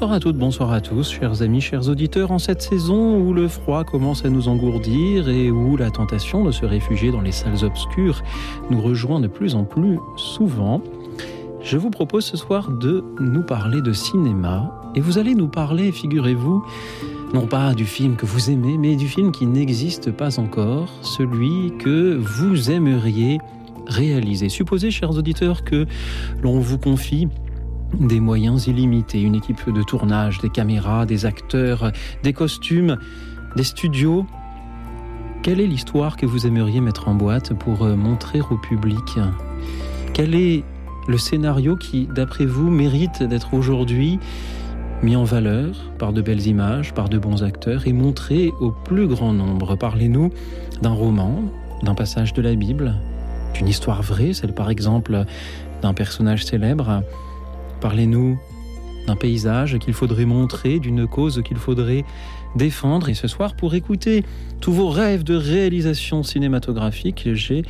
Bonsoir à toutes, bonsoir à tous, chers amis, chers auditeurs, en cette saison où le froid commence à nous engourdir et où la tentation de se réfugier dans les salles obscures nous rejoint de plus en plus souvent, je vous propose ce soir de nous parler de cinéma. Et vous allez nous parler, figurez-vous, non pas du film que vous aimez, mais du film qui n'existe pas encore, celui que vous aimeriez réaliser. Supposez, chers auditeurs, que l'on vous confie des moyens illimités, une équipe de tournage, des caméras, des acteurs, des costumes, des studios. Quelle est l'histoire que vous aimeriez mettre en boîte pour euh, montrer au public? Quel est le scénario qui, d'après vous, mérite d'être aujourd'hui mis en valeur par de belles images, par de bons acteurs et montré au plus grand nombre? Parlez-nous d'un roman, d'un passage de la Bible, d'une histoire vraie, celle par exemple d'un personnage célèbre, Parlez-nous d'un paysage qu'il faudrait montrer, d'une cause qu'il faudrait défendre. Et ce soir, pour écouter tous vos rêves de réalisation cinématographique, j'ai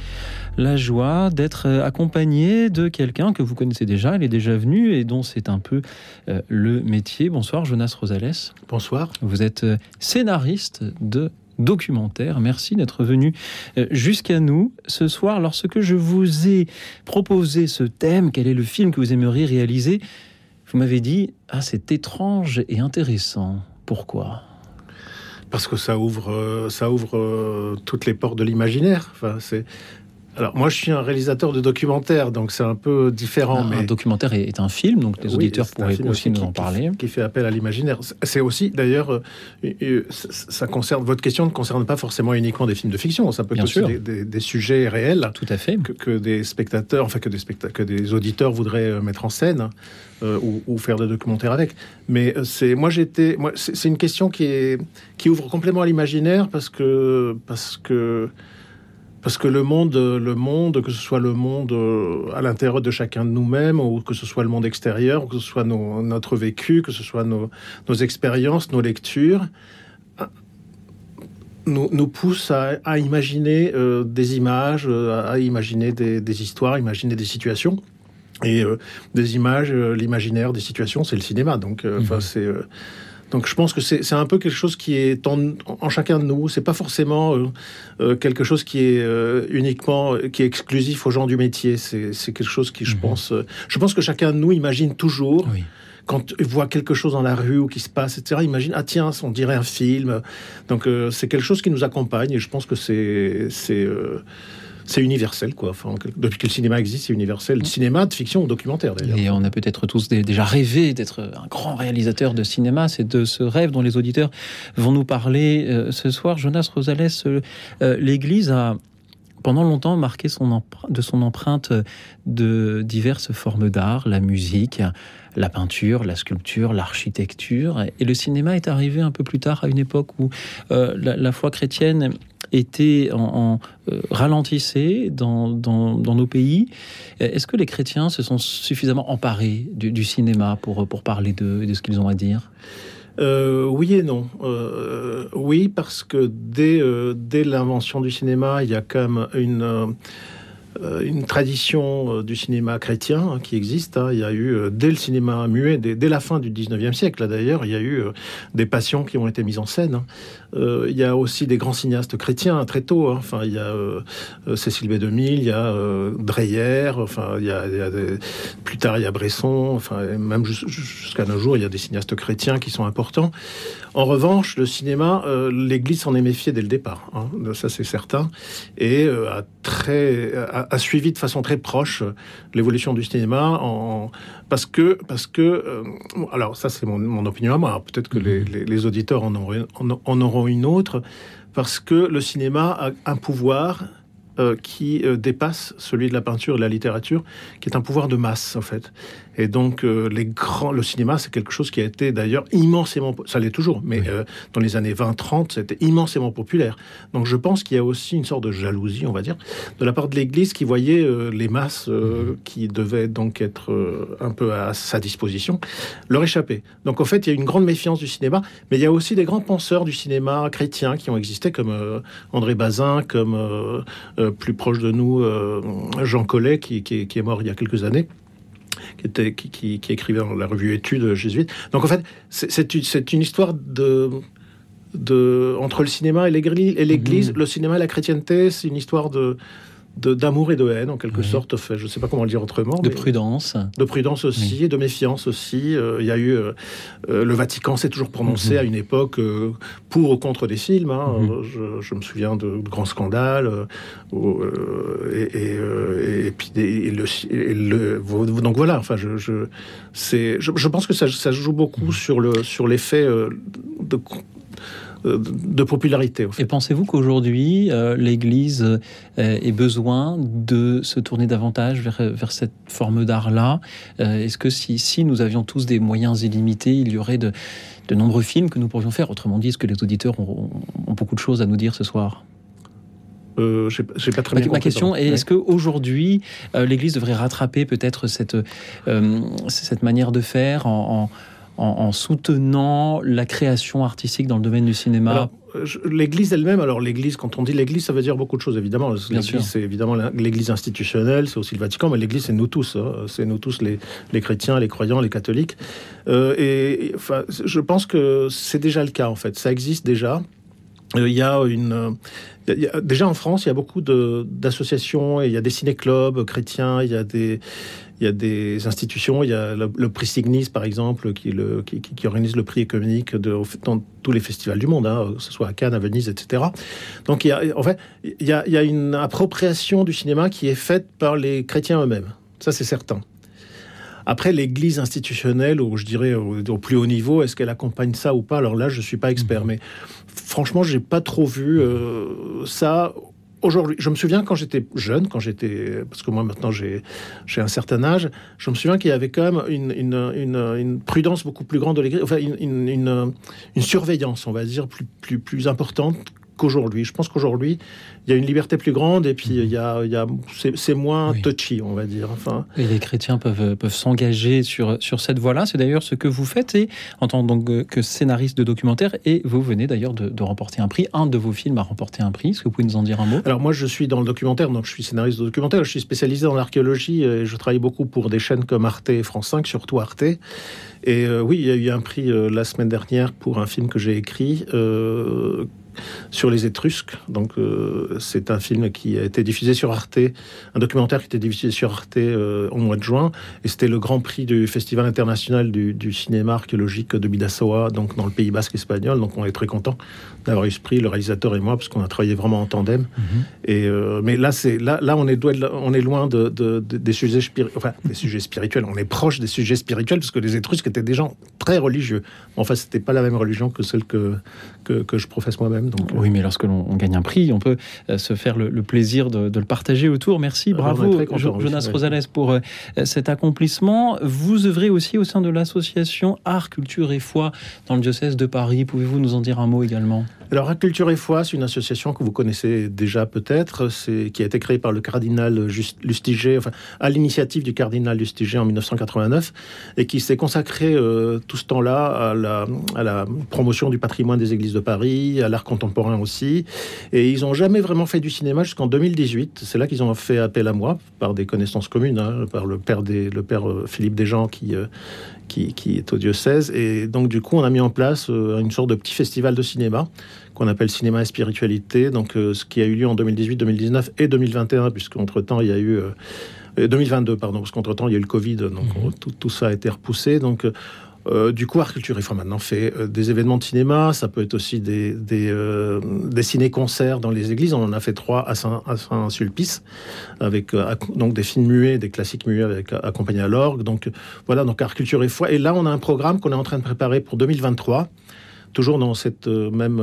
la joie d'être accompagné de quelqu'un que vous connaissez déjà, elle est déjà venue et dont c'est un peu euh, le métier. Bonsoir Jonas Rosales. Bonsoir. Vous êtes euh, scénariste de documentaire. Merci d'être venu euh, jusqu'à nous ce soir. Lorsque je vous ai proposé ce thème, quel est le film que vous aimeriez réaliser, vous m'avez dit ah c'est étrange et intéressant. Pourquoi? Parce que ça ouvre, euh, ça ouvre euh, toutes les portes de l'imaginaire. Enfin, c'est alors moi, je suis un réalisateur de documentaires, donc c'est un peu différent. mais... Un documentaire est, un film, donc les auditeurs pourraient aussi nous en parler. Qui, fait appel à l'imaginaire. C'est aussi, d'ailleurs, euh, euh, ça concerne votre question ne concerne pas forcément uniquement des films de fiction. Ça peut être des, sujets réels. Tout à fait. Que, des spectateurs, enfin que des spectateurs, que des auditeurs voudraient euh, mettre en scène. ou, faire des documentaires avec. Mais c'est moi j'étais, moi c'est une question qui est qui ouvre complètement à l'imaginaire parce que parce que parce que le monde, le monde, que ce soit le monde euh, à l'intérieur de chacun de nous-mêmes, ou que ce soit le monde extérieur, ou que ce soit notre vécu, que ce soit nos, expériences, nos lectures, nous, nous pousse à, imaginer euh, des images, à, imaginer des, histoires, imaginer des situations. Et euh, des images, l'imaginaire des situations, c'est le cinéma. Donc, enfin, mmh. c'est donc je pense que c'est un peu quelque chose qui est en, chacun de nous. C'est pas forcément euh, euh, quelque chose qui est euh, uniquement qui est exclusif aux gens du métier. C'est quelque chose qui, je mhm. pense, je pense que chacun de nous imagine toujours. Quand il voit quelque chose dans la rue ou qui se passe, etc., imagine, ah tiens, on dirait un film. Donc c'est quelque chose qui nous accompagne et je pense que c'est c'est universel, quoi. Enfin, depuis que le cinéma existe, c'est universel. Cinéma, de fiction ou documentaire, d'ailleurs. Et on a peut-être tous déjà rêvé d'être un grand réalisateur de cinéma. C'est de ce rêve dont les auditeurs vont nous parler euh, ce soir. Jonas Rosales, euh, euh, l'Église a pendant longtemps marqué son de son empreinte de diverses formes d'art, la musique, la peinture, la sculpture, l'architecture. Et le cinéma est arrivé un peu plus tard, à une époque où la, foi chrétienne était en, euh, ralentissait dans, nos pays. Est-ce que les chrétiens se sont suffisamment emparés du, cinéma pour, pour parler de, de ce qu'ils ont à dire? Euh, oui et non. Euh, oui, parce que dès, dès l'invention du cinéma, il y a quand même une euh, une tradition euh, du cinéma chrétien hein, qui existe. Hein. Il y a eu, euh, dès le cinéma muet, dès, la fin du 19e siècle d'ailleurs, il y a eu des passions qui ont été mises en scène. Hein. il y a aussi des grands cinéastes chrétiens très tôt. Enfin, il y a Cécile B. 2000, il y a Dreyer, enfin, y a, plus tard il y a Bresson, enfin, même jusqu'à nos jours, il y a des cinéastes chrétiens qui sont importants. En revanche, le cinéma, l'Église s'en est méfiée dès le départ. Ça, c'est certain. Et a très, a, suivi de façon très proche euh, l'évolution du cinéma parce que parce que euh, alors ça c'est mon, opinion à moi peut-être que les, auditeurs en, auront une autre parce que le cinéma a un pouvoir euh, qui dépasse celui de la peinture et de la littérature, qui est un pouvoir de masse en fait. Et donc, les grands, le cinéma, c'est quelque chose qui a été d'ailleurs immensément, ça l'est toujours, mais dans les années 20-30, c'était immensément populaire. Donc, je pense qu'il y a aussi une sorte de jalousie, on va dire, de la part de l'Église qui voyait les masses mhm. qui devaient donc être un peu à sa disposition leur échapper. Donc, en fait, il y a une grande méfiance du cinéma, mais il y a aussi des grands penseurs du cinéma chrétien qui ont existé, comme André Bazin, comme plus proche de nous, Jean Collet, qui, qui, est mort il y a quelques années. Qui, était, qui, qui, écrivait dans la revue Études jésuites. Donc en fait, c'est une, une, histoire de, de, entre le cinéma et l'Église. Mmh. Le cinéma et la chrétienté, c'est une histoire de, d'amour et de haine, en quelque sorte. Fait, je ne sais pas comment le dire autrement. De prudence. De prudence aussi, et de méfiance aussi. Euh, il y a eu. Euh, euh, le Vatican s'est toujours prononcé mhm. à une époque pour ou contre des films. Hein. Mhm. je, me souviens de, grands scandales. et, puis. le, donc voilà, enfin, je, je, je, pense que ça, ça joue beaucoup mhm. sur l'effet sur de de popularité. Et pensez-vous qu'aujourd'hui, euh, l'Église euh, ait besoin de se tourner davantage vers, vers cette forme d'art-là? Est-ce que si, si, nous avions tous des moyens illimités, il y aurait de, de nombreux films que nous pourrions faire? Autrement dit, est-ce que les auditeurs ont, beaucoup de choses à nous dire ce soir? Euh, j'ai pas très bien Ma question est est-ce qu'aujourd'hui, l'Église devrait rattraper peut-être cette, cette manière de faire en, en, soutenant la création artistique dans le domaine du cinéma L'Église elle-même, alors l'Église, quand on dit l'Église, ça veut dire beaucoup de choses, évidemment. L'Église, c'est évidemment l'Église institutionnelle, c'est aussi le Vatican, mais l'Église, c'est nous tous. Hein. C'est nous tous, les, les, chrétiens, les croyants, les catholiques. Euh, et, enfin, je pense que c'est déjà le cas, en fait. Ça existe déjà. Euh, il y a une. déjà en France, il y a beaucoup d'associations, il y a des ciné-clubs chrétiens, il y a des, il y a des institutions, il y a le, prix Signis, par exemple, qui, le, qui, qui, organise le prix économique de, dans tous les festivals du monde, hein, que ce soit à Cannes, à Venise, etc. Donc, il y a, en fait, il y a, il y a une appropriation du cinéma qui est faite par les chrétiens eux-mêmes. Ça, c'est certain. Après, l'Église institutionnelle, ou je dirais au, plus haut niveau, est-ce qu'elle accompagne ça ou pas? Alors là, je ne suis pas expert, mmh. mais franchement, j'ai pas trop vu euh, ça aujourd'hui, je me souviens quand j'étais jeune, quand j'étais, parce que moi maintenant j'ai un certain âge, je me souviens qu'il y avait quand même une, prudence beaucoup plus grande de enfin une, surveillance, on va dire, plus, plus importante qu'aujourd'hui. Je pense qu'aujourd'hui, il y a une liberté plus grande et puis il y a, il y a c'est moins touchy, on va dire. Enfin, et les chrétiens peuvent, peuvent s'engager sur, sur cette voie-là. C'est d'ailleurs ce que vous faites et en tant donc que scénariste de documentaire et vous venez d'ailleurs de, de, remporter un prix. Un de vos films a remporté un prix. Est-ce que vous pouvez nous en dire un mot? Alors moi, je suis dans le documentaire, donc je suis scénariste de documentaire. Je suis spécialisé dans l'archéologie et je travaille beaucoup pour des chaînes comme Arte et France 5, surtout Arte. Et euh, oui, il y a eu un prix euh, la semaine dernière pour un film que j'ai écrit euh, sur les Étrusques. Donc, euh, c'est un film qui a été diffusé sur Arte, un documentaire qui a été diffusé sur Arte euh, au mois de juin. Et c'était le grand prix du Festival international du, cinéma archéologique de Bidassoa, donc dans le Pays basque espagnol. Donc, on est très content d'avoir eu ce prix, le réalisateur et moi, parce qu'on a travaillé vraiment en tandem. Mhm. Et, euh, mais là, c'est là, là, on est, on est loin de, des sujets spirituels. Enfin, des sujets spirituels. On est proche des sujets spirituels, parce que les Étrusques étaient des gens très religieux. Enfin, c'était pas la même religion que celle que, que, que je professe moi-même. Donc, oui, mais lorsque l'on gagne un prix, on peut euh, se faire le, plaisir de, le partager autour. Merci, ah, bravo, Jonas Rosales, pour euh, cet accomplissement. Vous œuvrez aussi au sein de l'association Art, Culture et Foi dans le diocèse de Paris. Pouvez-vous nous en dire un mot également? Alors, Art, Culture et Foi, c'est une association que vous connaissez déjà peut-être, qui a été créée par le cardinal Lustiger, enfin, à l'initiative du cardinal Lustiger en 1989, et qui s'est consacrée euh, tout ce temps-là à la, à promotion du patrimoine des églises de Paris, à l'art contemporain aussi. Et ils n'ont jamais vraiment fait du cinéma jusqu'en 2018. C'est là qu'ils ont fait appel à moi, par des connaissances communes, hein, par le père, euh, Philippe Desjans qui, euh, qui, est au diocèse. Et donc, du coup, on a mis en place une sorte de petit festival de cinéma qu'on appelle Cinéma et Spiritualité. Donc, ce qui a eu lieu en 2018, 2019 et 2021, puisqu'entre-temps, il y a eu... 2022, pardon, parce qu'entre-temps, il y a eu le Covid, donc mhm. tout, tout, ça a été repoussé. Donc, euh, du coup, Art Culture Réforme maintenant fait euh, des événements de cinéma. Ça peut être aussi des, des, euh, des ciné-concerts dans les églises. On en a fait trois à Saint-Sulpice, avec donc des films muets, des classiques muets avec accompagnés à l'orgue. Donc voilà, donc Art Culture et Foi. Et là, on a un programme qu'on est en train de préparer pour 2023 toujours dans cette même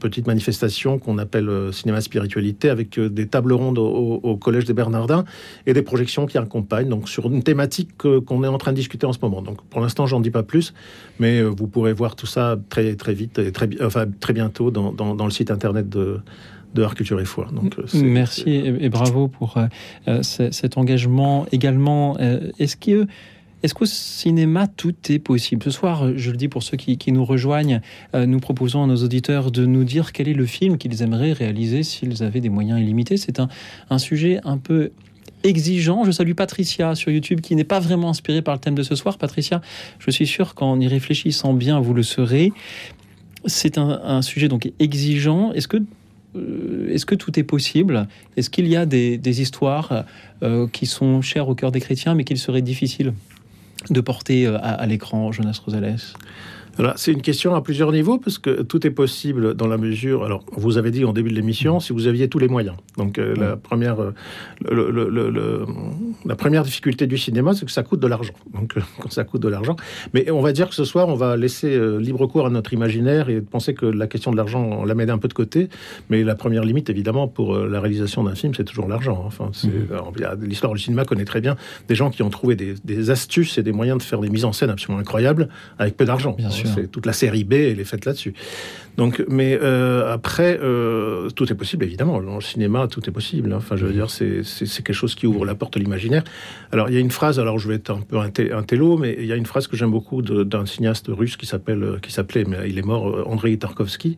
petite manifestation qu'on appelle cinéma spiritualité, avec des tables rondes au, Collège des Bernardins et des projections qui accompagnent, donc sur une thématique qu'on est en train de discuter en ce moment. Donc pour l'instant, j'en dis pas plus, mais vous pourrez voir tout ça très, très vite et très, enfin, très bientôt dans, le site internet de de Art Culture et Foi. Donc, euh, Merci et, bravo pour euh, euh, cet engagement également. Est-ce que est-ce qu'au cinéma, tout est possible? Ce soir, je le dis pour ceux qui, nous rejoignent, nous proposons à nos auditeurs de nous dire quel est le film qu'ils aimeraient réaliser s'ils avaient des moyens illimités. C'est un, sujet un peu exigeant. Je salue Patricia sur YouTube qui n'est pas vraiment inspirée par le thème de ce soir. Patricia, je suis sûr qu'en y réfléchissant bien, vous le serez. C'est un, sujet donc exigeant. Est-ce que euh, est-ce que tout est possible? Est-ce qu'il y a des, histoires euh, qui sont chères au cœur des chrétiens, mais qu'il serait difficile? De porter euh, à, à l'écran, Jonas Rosales? C'est une question à plusieurs niveaux parce que tout est possible dans la mesure. Alors, vous avez dit en début de l'émission si vous aviez tous les moyens. Donc, euh, la première, euh, le, la première difficulté du cinéma, c'est que ça coûte de l'argent. Donc, euh, quand ça coûte de l'argent, mais on va dire que ce soir, on va laisser libre cours à notre imaginaire et penser que la question de l'argent, on la met un peu de côté. Mais la première limite, évidemment, pour la réalisation d'un film, c'est toujours l'argent. Enfin, mmh. l'histoire du cinéma connaît très bien des gens qui ont trouvé des, des, astuces et des moyens de faire des mises en scène absolument incroyables avec peu d'argent. Bien sûr. C'est toute la série B, elle est faite là-dessus. Donc, mais euh, après, euh, tout est possible, évidemment. Dans le cinéma, tout est possible. Hein. Enfin, je veux dire, c'est quelque chose qui ouvre la porte à l'imaginaire. Alors, il y a une phrase, alors je vais être un peu un, télo, mais il y a une phrase que j'aime beaucoup d'un cinéaste russe qui s'appelle, euh, qui s'appelait, mais il est mort, Andrei Tarkovsky,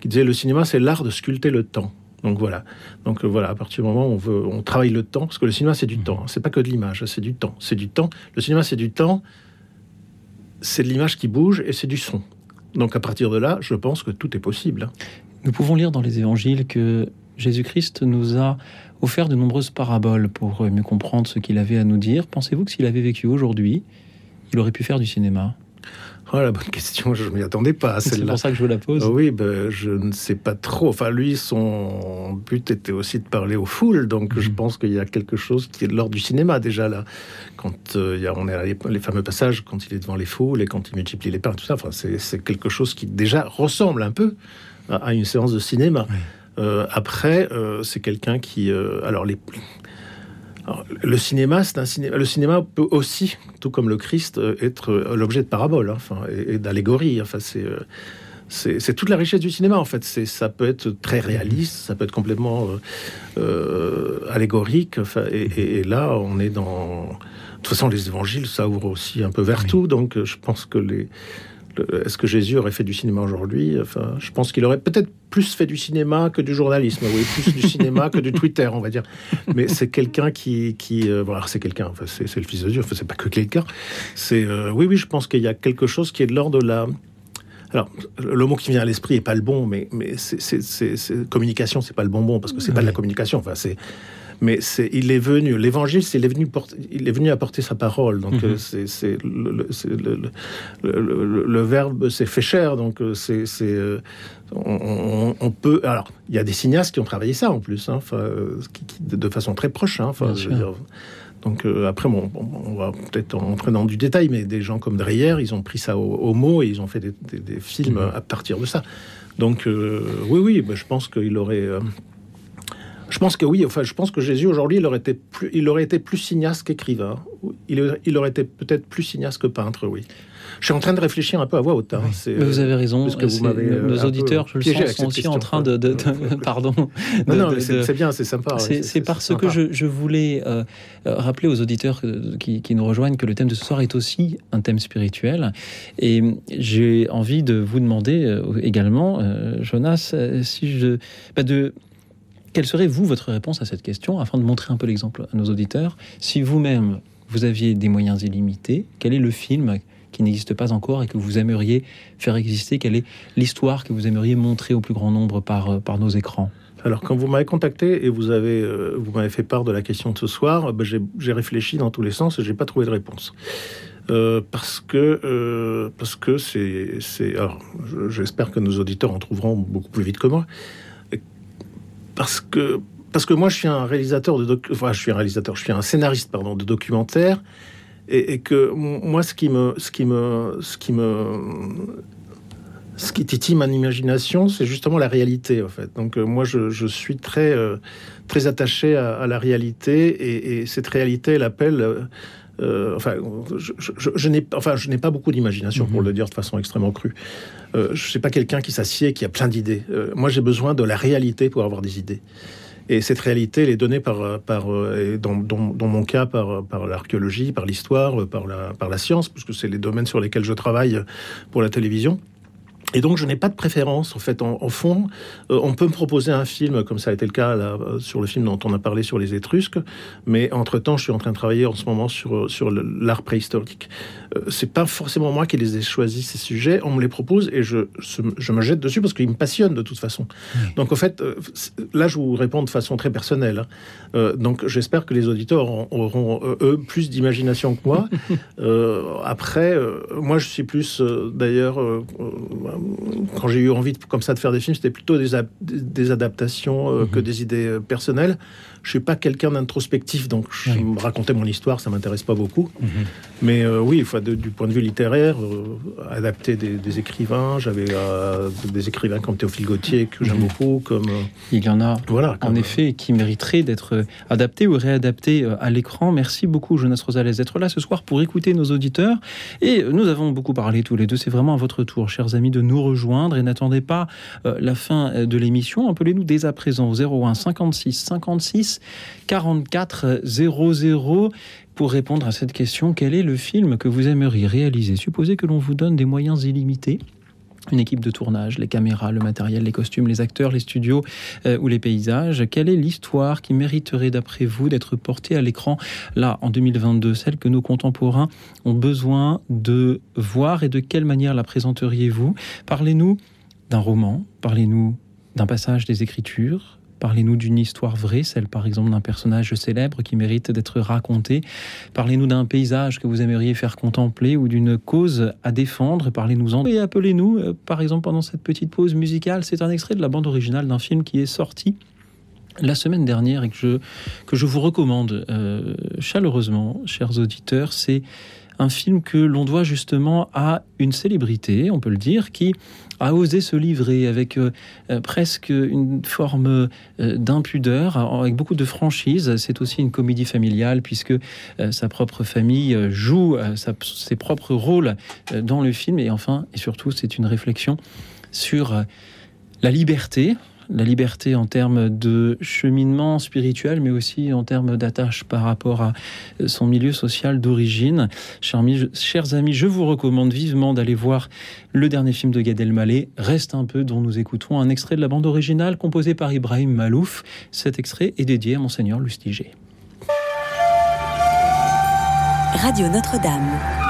qui disait Le cinéma, c'est l'art de sculpter le temps. Donc voilà. Donc voilà, à partir du moment où on veut, on travaille le temps, parce que le cinéma c'est du mmh. temps, hein. c'est pas que de l'image, c'est du temps, c'est du temps. Le cinéma c'est du temps, c'est de l'image qui bouge et c'est du son. Donc à partir de là, je pense que tout est possible. Nous pouvons lire dans les évangiles que Jésus-Christ nous a offert de nombreuses paraboles pour mieux comprendre ce qu'il avait à nous dire. Pensez-vous que s'il avait vécu aujourd'hui, il aurait pu faire du cinéma? Oh, la bonne question, je ne m'y attendais pas à celle-là. C'est pour ça que je vous la pose. oui, ben, je ne sais pas trop. Enfin, lui, son but était aussi de parler aux foules, donc je mhm. pense qu'il y a quelque chose qui est de l'ordre du cinéma déjà là. Quand euh, il y a, on est les, fameux passages quand il est devant les foules et quand il multiplie les pains, tout ça. Enfin, c'est quelque chose qui déjà ressemble un peu à, une séance de cinéma. Euh, après, euh, c'est quelqu'un qui, alors les le cinéma, c'est un cinéma. Le cinéma peut aussi, tout comme le Christ, euh, être euh, l'objet de paraboles, hein, enfin, et, d'allégories. Enfin, euh, c'est c'est toute la richesse du cinéma en fait. Ça peut être très réaliste, ça peut être complètement allégorique. Enfin, et, là, on est dans. De toute façon, les évangiles, ça ouvre aussi un peu vers tout. Donc, je pense que les est-ce que Jésus aurait fait du cinéma aujourd'hui? Enfin, je pense qu'il aurait peut-être plus fait du cinéma que du journalisme, oui, plus du cinéma que du Twitter, on va dire. Mais c'est quelqu'un qui, qui euh, voilà, c'est quelqu'un. Enfin, c'est, le Fils de Dieu. Enfin, c'est pas que quelqu'un. C'est, euh, oui, oui, je pense qu'il y a quelque chose qui est de l'ordre de la. Alors, le mot qui vient à l'esprit est pas le bon, mais, mais c'est, communication, c'est pas le bonbon parce que c'est pas de la communication. Enfin, c'est mais il est venu, l'évangile, c'est, il, est venu il est venu apporter sa parole. Donc, euh, c'est, le, le, verbe s'est fait cher. Donc, euh, c'est, euh, on, peut. Alors, il y a des cinéastes qui ont travaillé ça en plus, hein, de façon très proche. Hein, donc après, bon, on va peut-être entrer dans du détail, mais des gens comme Dreyer, ils ont pris ça au, mot et ils ont fait des, films mhm. à partir de ça. Donc oui, oui, bah, je pense qu'il aurait je pense que oui. Enfin, je pense que Jésus aujourd'hui, il aurait été plus, il aurait été plus cinéaste qu'écrivain. Il, il aurait été peut-être plus cinéaste que peintre, oui. Je suis en train de réfléchir un peu à voix haute. Hein. vous avez raison. Que vous euh, nos auditeurs, je le sens, sont aussi en train de. pardon. non, non, c'est bien, c'est sympa. C'est parce que je, voulais euh, euh, rappeler aux auditeurs qui, qui, nous rejoignent que le thème de ce soir est aussi un thème spirituel. Et j'ai envie de vous demander également, Jonas, si je. Bah de quelle serait, vous, votre réponse à cette question, afin de montrer un peu l'exemple à nos auditeurs? Si vous-même, vous aviez des moyens illimités, quel est le film qui n'existe pas encore et que vous aimeriez faire exister? Quelle est l'histoire que vous aimeriez montrer au plus grand nombre par, euh, par nos écrans? Alors, quand vous m'avez contacté et vous avez, euh, m'avez fait part de la question de ce soir, ben, j'ai réfléchi dans tous les sens et j'ai pas trouvé de réponse. Euh, parce que parce que c'est alors j'espère que nos auditeurs en trouveront beaucoup plus vite que moi parce que parce que moi je suis un réalisateur de doc... enfin je suis un réalisateur, je suis un scénariste pardon de documentaire et, que moi ce qui me ce qui me ce qui me ce qui titille mon imagination, c'est justement la réalité, en fait. Donc, moi, je, suis très, très attaché à, la réalité, et, cette réalité, elle appelle euh, enfin, je, n'ai, enfin, je n'ai pas beaucoup d'imagination pour mhm. le dire de façon extrêmement crue. Euh, je ne suis pas quelqu'un qui s'assied, qui a plein d'idées. Euh, moi, j'ai besoin de la réalité pour avoir des idées. Et cette réalité, elle est donnée par, par dans, dans, mon cas, par, par l'archéologie, par l'histoire, par la, par la science, puisque c'est les domaines sur lesquels je travaille pour la télévision. Et donc, je n'ai pas de préférence. En fait, en, fond, euh, on peut me proposer un film, comme ça a été le cas là, euh, sur le film dont on a parlé sur les Étrusques. Mais entre-temps, je suis en train de travailler en ce moment sur, euh, sur l'art préhistorique. Euh, c'est pas forcément moi qui les ai choisis, ces sujets. On me les propose et je, je me jette dessus parce qu'ils me passionnent de toute façon. Donc, en fait, là, je vous réponds de façon très personnelle. Hein. donc, j'espère que les auditeurs auront, eux, plus d'imagination que moi. après, moi, je suis plus, d'ailleurs quand j'ai eu envie de, comme ça de faire des films, c'était plutôt des, des adaptations euh, que mhm. des idées euh, personnelles. Je suis pas quelqu'un d'introspectif, donc je me racontais mon histoire, ça m'intéresse pas beaucoup. Mhm. Mais euh, oui, du point de vue littéraire, adapter des, écrivains, j'avais des écrivains comme Théophile Gautier que j'aime mhm. beaucoup, comme il y en a, voilà, en effet, qui mériteraient d'être adaptés ou réadaptés à l'écran. Merci beaucoup, Jonas Rosales, d'être là ce soir pour écouter nos auditeurs. Et nous avons beaucoup parlé tous les deux. C'est vraiment à votre tour, chers amis, de nous rejoindre et n'attendez pas euh, la fin euh, de l'émission. Appelez-nous dès à présent au 01 56 56 44 00 pour répondre à cette question. Quel est le film que vous aimeriez réaliser? Supposez que l'on vous donne des moyens illimités une équipe de tournage, les caméras, le matériel, les costumes, les acteurs, les studios euh, ou les paysages. Quelle est l'histoire qui mériterait d'après vous d'être portée à l'écran là en 2022, celle que nos contemporains ont besoin de voir et de quelle manière la présenteriez-vous? Parlez-nous d'un roman, parlez-nous d'un passage des Écritures, Parlez-nous d'une histoire vraie, celle par exemple d'un personnage célèbre qui mérite d'être raconté. Parlez-nous d'un paysage que vous aimeriez faire contempler ou d'une cause à défendre. Parlez-nous-en et appelez-nous, euh, par exemple pendant cette petite pause musicale. C'est un extrait de la bande originale d'un film qui est sorti la semaine dernière et que je, que je vous recommande euh, chaleureusement, chers auditeurs. C'est un film que l'on doit justement à une célébrité, on peut le dire, qui a osé se livrer avec euh, euh, presque une forme euh, d'impudeur, avec beaucoup de franchise. C'est aussi une comédie familiale puisque sa propre famille joue ses propres rôles dans le film. Et enfin, et surtout, c'est une réflexion sur la liberté, la liberté en termes de cheminement spirituel, mais aussi en termes d'attache par rapport à son milieu social d'origine. Chers amis, je vous recommande vivement d'aller voir le dernier film de Gad Elmaleh, Reste un peu, dont nous écoutons un extrait de la bande originale composée par Ibrahim Malouf. Cet extrait est dédié à Monseigneur Lustiger. Radio Notre-Dame.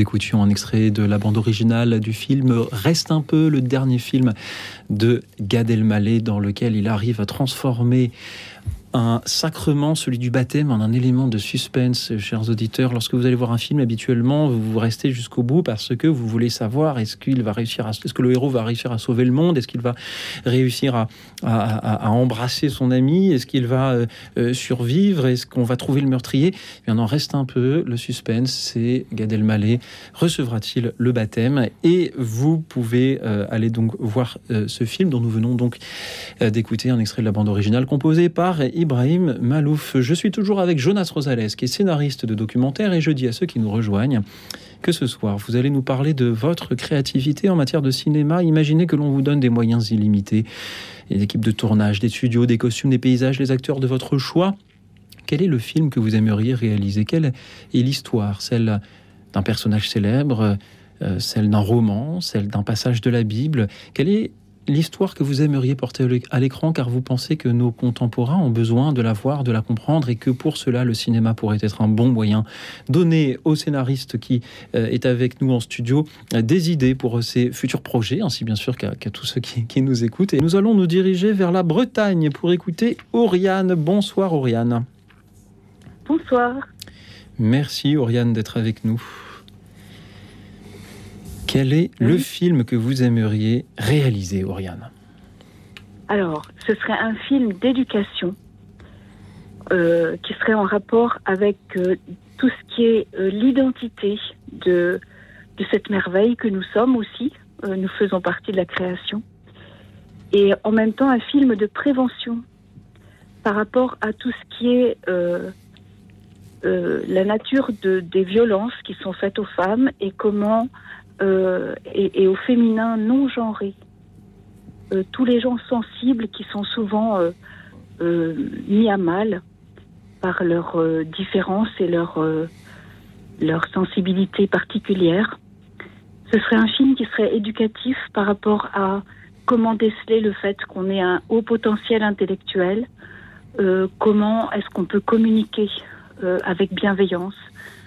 Écoutions un extrait de la bande originale du film Reste un peu, le dernier film de Gad Elmaleh dans lequel il arrive à transformer un sacrement, celui du baptême, en un élément de suspense, chers auditeurs. Lorsque vous allez voir un film, habituellement, vous restez jusqu'au bout parce que vous voulez savoir est-ce qu'il va réussir est-ce que le héros va réussir à sauver le monde, est-ce qu'il va réussir à, à, embrasser son ami, est-ce qu'il va euh, euh, survivre, est-ce qu'on va trouver le meurtrier? Il en reste un peu. Le suspense, c'est Gad Elmaleh. Recevra-t-il le baptême? Et vous pouvez euh, aller donc voir ce film dont nous venons donc d'écouter un extrait de la bande originale composée par Ibrahim Malouf. Je suis toujours avec Jonas Rosales, qui est scénariste de documentaire, et je dis à ceux qui nous rejoignent que ce soir, vous allez nous parler de votre créativité en matière de cinéma. Imaginez que l'on vous donne des moyens illimités, des équipes de tournage, des studios, des costumes, des paysages, les acteurs de votre choix. Quel est le film que vous aimeriez réaliser? Quelle est l'histoire? Celle d'un personnage célèbre, euh, celle d'un roman, celle d'un passage de la Bible Quelle est l'histoire que vous aimeriez porter à l'écran car vous pensez que nos contemporains ont besoin de la voir, de la comprendre et que pour cela le cinéma pourrait être un bon moyen. Donner au scénariste qui euh, est avec nous en studio euh, des idées pour ses futurs projets, ainsi bien sûr qu'à tous ceux qui, qui, nous écoutent. Et nous allons nous diriger vers la Bretagne pour écouter Oriane. Bonsoir Oriane. Bonsoir. Merci Oriane d'être avec nous. Quel est le film que vous aimeriez réaliser, Oriane Alors, ce serait un film d'éducation euh, qui serait en rapport avec euh, tout ce qui est euh, l'identité de, de cette merveille que nous sommes aussi. nous faisons partie de la création. Et en même temps, un film de prévention par rapport à tout ce qui est la nature de, des violences qui sont faites aux femmes et comment euh, et, au féminin non genré. Euh, tous les gens sensibles qui sont souvent euh, mis à mal par leurs différences et leur, leur sensibilité particulière. Ce serait un film qui serait éducatif par rapport à comment déceler le fait qu'on ait un haut potentiel intellectuel, comment est-ce qu'on peut communiquer avec bienveillance,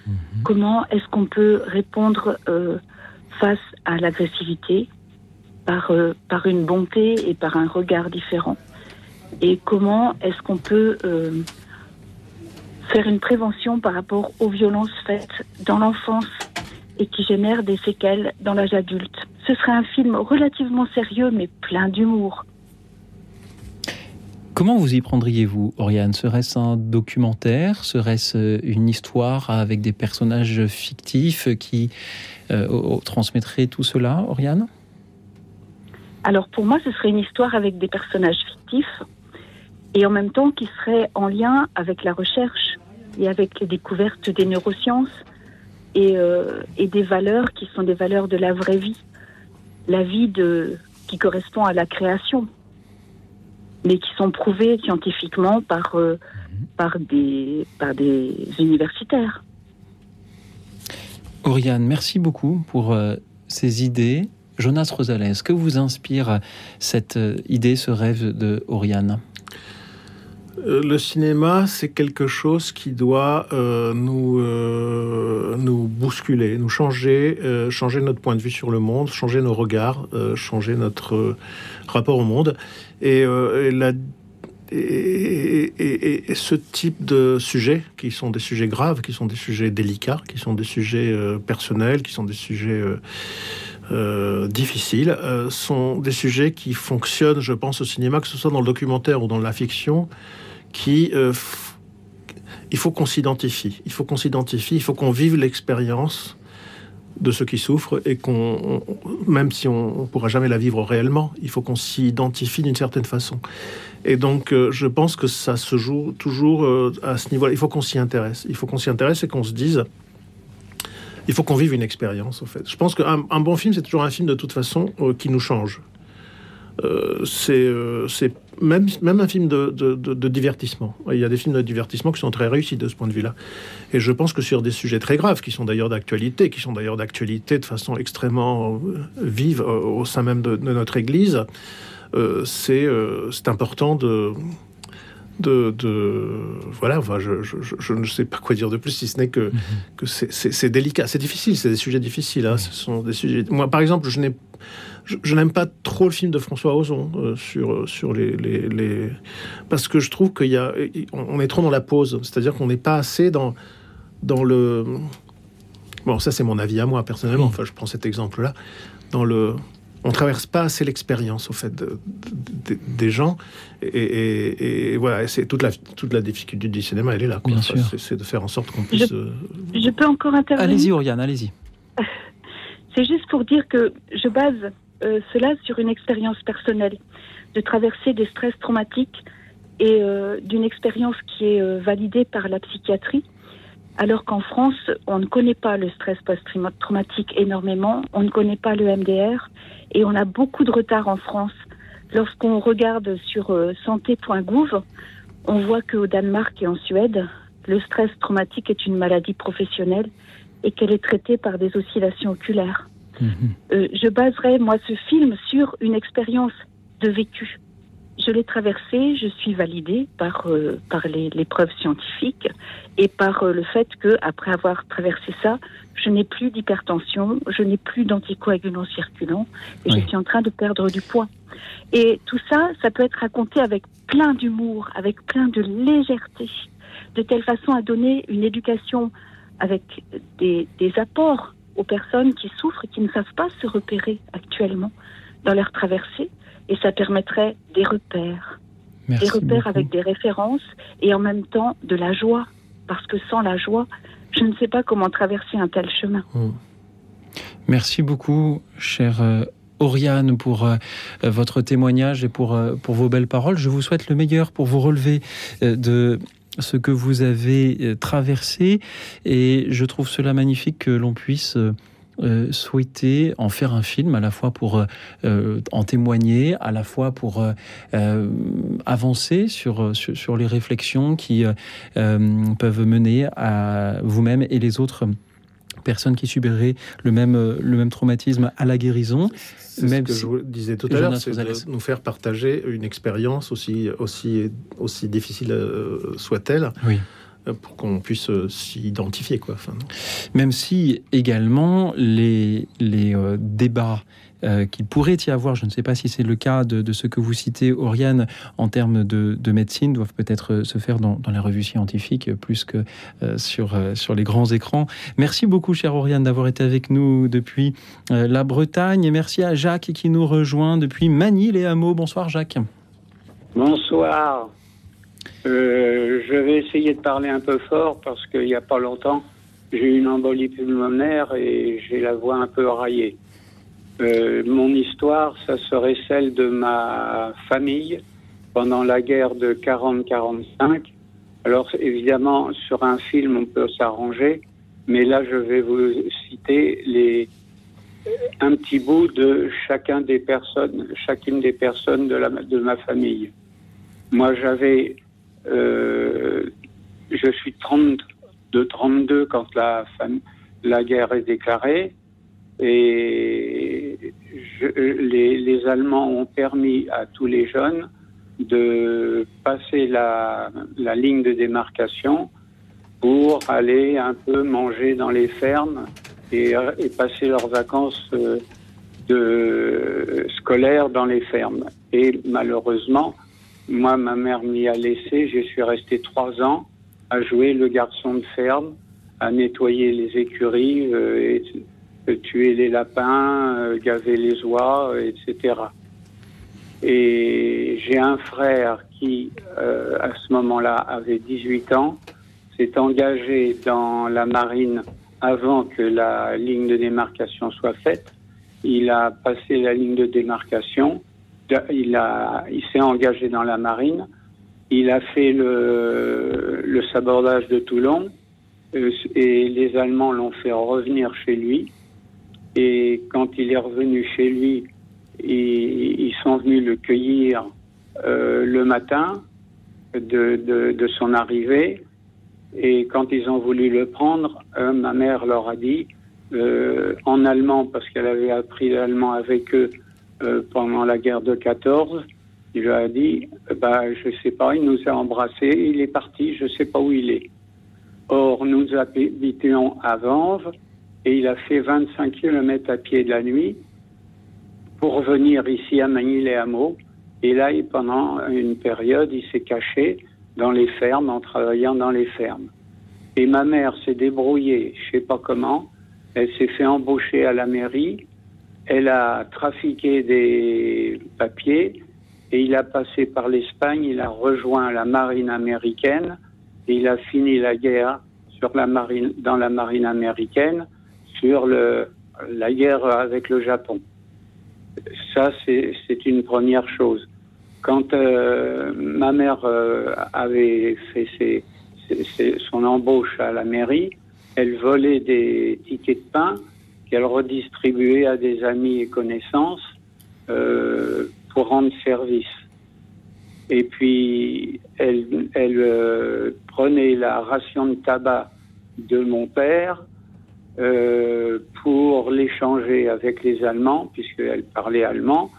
mhm. comment est-ce qu'on peut répondre face à l'agressivité par, euh, par une bonté et par un regard différent Et comment est-ce qu'on peut euh, faire une prévention par rapport aux violences faites dans l'enfance et qui génèrent des séquelles dans l'âge adulte? Ce serait un film relativement sérieux mais plein d'humour. Comment vous y prendriez-vous, Oriane? Serait-ce un documentaire? Serait-ce une histoire avec des personnages fictifs qui euh, transmettrait tout cela, Oriane? Alors pour moi, ce serait une histoire avec des personnages fictifs et en même temps qui serait en lien avec la recherche et avec les découvertes des neurosciences et, euh, des valeurs qui sont des valeurs de la vraie vie, la vie qui correspond à la création, mais qui sont prouvées scientifiquement par, euh, par, des, par des universitaires. Oriane, merci beaucoup pour euh, ces idées. Jonas Rosales, que vous inspire cette euh, idée, ce rêve de Oriane? Le cinéma, c'est quelque chose qui doit nous, nous bousculer, nous changer, changer notre point de vue sur le monde, changer nos regards, changer notre rapport au monde. Et, ce type de sujets, qui sont des sujets graves, qui sont des sujets délicats, qui sont des sujets euh, personnels, qui sont des sujets euh, euh, difficiles, sont des sujets qui fonctionnent, je pense, au cinéma, que ce soit dans le documentaire ou dans la fiction, qui il faut qu'on s'identifie, il faut qu'on s'identifie, il faut qu'on vive l'expérience de ceux qui souffrent et qu'on, même si on ne pourra jamais la vivre réellement, il faut qu'on s'identifie d'une certaine façon. Et donc, euh, je pense que ça se joue toujours euh, à ce niveau-là. Il faut qu'on s'y intéresse. Il faut qu'on s'y intéresse et qu'on se dise, il faut qu'on vive une expérience, en fait. Je pense qu'un un bon film, c'est toujours un film de toute façon euh, qui nous change. c'est même, même un film de, de, divertissement. Il y a des films de divertissement qui sont très réussis de ce point de vue-là. Et je pense que sur des sujets très graves, qui sont d'ailleurs d'actualité, qui sont d'ailleurs d'actualité de façon extrêmement vive au sein même de, notre Église, c'est important de de, voilà, enfin, je, je, ne sais pas quoi dire de plus, si ce n'est que, mhm. que c'est délicat, c'est difficile, c'est des sujets difficiles. Hein, ce sont des sujets. Moi, par exemple, je n'ai je, n'aime pas trop le film de François Ozon euh, sur, sur les, les, Parce que je trouve qu'il y a... On est trop dans la pause. C'est-à-dire qu'on n'est pas assez dans, dans le... Bon, ça c'est mon avis à moi, personnellement. Enfin, je prends cet exemple-là. Dans le on traverse pas assez l'expérience au fait des gens et, voilà c'est toute la toute la difficulté du cinéma elle est là c'est de faire en sorte qu'on puisse je, euh, je, peux encore intervenir? Allez-y Oriane allez-y c'est juste pour dire que je base euh, cela sur une expérience personnelle de traverser des stress traumatiques et euh, d'une expérience qui est validée par la psychiatrie alors qu'en France, on ne connaît pas le stress post-traumatique énormément, on ne connaît pas le MDR, et on a beaucoup de retard en France. Lorsqu'on regarde sur euh, santé.gouv, on voit qu'au Danemark et en Suède, le stress traumatique est une maladie professionnelle et qu'elle est traitée par des oscillations oculaires. Mhm. Euh, je baserai, moi, ce film sur une expérience de vécu. Je l'ai traversé, je suis validée par, euh, par les, les, preuves scientifiques et par euh, le fait que après avoir traversé ça, je n'ai plus d'hypertension, je n'ai plus d'anticoagulants circulants et je suis en train de perdre du poids. Et tout ça, ça peut être raconté avec plein d'humour, avec plein de légèreté, de telle façon à donner une éducation avec des, des apports aux personnes qui souffrent et qui ne savent pas se repérer actuellement dans leur traversée et ça permettrait des repères. des repères avec des références et en même temps de la joie. Parce que sans la joie, je ne sais pas comment traverser un tel chemin. Hmm. Merci beaucoup, chère euh, Oriane, pour euh, votre témoignage et pour, euh, pour vos belles paroles. Je vous souhaite le meilleur pour vous relever de ce que vous avez traversé. Et je trouve cela magnifique que l'on puisse euh, souhaité en faire un film, à la fois pour euh, euh, en témoigner, à la fois pour avancer sur, sur, les réflexions qui peuvent mener à vous-même et les autres personnes qui subiraient le même, le même traumatisme à la guérison. Même ce que je vous disais tout à l'heure, c'est de nous faire partager une expérience aussi, aussi, aussi difficile soit-elle. Oui pour qu'on puisse euh, s'identifier. Quoi. Enfin, Même si également les, les euh, débats euh, qu'il pourrait y avoir, je ne sais pas si c'est le cas de, ce que vous citez, Oriane, en termes de, médecine, doivent peut-être se faire dans, dans, la revue scientifique plus que sur, sur les grands écrans. Merci beaucoup, chère Oriane, d'avoir été avec nous depuis la Bretagne. Et merci à Jacques qui nous rejoint depuis Manille et Hameaux. Bonsoir, Jacques. Bonsoir. Euh, je vais essayer de parler un peu fort parce qu'il n'y a pas longtemps, j'ai eu une embolie pulmonaire et j'ai la voix un peu raillée. Euh, mon histoire, ça serait celle de ma famille pendant la guerre de 40-45. Alors évidemment, sur un film, on peut s'arranger, mais là, je vais vous citer les, un petit bout de chacun des personnes, chacune des personnes de, ma famille. Moi, j'avais euh, je suis 30, de 32 quand la guerre est déclarée. Et les, Allemands ont permis à tous les jeunes de passer la, ligne de démarcation pour aller un peu manger dans les fermes et, passer leurs vacances euh, scolaires dans les fermes. Et malheureusement, moi, ma mère m'y a laissé. Je suis resté trois ans à jouer le garçon de ferme, à nettoyer les écuries, euh, tuer les lapins, euh, gaver les oies, etc. Et j'ai un frère qui, euh, à ce moment-là, avait 18 ans, s'est engagé dans la marine avant que la ligne de démarcation soit faite. Il a passé la ligne de démarcation il, il s'est engagé dans la marine. Il a fait le, le sabordage de Toulon euh, et les Allemands l'ont fait revenir chez lui. Et quand il est revenu chez lui, ils, sont venus le cueillir euh, le matin de, de, son arrivée. Et quand ils ont voulu le prendre, euh, ma mère leur a dit, euh, en allemand, parce qu'elle avait appris l'allemand avec eux pendant la guerre de 14, il lui a dit, bah, je sais pas, il nous a embrassés, il est parti, je sais pas où il est. Or, nous habitions à Vanves et il a fait 25 km à pied de la nuit pour venir ici à Manille-les-Hameaux. Et là, pendant une période, il s'est caché dans les fermes en travaillant dans les fermes. Et ma mère s'est débrouillée, je sais pas comment, elle s'est fait embaucher à la mairie, elle a trafiqué des papiers et il a passé par l'Espagne, il a rejoint la marine américaine. Et il a fini la guerre sur la marine, dans la marine américaine sur la guerre avec le Japon. Ça, c'est une première chose. Quand euh, ma mère euh, avait fait son embauche à la mairie, elle volait des tickets de pain qu'elle redistribuait à des amis et connaissances euh, pour rendre service. Et puis, elle, prenait la ration de tabac de mon père euh, pour l'échanger avec les Allemands, puisqu'elle parlait allemand.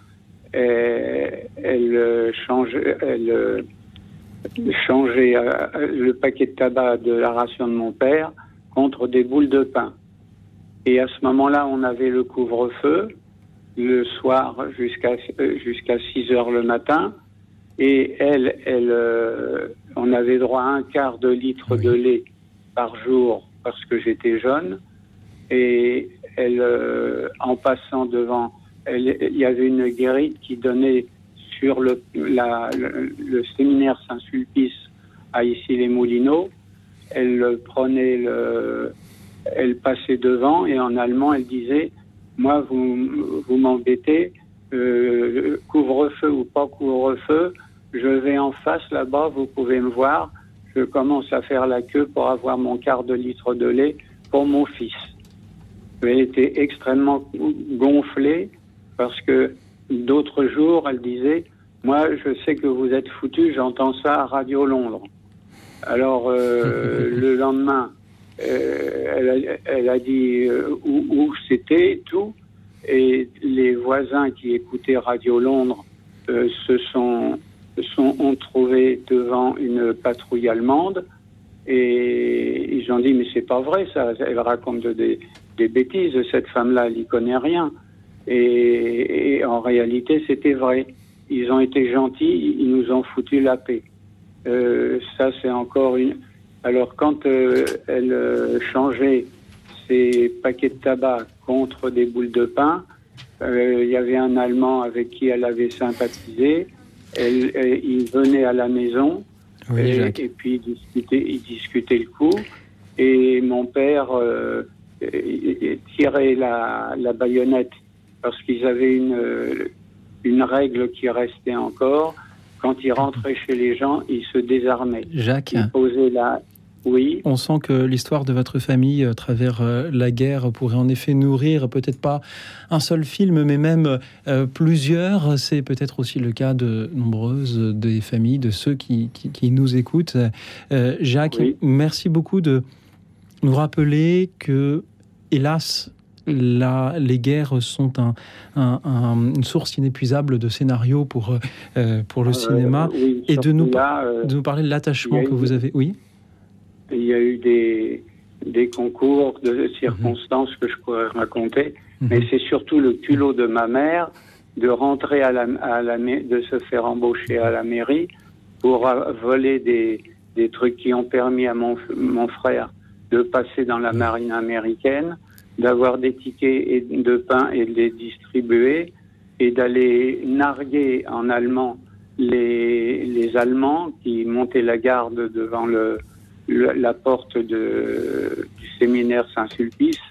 Et elle changeait, elle changeait euh, le paquet de tabac de la ration de mon père contre des boules de pain. Et à ce moment-là, on avait le couvre-feu le soir jusqu'à jusqu'à 6 heures le matin. Et elle, elle, euh, on avait droit à un quart de litre de lait par jour parce que j'étais jeune. Et elle, euh, en passant devant, elle, il y avait une guérite qui donnait sur le, la, le, le séminaire Saint-Sulpice à Issy-les-Moulineaux. Elle prenait le, elle passait devant et en allemand, elle disait Moi, vous, vous m'embêtez, euh, couvre-feu ou pas couvre-feu, je vais en face là-bas, vous pouvez me voir. Je commence à faire la queue pour avoir mon quart de litre de lait pour mon fils. Elle était extrêmement gonflée parce que d'autres jours, elle disait Moi, je sais que vous êtes foutu, j'entends ça à Radio Londres. Alors, euh, le lendemain, euh, elle, a, elle, a, dit euh, où, où c'était et tout. Et les voisins qui écoutaient Radio Londres se sont, sont ont trouvé devant une patrouille allemande et ils ont dit mais c'est pas vrai ça. Elle raconte des, des bêtises. Cette femme-là, elle y connaît rien. Et, et en réalité, c'était vrai. Ils ont été gentils. Ils nous ont foutu la paix. Euh, ça, c'est encore une alors quand euh, elle euh, changeait ses paquets de tabac contre des boules de pain, il y avait un Allemand avec qui elle avait sympathisé. Elle, elle, il venait à la maison oui, et, et, puis il discutait, il discutait le coup. Et mon père euh, tirait la, la baïonnette parce qu'ils avaient une, une règle qui restait encore. Quand il rentrait chez les gens, il se désarmait. Jacques. Il posait la, oui. On sent que l'histoire de votre famille à travers euh, la guerre pourrait en effet nourrir peut-être pas un seul film, mais même euh, plusieurs. C'est peut-être aussi le cas de nombreuses des familles, de ceux qui, qui, qui nous écoutent. Euh, Jacques, oui. merci beaucoup de nous rappeler que, hélas, la, les guerres sont un, un, un, une source inépuisable de scénarios pour, euh, pour le cinéma oui, et de nous, là, de nous parler de l'attachement que vous avez. Oui il y a eu des, des concours de circonstances mmh. que je pourrais raconter, mmh. mais c'est surtout le culot de ma mère de rentrer à la, à la de se faire embaucher à la mairie pour voler des, des trucs qui ont permis à mon, mon frère de passer dans la marine américaine, d'avoir des tickets de pain et de les distribuer et d'aller narguer en allemand les, les Allemands qui montaient la garde devant le, la porte de, du séminaire Saint-Sulpice.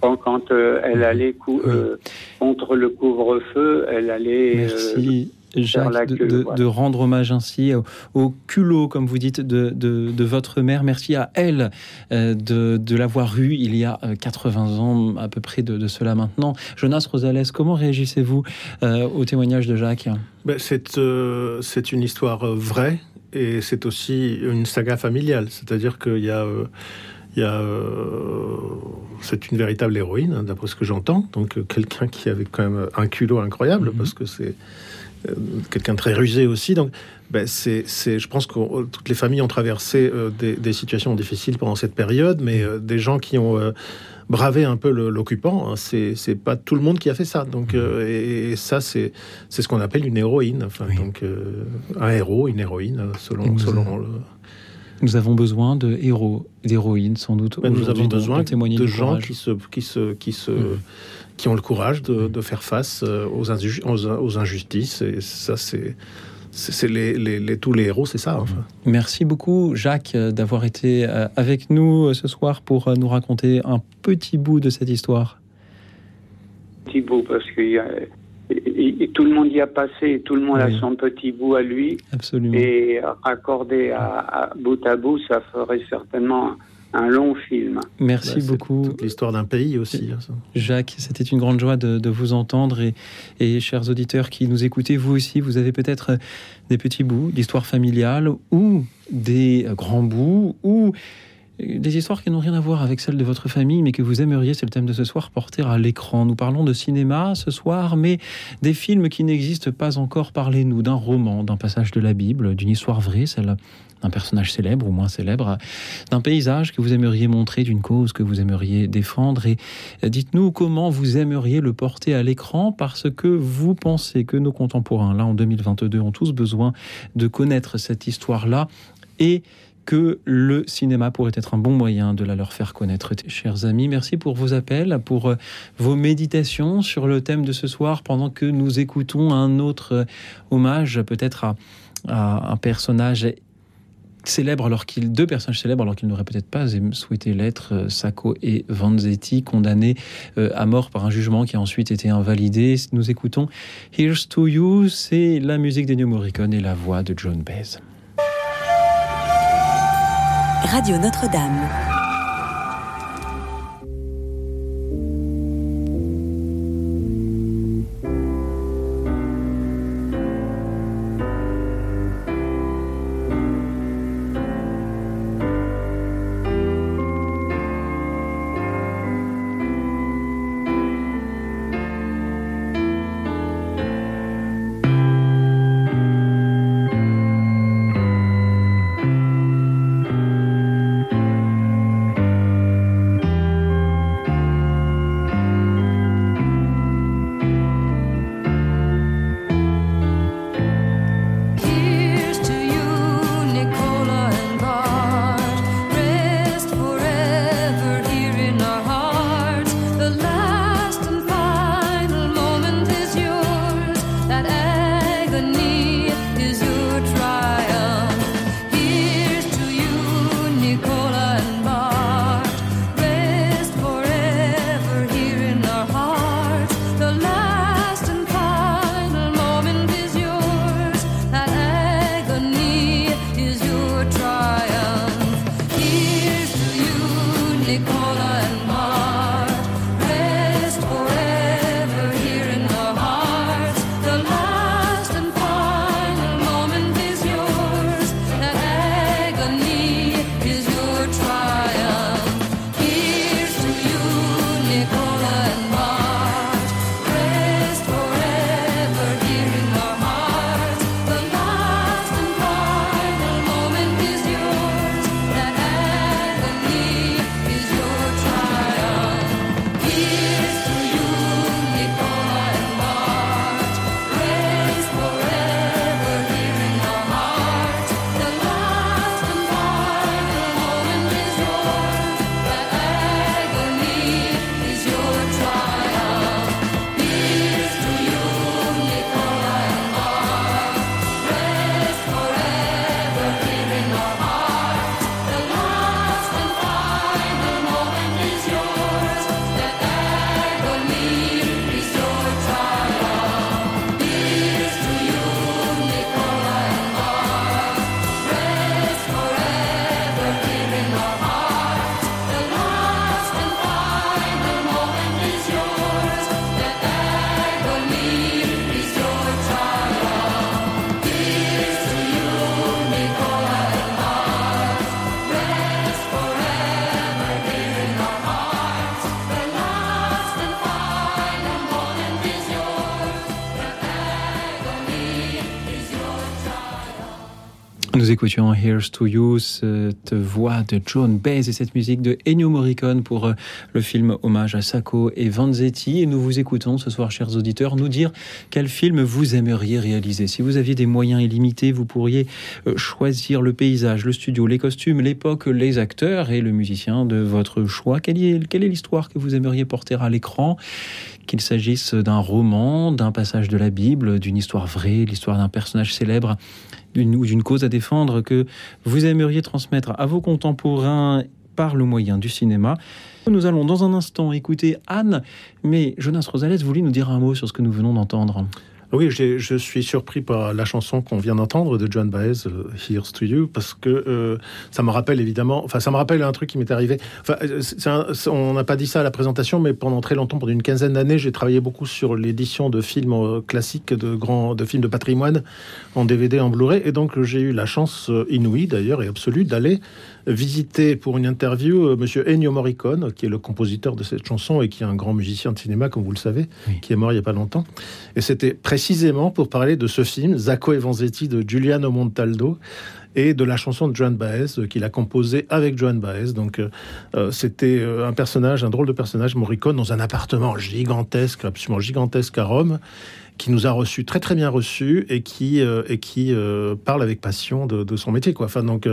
Quand, quand euh, elle allait cou euh, contre le couvre-feu, elle allait Merci. Jacques, de, rendre hommage ainsi au, culot, comme vous dites, de, votre mère. Merci à elle euh, de, l'avoir eu il y a 80 euh, ans, à peu près de, cela maintenant. Jonas Rosales, comment réagissez-vous euh, au témoignage de Jacques? Ben, C'est une histoire vraie et c'est aussi une saga familiale. C'est-à-dire qu'il y a... Il y a, c'est une véritable héroïne, hein, d'après ce que j'entends. Donc, quelqu'un qui avait quand même un culot incroyable, mm-hmm. parce que c'est euh, quelqu'un de très rusé aussi. Donc, ben, c'est, je pense que toutes les familles ont traversé euh, des, situations difficiles pendant cette période, mais euh, des gens qui ont bravé un peu l'occupant, hein, c'est, pas tout le monde qui a fait ça. Donc, et, ça, c'est, c'est ce qu'on appelle une héroïne. Enfin, donc, un héros, une héroïne, selon, selon le... Nous avons besoin de héros, d'héroïnes, sans doute. Ben, nous avons besoin de, de gens qui se, qui se, qui se, mmh qui ont le courage de, faire face euh, aux, aux, injustices. Et ça, c'est c'est les, les, tous les héros, c'est ça. Enfin. Merci beaucoup, Jacques, euh, d'avoir été euh, avec nous ce soir pour nous raconter un petit bout de cette histoire. Petit bout, parce que tout le monde y a passé, tout le monde a son petit bout à lui. Absolument. Et raccordé à, à bout à bout, ça ferait certainement un long film. Merci bah, beaucoup. Toute l'histoire d'un pays aussi. Hein, Jacques, c'était une grande joie de, vous entendre et, et, chers auditeurs qui nous écoutez, vous aussi, vous avez peut-être des petits bouts d'histoire familiale ou des grands bouts ou des histoires qui n'ont rien à voir avec celles de votre famille, mais que vous aimeriez, c'est le thème de ce soir, porter à l'écran. Nous parlons de cinéma ce soir, mais des films qui n'existent pas encore. Parlez-nous d'un roman, d'un passage de la Bible, d'une histoire vraie, celle d'un personnage célèbre ou moins célèbre, d'un paysage que vous aimeriez montrer, d'une cause que vous aimeriez défendre. Et dites-nous comment vous aimeriez le porter à l'écran parce que vous pensez que nos contemporains, là en 2022, ont tous besoin de connaître cette histoire-là et que le cinéma pourrait être un bon moyen de la leur faire connaître. Chers amis, merci pour vos appels, pour euh, vos méditations sur le thème de ce soir, pendant que nous écoutons un autre euh, hommage peut-être à, un personnage célèbre alors qu'il deux personnages célèbres alors qu'ils n'auraient peut-être pas souhaité l'être euh, Sacco et Vanzetti condamnés à mort par un jugement qui a ensuite été invalidé nous écoutons Here's to You c'est la musique d'Ennio Morricone et la voix de John Baez Radio Notre-Dame. Écoutions Here's to You, cette voix de John Baez et cette musique de Ennio Morricone pour euh, le film Hommage à Sacco et Vanzetti. Et nous vous écoutons ce soir, chers auditeurs, nous dire quel film vous aimeriez réaliser. Si vous aviez des moyens illimités, vous pourriez euh, choisir le paysage, le studio, les costumes, l'époque, les acteurs et le musicien de votre choix. Quelle est, quelle est l'histoire que vous aimeriez porter à l'écran? Qu'il s'agisse d'un roman, d'un passage de la Bible, d'une histoire vraie, l'histoire d'un personnage célèbre ou d'une cause à défendre que vous aimeriez transmettre à vos contemporains par le moyen du cinéma. Nous allons dans un instant écouter Anne, mais Jonas Rosales voulait nous dire un mot sur ce que nous venons d'entendre? Oui, je suis surpris par la chanson qu'on vient d'entendre de John Baez, euh, Here's to You, parce que euh, ça me rappelle évidemment, enfin ça me rappelle un truc qui m'est arrivé. Enfin, euh, on n'a pas dit ça à la présentation, mais pendant très longtemps, pendant une quinzaine d'années, j'ai travaillé beaucoup sur l'édition de films classiques, de grands, de films de patrimoine en DVD, en Blu-ray, et donc j'ai eu la chance inouïe d'ailleurs et absolue d'aller visiter pour une interview euh, Monsieur Ennio Morricone, qui est le compositeur de cette chanson et qui est un grand musicien de cinéma, comme vous le savez, qui est mort il n'y a pas longtemps. Et c'était précisément pour parler de ce film, Zacco e Vanzetti de Giuliano Montaldo, et de la chanson de Joan Baez euh, qu'il a composée avec Joan Baez. Donc euh, c'était un personnage, un drôle de personnage, Morricone, dans un appartement gigantesque, absolument gigantesque à Rome qui nous a reçus très très bien reçus et qui et qui parle avec passion de, de, son métier quoi. Enfin donc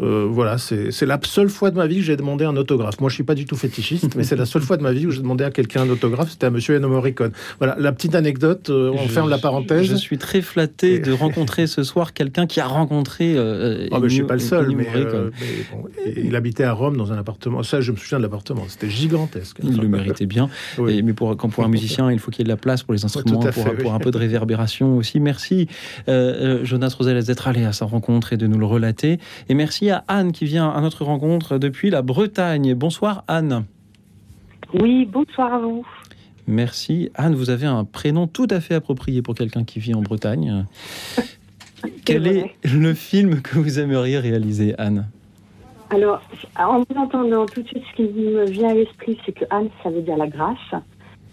euh, voilà, c'est la seule fois de ma vie que j'ai demandé un autographe. Moi, je suis pas du tout fétichiste, mais c'est la seule fois de ma vie où j'ai demandé à quelqu'un un autographe. C'était à Monsieur Ennio Morricone. Voilà, la petite anecdote. Euh, on ferme la parenthèse. Je suis très flatté de rencontrer ce soir quelqu'un qui a rencontré. Euh, oh, je suis pas le seul, mais, il habitait à Rome dans un appartement. Ça, je me souviens de l'appartement. C'était gigantesque. Il le méritait bien. mais pour, quand pour un musicien, il faut qu'il y ait de la place pour les instruments, pour, un peu de réverbération aussi. Merci, Jonas Rosales, d'être allé à sa rencontre et de nous le relater. Et merci à Anne qui vient à notre rencontre depuis la Bretagne. Bonsoir Anne. Oui, bonsoir à vous. Merci. Anne, vous avez un prénom tout à fait approprié pour quelqu'un qui vit en Bretagne. Quel est le film que vous aimeriez réaliser, Anne? Alors, en vous entendant tout de suite, ce qui me vient à l'esprit, c'est que Anne, ça veut dire la grâce.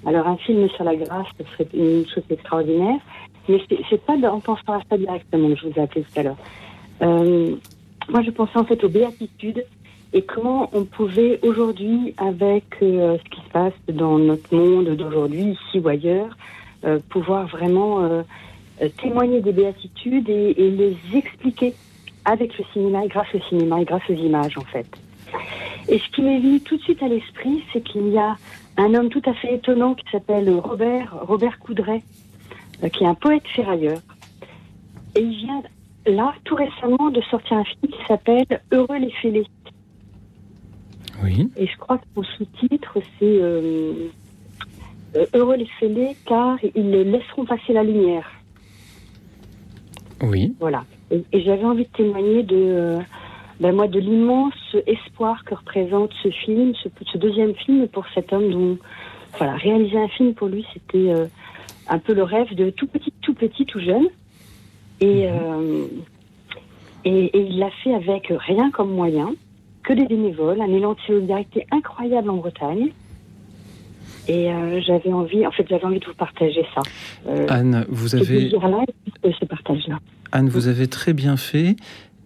Alors, un film sur la grâce, ce serait une chose extraordinaire. Mais c'est pas en pensant à ça directement que je vous ai appelé tout à l'heure. Euh, moi, je pensais en fait aux béatitudes et comment on pouvait aujourd'hui, avec euh, ce qui se passe dans notre monde d'aujourd'hui, ici ou ailleurs, euh, pouvoir vraiment euh, témoigner des béatitudes et, les expliquer avec le cinéma et grâce au cinéma et grâce aux images en fait. Et ce qui m'est venu tout de suite à l'esprit, c'est qu'il y a un homme tout à fait étonnant qui s'appelle Robert, Robert Coudray, qui est un poète ferrailleur. Et il vient là, tout récemment, de sortir un film qui s'appelle Heureux les fêlés. Oui. Et je crois que mon sous-titre, c'est euh, euh, Heureux les fêlés car ils laisseront passer la lumière. Oui. Voilà. Et, j'avais envie de témoigner de, euh, ben moi, de l'immense espoir que représente ce film, ce, deuxième film pour cet homme dont, voilà, réaliser un film pour lui, c'était un peu le rêve de tout petit, tout petit, tout jeune. Et, mhm. euh, et, et, il l'a fait avec rien comme moyen, que des bénévoles, un élan de solidarité incroyable en Bretagne. Et euh, j'avais envie, en fait, j'avais envie de vous partager ça. Euh, Anne, vous avez. ce partage-là. Anne, vous avez très bien fait.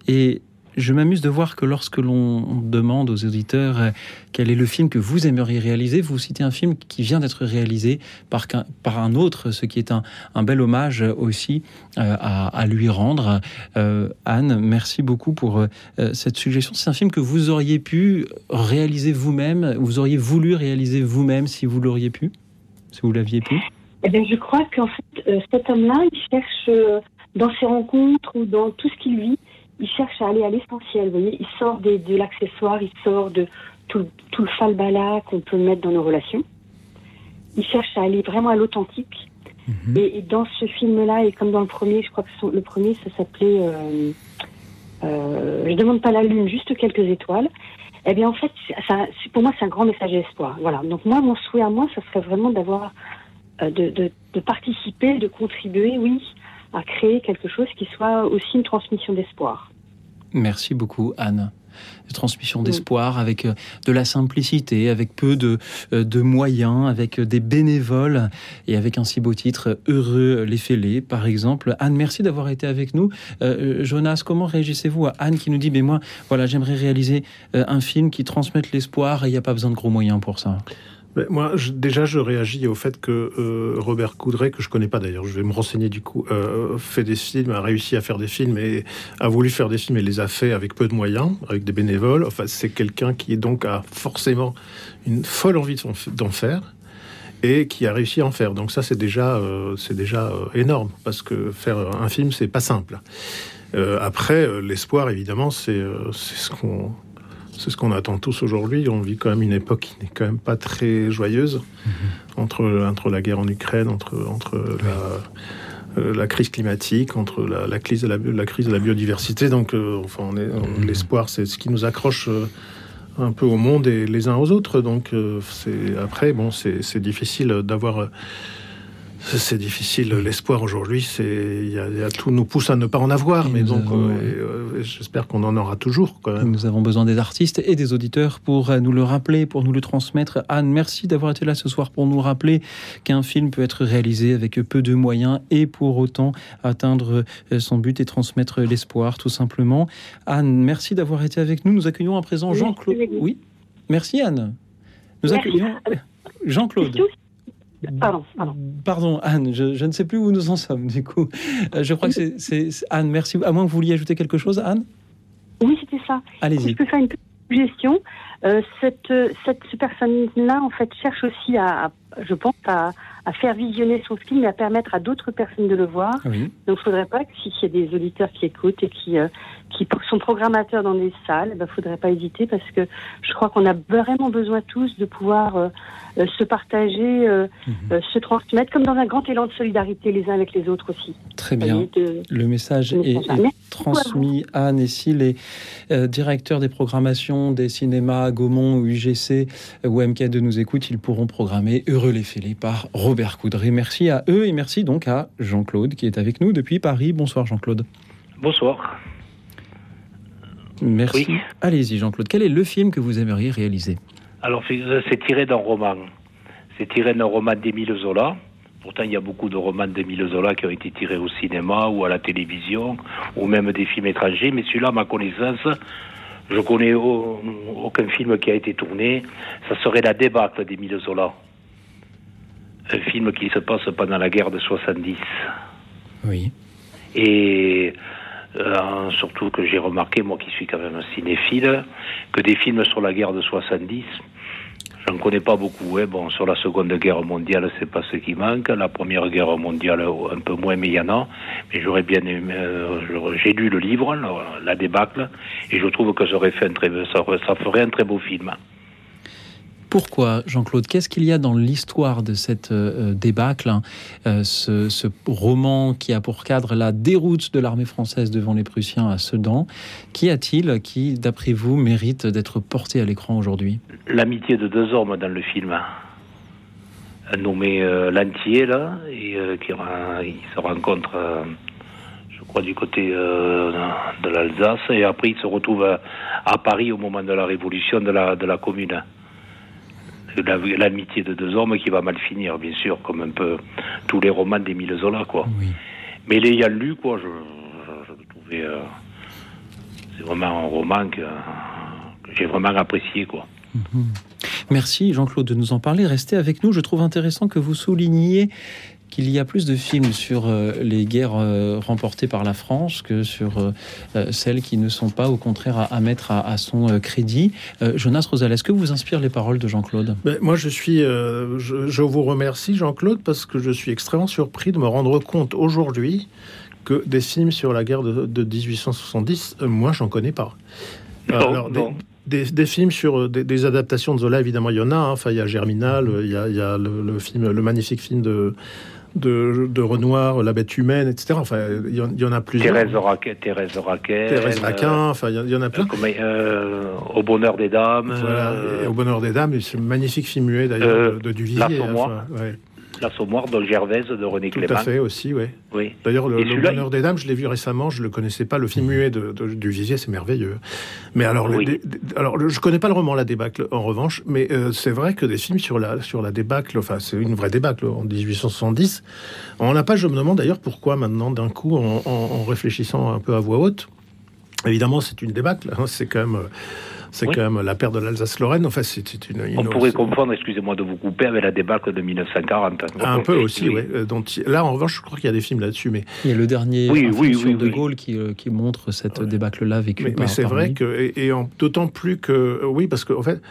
Et je m'amuse de voir que lorsque l'on demande aux auditeurs euh, quel est le film que vous aimeriez réaliser, vous citez un film qui vient d'être réalisé par, par un autre, ce qui est un, bel hommage aussi euh, à, lui rendre. Euh, Anne, merci beaucoup pour cette suggestion. C'est un film que vous auriez pu réaliser vous-même, vous auriez voulu réaliser vous-même si vous l'auriez pu, si vous l'aviez pu? Eh bien, je crois qu'en fait, cet homme-là, il cherche dans ses rencontres ou dans tout ce qu'il vit, il cherche à aller à l'essentiel. Vous voyez, il sort de l'accessoire, il sort de tout, tout le falbala qu'on peut mettre dans nos relations. Il cherche à aller vraiment à l'authentique. Mhm. Et, dans ce film-là, et comme dans le premier, je crois que le premier, ça s'appelait euh, euh, Je demande pas la lune, juste quelques étoiles. Eh bien, en fait, ça, pour moi, c'est un grand message d'espoir. Voilà. Donc moi, mon souhait à moi, ça serait vraiment d'avoir, euh, de, de, de, participer, de contribuer, oui, à créer quelque chose qui soit aussi une transmission d'espoir. Merci beaucoup, Anne. transmission d'espoir, avec de la simplicité, avec peu de, de moyens, avec des bénévoles et avec un si beau titre, Heureux les fêlés, par exemple. Anne, merci d'avoir été avec nous. Jonas, comment réagissez-vous à Anne qui nous dit, mais moi, voilà, j'aimerais réaliser un film qui transmette l'espoir et il n'y a pas besoin de gros moyens pour ça? Moi, déjà, je réagis au fait que euh, Robert Coudray, que je connais pas d'ailleurs, je vais me renseigner du coup, euh, fait des films, a réussi à faire des films et a voulu faire des films et les a fait avec peu de moyens, avec des bénévoles. Enfin, c'est quelqu'un qui donc a forcément une folle envie d'en faire et qui a réussi à en faire. Donc ça, c'est déjà, euh, c'est déjà énorme parce que faire un film, c'est pas simple. après, l'espoir, évidemment, c'est ce qu'on c'est ce qu'on attend tous aujourd'hui. On vit quand même une époque qui n'est quand même pas très joyeuse mhm. entre, entre la guerre en Ukraine, entre, entre la, euh, la crise climatique, entre la, crise, de la, la, crise de la biodiversité. Donc, euh, enfin, on mhm. l'espoir, c'est ce qui nous accroche euh, un peu au monde et les uns aux autres. Donc, c'est après, bon, c'est difficile d'avoir c'est difficile. L'espoir aujourd'hui, c'est il y, a tout nous pousse à ne pas en avoir, mais donc euh, euh, j'espère qu'on en aura toujours. Quand même. Nous avons besoin des artistes et des auditeurs pour euh, nous le rappeler, pour nous le transmettre. Anne, merci d'avoir été là ce soir pour nous rappeler qu'un film peut être réalisé avec peu de moyens et pour autant atteindre son but et transmettre l'espoir, tout simplement. Anne, merci d'avoir été avec nous. Nous accueillons à présent Jean-Claude. Oui, merci Anne. Nous accueillons Jean-Claude. Pardon, pardon. Anne, je, ne sais plus où nous en sommes, du coup. Euh, je crois que c'est Anne, merci. À moins que vous vouliez ajouter quelque chose, Anne? Oui, c'était ça. Allez-y. Je peux faire une petite suggestion? Euh, cette, cette personne-là, en fait, cherche aussi à, je pense, à, à, faire visionner son film et à permettre à d'autres personnes de le voir. Donc, il ne faudrait pas que s'il y a des auditeurs qui écoutent et qui, euh, qui sont programmateurs dans des salles, il eh ne ben, faudrait pas hésiter parce que je crois qu'on a vraiment besoin tous de pouvoir euh, euh, se partager, mhm. se transmettre, comme dans un grand élan de solidarité les uns avec les autres aussi. Très bien. le message est, transmis. Anne Essil les directeurs des programmations des cinémas Gaumont UGC ou MK2 nous écoutent, ils pourront programmer Heureux les fêlés par Robert Coudray. Merci à eux et merci donc à Jean-Claude qui est avec nous depuis Paris. Bonsoir Jean-Claude. Bonsoir. Merci. Allez-y Jean-Claude, quel est le film que vous aimeriez réaliser? Alors c'est tiré d'un roman. C'est tiré d'un roman d'Émile Zola. Pourtant, il y a beaucoup de romans d'Émile Zola qui ont été tirés au cinéma ou à la télévision, ou même des films étrangers. Mais celui-là, à ma connaissance, je connais aucun film qui a été tourné. Ça serait La débâcle d'Émile Zola. Un film qui se passe pendant la guerre de 70. Oui. Et euh, surtout que j'ai remarqué, moi qui suis quand même un cinéphile, que des films sur la guerre de 70, j'en connais pas beaucoup. Hein. Bon, sur la Seconde Guerre mondiale, c'est pas ce qui manque. La Première Guerre mondiale, un peu moins, mais il y en a. Mais j'aurais bien aimé. Euh, j'ai lu le livre, la, débâcle, et je trouve que ça, aurait fait un très, ça ferait un très beau film. Pourquoi, Jean-Claude Qu'est-ce qu'il y a dans l'histoire de cette euh, débâcle hein, euh, ce, roman qui a pour cadre la déroute de l'armée française devant les Prussiens à Sedan? Qui a-t-il qui, d'après vous, mérite d'être porté à l'écran aujourd'hui? L'amitié de deux hommes dans le film. Nommé euh, Lantier, là, et qui se rencontre je crois, du côté de l'Alsace. Et après, il se retrouve à, Paris au moment de la révolution de la commune l'amitié de deux hommes qui va mal finir, bien sûr, comme un peu tous les romans d'Émile Zola, quoi. Mais l'ayant lu, quoi, je, je, trouvais. Euh, c'est vraiment un roman que, j'ai vraiment apprécié, quoi. Mhm. Merci Jean-Claude de nous en parler. Restez avec nous. Je trouve intéressant que vous souligniez qu'il y a plus de films sur euh, les guerres euh, remportées par la France que sur euh, celles qui ne sont pas, au contraire, à, mettre à, son crédit. Jonas Rosal, est-ce que vous inspire les paroles de Jean-Claude? Ben, Moi, je suis, je, vous remercie, Jean-Claude, parce que je suis extrêmement surpris de me rendre compte aujourd'hui que des films sur la guerre de, 1870, moi, j'en connais pas. Alors, Des, films sur des, adaptations de Zola, évidemment, il y en a. Hein. Enfin, il y a Germinal, il y a, le, film, le magnifique film de de, Renoir, La bête humaine, etc. Enfin, il y, en a plusieurs. Thérèse Raquin, Thérèse Raquin, Thérèse Raquin, euh, enfin, il y, en a plein. Euh, au bonheur des dames. Voilà, au bonheur des dames, c'est un magnifique film muet d'ailleurs de, de, Duvivier. Là, pour moi. L'Assommoir de Gervaise de René Tout Clément. à fait aussi, ouais. Oui. D'ailleurs, le, Bonheur des Dames, je l'ai vu récemment, je le connaissais pas. Le film muet de, de- du Vizier, c'est merveilleux. Mais alors, Oui. alors, le- je connais pas le roman La débâcle, en revanche, mais euh, c'est vrai que des films sur la sur la débâcle, enfin, c'est une vraie débâcle en 1870. On n'a pas. Je me demande d'ailleurs pourquoi maintenant, d'un coup, en, en- en réfléchissant un peu à voix haute. Évidemment, c'est une débâcle. hein, c'est quand même. euh, C'est Oui. quand même la perte de l'Alsace-Lorraine. Enfin, c'est c'est une, On une- pourrait confondre, excusez-moi de vous couper, avec la débâcle de 1940. un peu aussi, Oui. ouais. euh, dont il- là, en revanche, je crois qu'il y a des films là-dessus, mais Il y a le dernier Oui, un oui, film sur oui, De oui. Gaulle qui, euh, qui montre cette débâcle-là vécue Mais, par mais c'est par vrai lui. que, et, et en- d'autant plus que, euh, oui, parce qu'en en fait,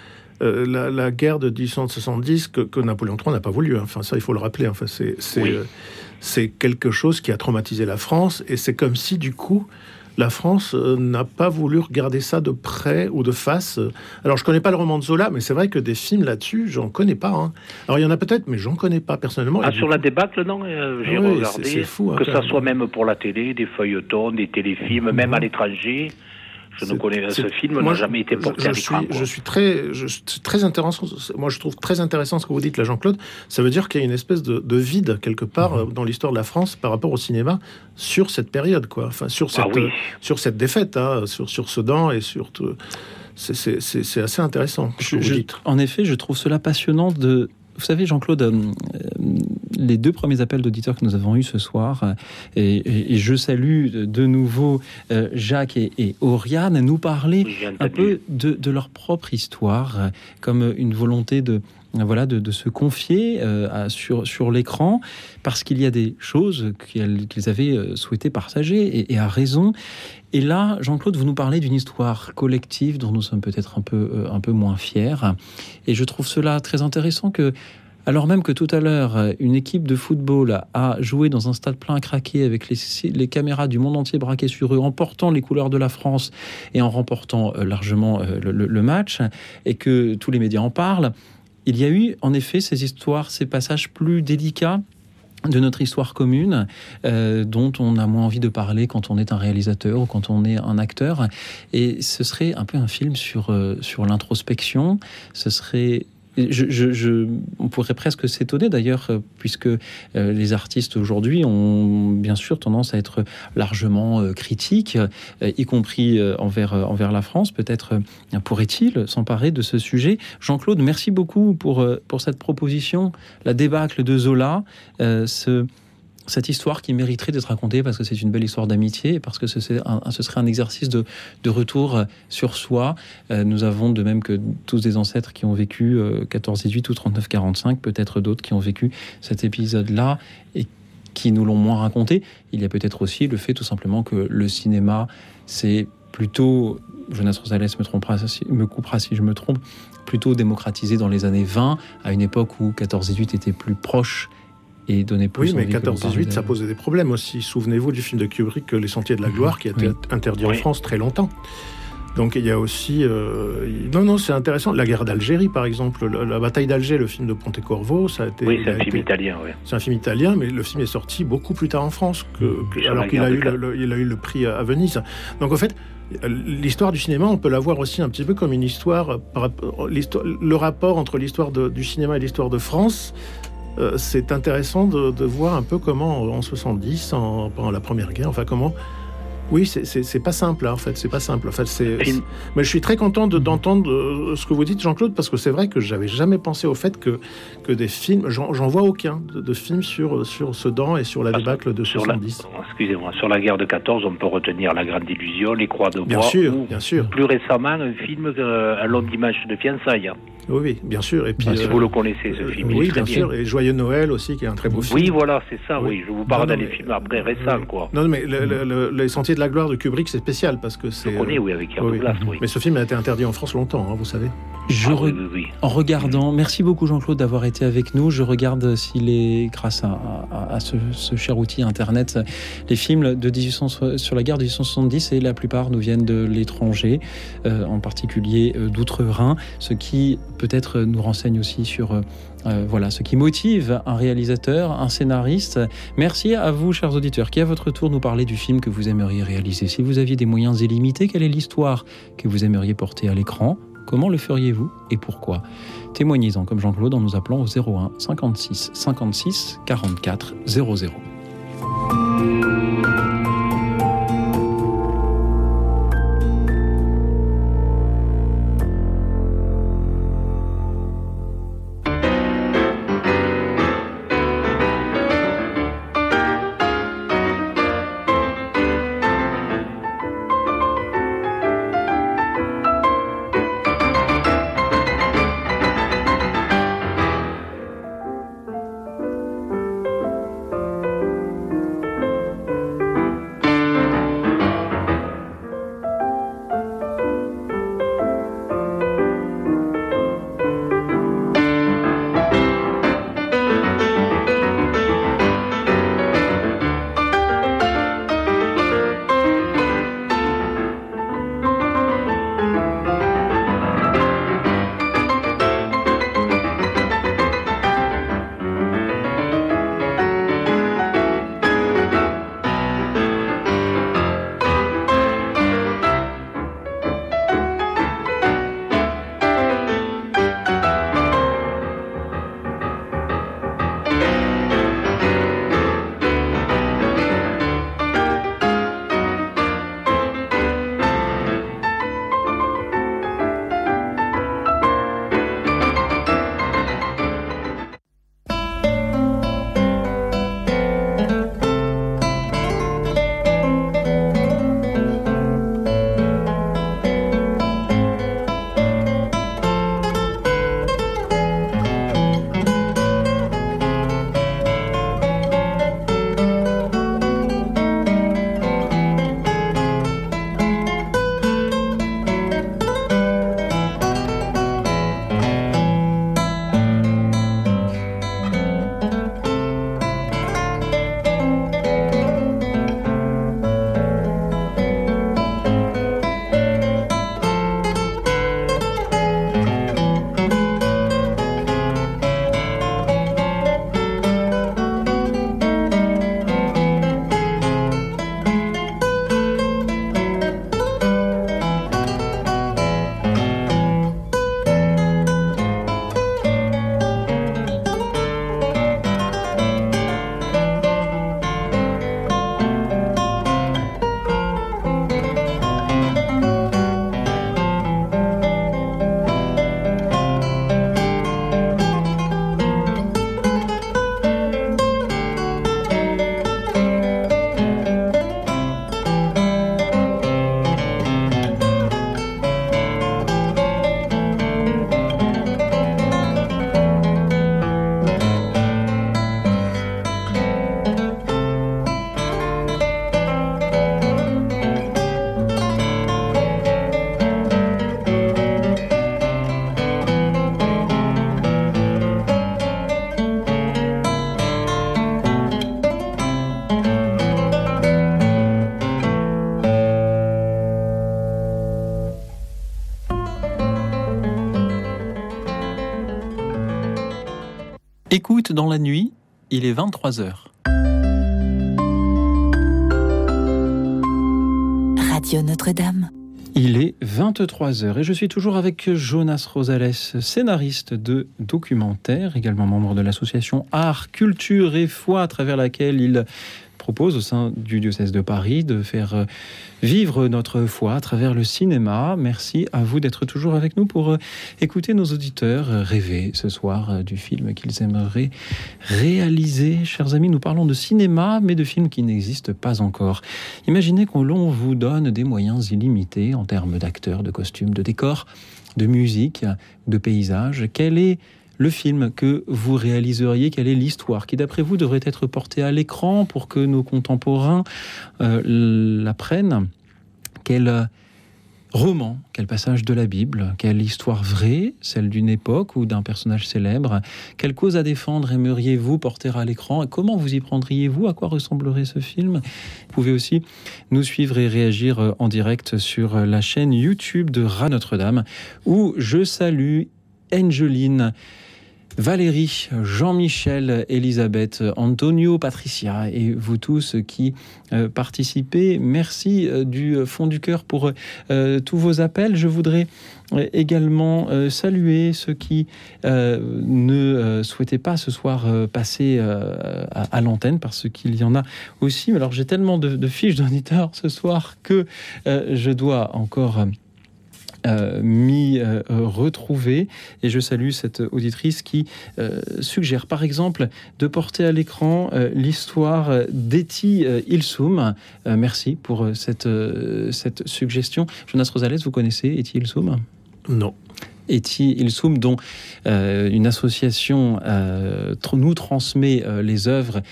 euh, la, la guerre de 1870 que, que Napoléon III n'a pas voulu, hein. enfin ça il faut le rappeler, enfin, c'est c'est, Oui. euh, c'est quelque chose qui a traumatisé la France, et c'est comme si du coup la France euh, n'a pas voulu regarder ça de près ou de face. Alors je connais pas le roman de Zola, mais c'est vrai que des films là-dessus, j'en connais pas. hein. Alors il y en a peut-être, mais j'en connais pas personnellement. Ah, sur la débâcle, non, euh, j'ai Ah oui, regardé. c'est- c'est fou, hein, que ça soit même pour la télé, des feuilletons, des téléfilms, même à l'étranger. Je ne connais ce c'est- film moi, n'a jamais été porté je, à je l'écran. suis, quoi. je suis très, je très intéressant. Moi, je trouve très intéressant ce que vous dites là, Jean-Claude. Ça veut dire qu'il y a une espèce de, de vide quelque part Mhm. euh, dans l'histoire de la France par rapport au cinéma sur cette période, quoi. Enfin, sur cette, Ah oui. euh, sur cette défaite, hein, sur sur Sedan et sur. tout- c'est- C'est c'est- c'est assez intéressant ce que Je- vous je- dites. en effet, je trouve cela passionnant de. Vous savez, Jean-Claude, euh, euh, les deux premiers appels d'auditeurs que nous avons eus ce soir, euh, et, et- et je salue de nouveau euh, Jacques et, et Oriane, nous Oui, j'ai un peu de, de leur propre histoire, euh, comme une volonté de voilà de, de se confier euh, à- sur sur l'écran, parce qu'il y a des choses qu'ils avaient souhaité partager et, et à raison. Et là, Jean-Claude, vous nous parlez d'une histoire collective dont nous sommes peut-être un peu euh, un peu moins fiers, et je trouve cela très intéressant que alors même que tout à l'heure, une équipe de football a joué dans un stade plein à craquer avec les, caméras du monde entier braquées sur eux, en portant les couleurs de la France et en remportant euh, largement euh, le, match, et que tous les médias en parlent, il y a eu en effet ces histoires, ces passages plus délicats de notre histoire commune, euh, dont on a moins envie de parler quand on est un réalisateur ou quand on est un acteur. Et ce serait un peu un film sur, sur l'introspection. Ce serait je, je- on pourrait presque s'étonner d'ailleurs, euh, puisque euh, les artistes aujourd'hui ont bien sûr tendance à être largement euh, critiques, y compris envers, envers la France. Peut-être pourrait-il s'emparer de ce sujet? Jean-Claude, merci beaucoup pour, pour cette proposition, la débâcle de Zola, cette histoire qui mériterait d'être racontée parce que c'est une belle histoire d'amitié et parce que ce, serait un exercice de, retour euh, sur soi. Euh, nous avons, de même que tous des ancêtres qui ont vécu euh, 14-18 ou 39-45, peut-être d'autres qui ont vécu cet épisode-là et qui nous l'ont moins raconté. Il y a peut-être aussi le fait tout simplement que le cinéma, c'est plutôt, Jonas Rosales me, trompera, me coupera si je me trompe, plutôt démocratisé dans les années 20, à une époque où 14-18 était plus proche et donnait plus Oui, mais envie que l'on 14-18, parle ça posait des problèmes aussi. Souvenez-vous du film de Kubrick, Les Sentiers de la Mhm, Gloire, qui a été oui. interdit en. France très longtemps. Donc il y a aussi... euh, Non, non, c'est intéressant. La guerre d'Algérie, par exemple. La, la bataille d'Alger, le film de Pontecorvo, ça a été... Oui, c'est a un film été- italien, oui. C'est un film italien, mais le film est sorti beaucoup plus tard en France, que, alors qu'il a, eu le, le- il a eu le prix à, à Venise. Donc en fait, l'histoire du cinéma, on peut la voir aussi un petit peu comme une histoire, euh, le rapport entre l'histoire du cinéma et l'histoire de France. Euh, c'est intéressant de, de voir un peu comment en 70, en, pendant la Première Guerre, enfin comment. Oui, c'est- pas simple, hein, en fait. C'est pas simple. En fait, c'est. Mais je suis très content de- d'entendre euh, ce que vous dites, Jean-Claude, parce que c'est vrai que j'avais jamais pensé au fait que, que des films, j'en vois aucun de, de films sur, sur Sedan et sur la débâcle de Sur la, 70. excusez-moi, sur la guerre de 14, on peut retenir La Grande Illusion, Les Croix de Bois, Bien sûr, ou bien sûr. plus récemment un film, euh, Un long dimanche de fiançailles. Oui, oui, bien sûr. Et puis, Bien Si sûr. euh, vous le connaissez, ce film. il est oui, très bien sûr. Et Joyeux Noël aussi, qui est un très beau film. Oui, voilà, c'est ça, Oui. oui. Je vous parle Non, non, dans les mais- films après récents, Oui. quoi. Non, mais le- le- le- Les Sentiers de la Gloire de Kubrick, c'est spécial parce que c'est. Je connais, euh, oui, avec Pierre oui, Douglas, oui. Mais ce film a été interdit en France longtemps, hein, vous savez. Je Ah, re- oui, oui, oui. En regardant, merci beaucoup Jean-Claude d'avoir été avec nous. Je regarde s'il est, grâce à, à- à ce, ce cher outil Internet, les films de 1800 sur la guerre de 1870 et la plupart nous viennent de l'étranger, euh, en particulier euh, d'outre-Rhin, ce qui peut-être nous renseigne aussi sur euh, euh, voilà ce qui motive un réalisateur, un scénariste. Merci à vous, chers auditeurs, qui à votre tour nous parlez du film que vous aimeriez réaliser. Si vous aviez des moyens illimités, quelle est l'histoire que vous aimeriez porter à l'écran? Comment le feriez-vous et pourquoi? Témoignez-en comme Jean-Claude en nous appelant au 01 56 56 44 00. Écoute dans la nuit, il est 23h. Radio Notre-Dame. Il est 23h et je suis toujours avec Jonas Rosales, scénariste de documentaire, également membre de l'association Art, Culture et Foi, à travers laquelle il propose au sein du diocèse de Paris de faire euh, vivre notre foi à travers le cinéma. Merci à vous d'être toujours avec nous pour euh, écouter nos auditeurs euh, rêver ce soir du film qu'ils aimeraient réaliser. Chers amis, nous parlons de cinéma, mais de films qui n'existent pas encore. Imaginez qu'on l'on vous donne des moyens illimités en termes d'acteurs, de costumes, de décors, de musique, de paysages. Quel est le film que vous réaliseriez, quelle est l'histoire qui, d'après vous, devrait être portée à l'écran pour que nos contemporains euh, l'apprennent? Quel euh, roman, quel passage de la Bible, quelle histoire vraie, celle d'une époque ou d'un personnage célèbre? Quelle cause à défendre aimeriez-vous porter à l'écran? Comment vous y prendriez-vous? À quoi ressemblerait ce film? Vous pouvez aussi nous suivre et réagir euh, en direct sur la chaîne YouTube de Rat Notre-Dame où je salue Angeline Valérie, Jean-Michel, Elisabeth, Antonio, Patricia et vous tous qui euh, participez. Merci euh, du fond du cœur pour euh, tous vos appels. Je voudrais également saluer ceux qui ne souhaitaient pas ce soir passer à, l'antenne parce qu'il y en a aussi. Alors j'ai tellement de, fiches d'auditeurs ce soir que je dois encore m'y euh, retrouver. Et je salue cette auditrice qui euh, suggère par exemple de porter à l'écran l'histoire d'Eti Ilsoum. merci pour cette, cette suggestion. Jonas Rosales, vous connaissez Eti Ilsoum? Non. Eti Ilsoum, dont euh, une association euh, nous transmet euh, les œuvres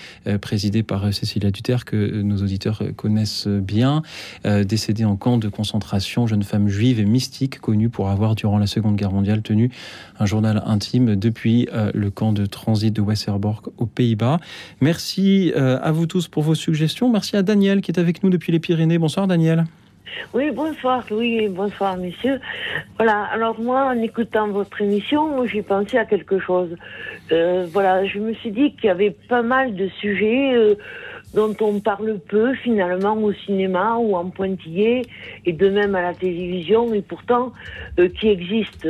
présidées par Cécilia Duterre, que nos auditeurs connaissent bien, décédée en camp de concentration, jeune femme juive et mystique, connue pour avoir, durant la Seconde Guerre mondiale, tenu un journal intime depuis le camp de transit de Westerbork aux Pays-Bas. Merci à vous tous pour vos suggestions. Merci à Daniel qui est avec nous depuis les Pyrénées. Bonsoir Daniel. Oui, bonsoir Louis, bonsoir messieurs. Voilà, alors moi, en écoutant votre émission, j'ai pensé à quelque chose. Euh, voilà, je me suis dit qu'il y avait pas mal de sujets euh, dont on parle peu finalement au cinéma ou en pointillé et de même à la télévision et pourtant euh, qui existent.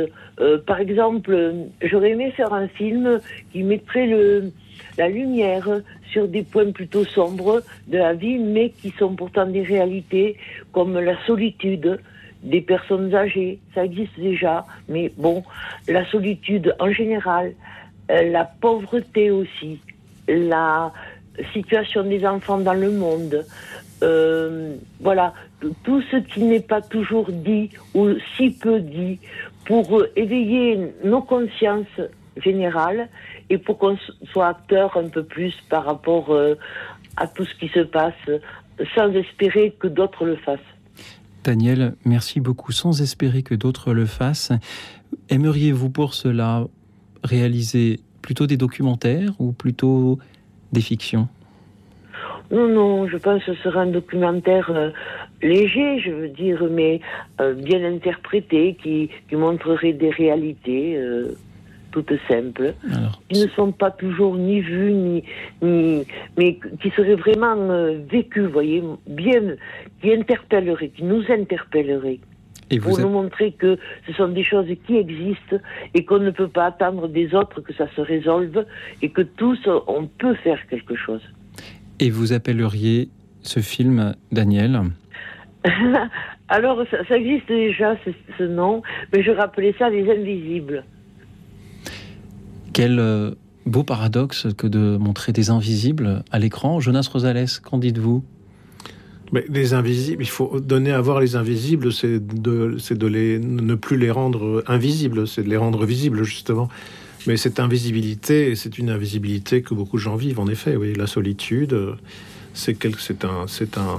par exemple, j'aurais aimé faire un film qui mettrait le, la lumière sur des points plutôt sombres de la vie, mais qui sont pourtant des réalités, comme la solitude des personnes âgées. Ça existe déjà, mais bon, la solitude en général, euh, la pauvreté aussi, la situation des enfants dans le monde. Euh, voilà, tout ce qui n'est pas toujours dit ou si peu dit pour éveiller nos consciences générales et pour qu'on soit acteur un peu plus par rapport euh, à tout ce qui se passe, sans espérer que d'autres le fassent. Daniel, merci beaucoup. Sans espérer que d'autres le fassent, aimeriez-vous pour cela réaliser plutôt des documentaires ou plutôt des fictions? Non, non, je pense que ce serait un documentaire euh, léger, je veux dire, mais euh, bien interprété, qui, qui, montrerait des réalités toutes simples, qui ne sont pas toujours ni vues, ni, ni mais qui seraient vraiment euh, vécues, voyez, bien, qui interpelleraient, qui nous interpelleraient. Et pour nous montrer que ce sont des choses qui existent et qu'on ne peut pas attendre des autres que ça se résolve et que tous, on peut faire quelque chose. Et vous appelleriez ce film Daniel Alors, ça, existe déjà, ce, ce, nom, mais je rappelais ça Les Invisibles. Quel euh, beau paradoxe que de montrer des invisibles à l'écran. Jonas Rosales, qu'en dites-vous? Mais les invisibles, il faut donner à voir les invisibles, c'est de, de les, ne plus les rendre invisibles, c'est de les rendre visibles, justement. Mais cette invisibilité, c'est une invisibilité que beaucoup de gens vivent, en effet. Oui, la solitude, c'est, un, c'est un,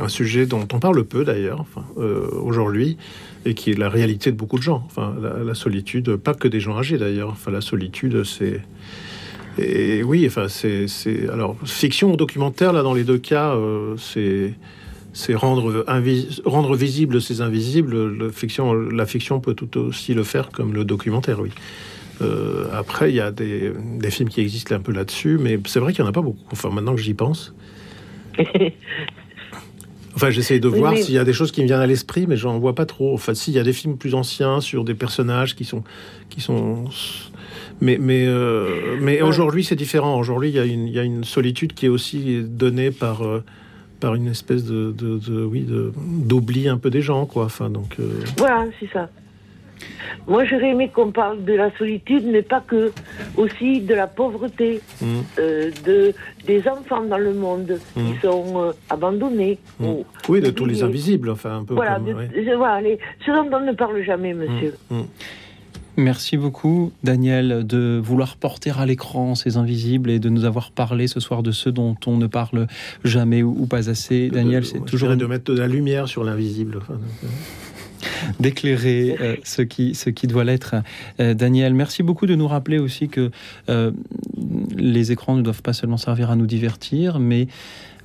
un, sujet dont on parle peu, d'ailleurs, euh, aujourd'hui et qui est la réalité de beaucoup de gens. Enfin, la, solitude, pas que des gens âgés d'ailleurs. Enfin, la solitude, c'est et oui, enfin, c'est alors fiction ou documentaire là dans les deux cas, euh, c'est c'est rendre rendre visible ces invisibles. La fiction, la fiction peut tout aussi le faire comme le documentaire, oui. Euh, après, il y a des, des, films qui existent un peu là-dessus, mais c'est vrai qu'il n'y en a pas beaucoup. Enfin, maintenant que j'y pense. Enfin, j'essaie de voir s'il y a des choses qui me viennent à l'esprit, mais j'en vois pas trop. Enfin, s'il y a des films plus anciens sur des personnages qui sont, qui sont, mais mais euh, mais aujourd'hui c'est différent. Aujourd'hui, il y a une il y a une solitude qui est aussi donnée par euh, par une espèce de, de, de oui d'oubli un peu des gens, quoi. Enfin, donc. Euh, voilà, c'est ça. Moi, j'aurais aimé qu'on parle de la solitude, mais pas que. Aussi de la pauvreté, mm. euh, de, des enfants dans le monde qui mm. sont euh, abandonnés. Mm. oui, de tous les invisibles, enfin, un peu voilà, comme, voilà les, ce dont on ne parle jamais, monsieur. Merci beaucoup, Daniel, de vouloir porter à l'écran ces invisibles et de nous avoir parlé ce soir de ceux dont on ne parle jamais ou, pas assez. Daniel, c'est toujours. de mettre de la lumière sur l'invisible. Enfin, d'éclairer euh, ce, qui, ce qui doit l'être. Euh, Daniel, merci beaucoup de nous rappeler aussi que euh, les écrans ne doivent pas seulement servir à nous divertir, mais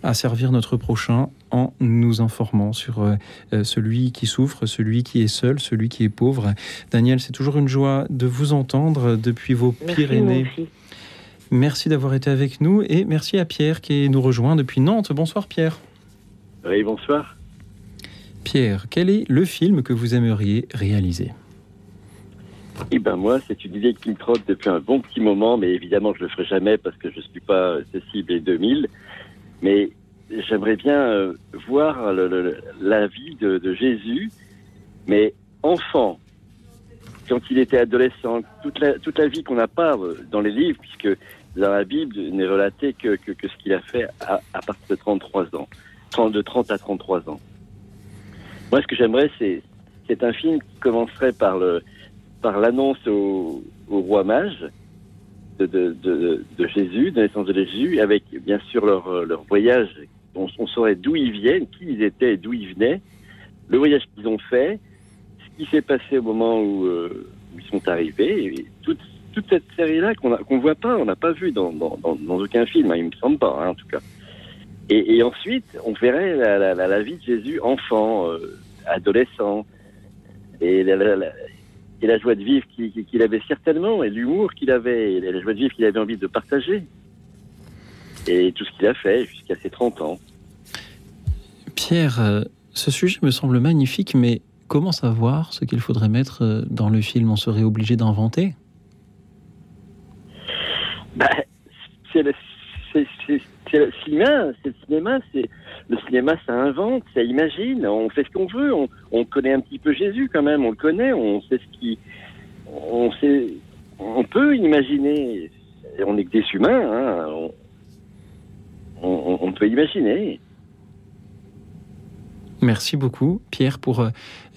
à servir notre prochain en nous informant sur euh, celui qui souffre, celui qui est seul, celui qui est pauvre. Daniel, c'est toujours une joie de vous entendre depuis vos Pyrénées. Merci d'avoir été avec nous et merci à Pierre qui nous rejoint depuis Nantes. Bonsoir Pierre. Oui, bonsoir. Pierre, quel est le film que vous aimeriez réaliser? Eh ben moi, c'est une idée qui me trotte depuis un bon petit moment, mais évidemment, je le ferai jamais parce que je suis pas Cécile et 2000. Mais j'aimerais bien euh, voir la vie de, Jésus, mais enfant, quand il était adolescent, toute la, vie qu'on n'a pas euh, dans les livres, puisque dans la Bible n'est relaté que, ce qu'il a fait à, partir de 33 ans, 30, de 30 à 33 ans. Moi, ce que j'aimerais, c'est, c'est un film qui commencerait par le, par l'annonce au, roi mage de, de, de, Jésus, de la naissance de Jésus, avec bien sûr leur, leur voyage. On, on saurait d'où ils viennent, qui ils étaient d'où ils venaient, le voyage qu'ils ont fait, ce qui s'est passé au moment où, euh, ils sont arrivés, toute, toute cette série-là qu'on ne voit pas, on n'a pas vu dans, dans, dans, aucun film, hein, il me semble pas, hein, en tout cas. Et, et, ensuite, on verrait la, la, la, vie de Jésus enfant, euh, adolescent, et la, et la joie de vivre qu'il avait certainement, et l'humour qu'il avait, et la joie de vivre qu'il avait envie de partager. Et tout ce qu'il a fait jusqu'à ses 30 ans. Pierre, euh, ce sujet me semble magnifique, mais comment savoir ce qu'il faudrait mettre euh, dans le film? On serait obligé d'inventer? Bah, C'est le, cinéma, c'est le cinéma, c'est le cinéma, ça invente, ça imagine, on fait ce qu'on veut, on, connaît un petit peu Jésus quand même, on le connaît, on sait ce qui, on sait, on peut imaginer, on est que des humains, hein, on, on, peut imaginer. Merci beaucoup, Pierre, pour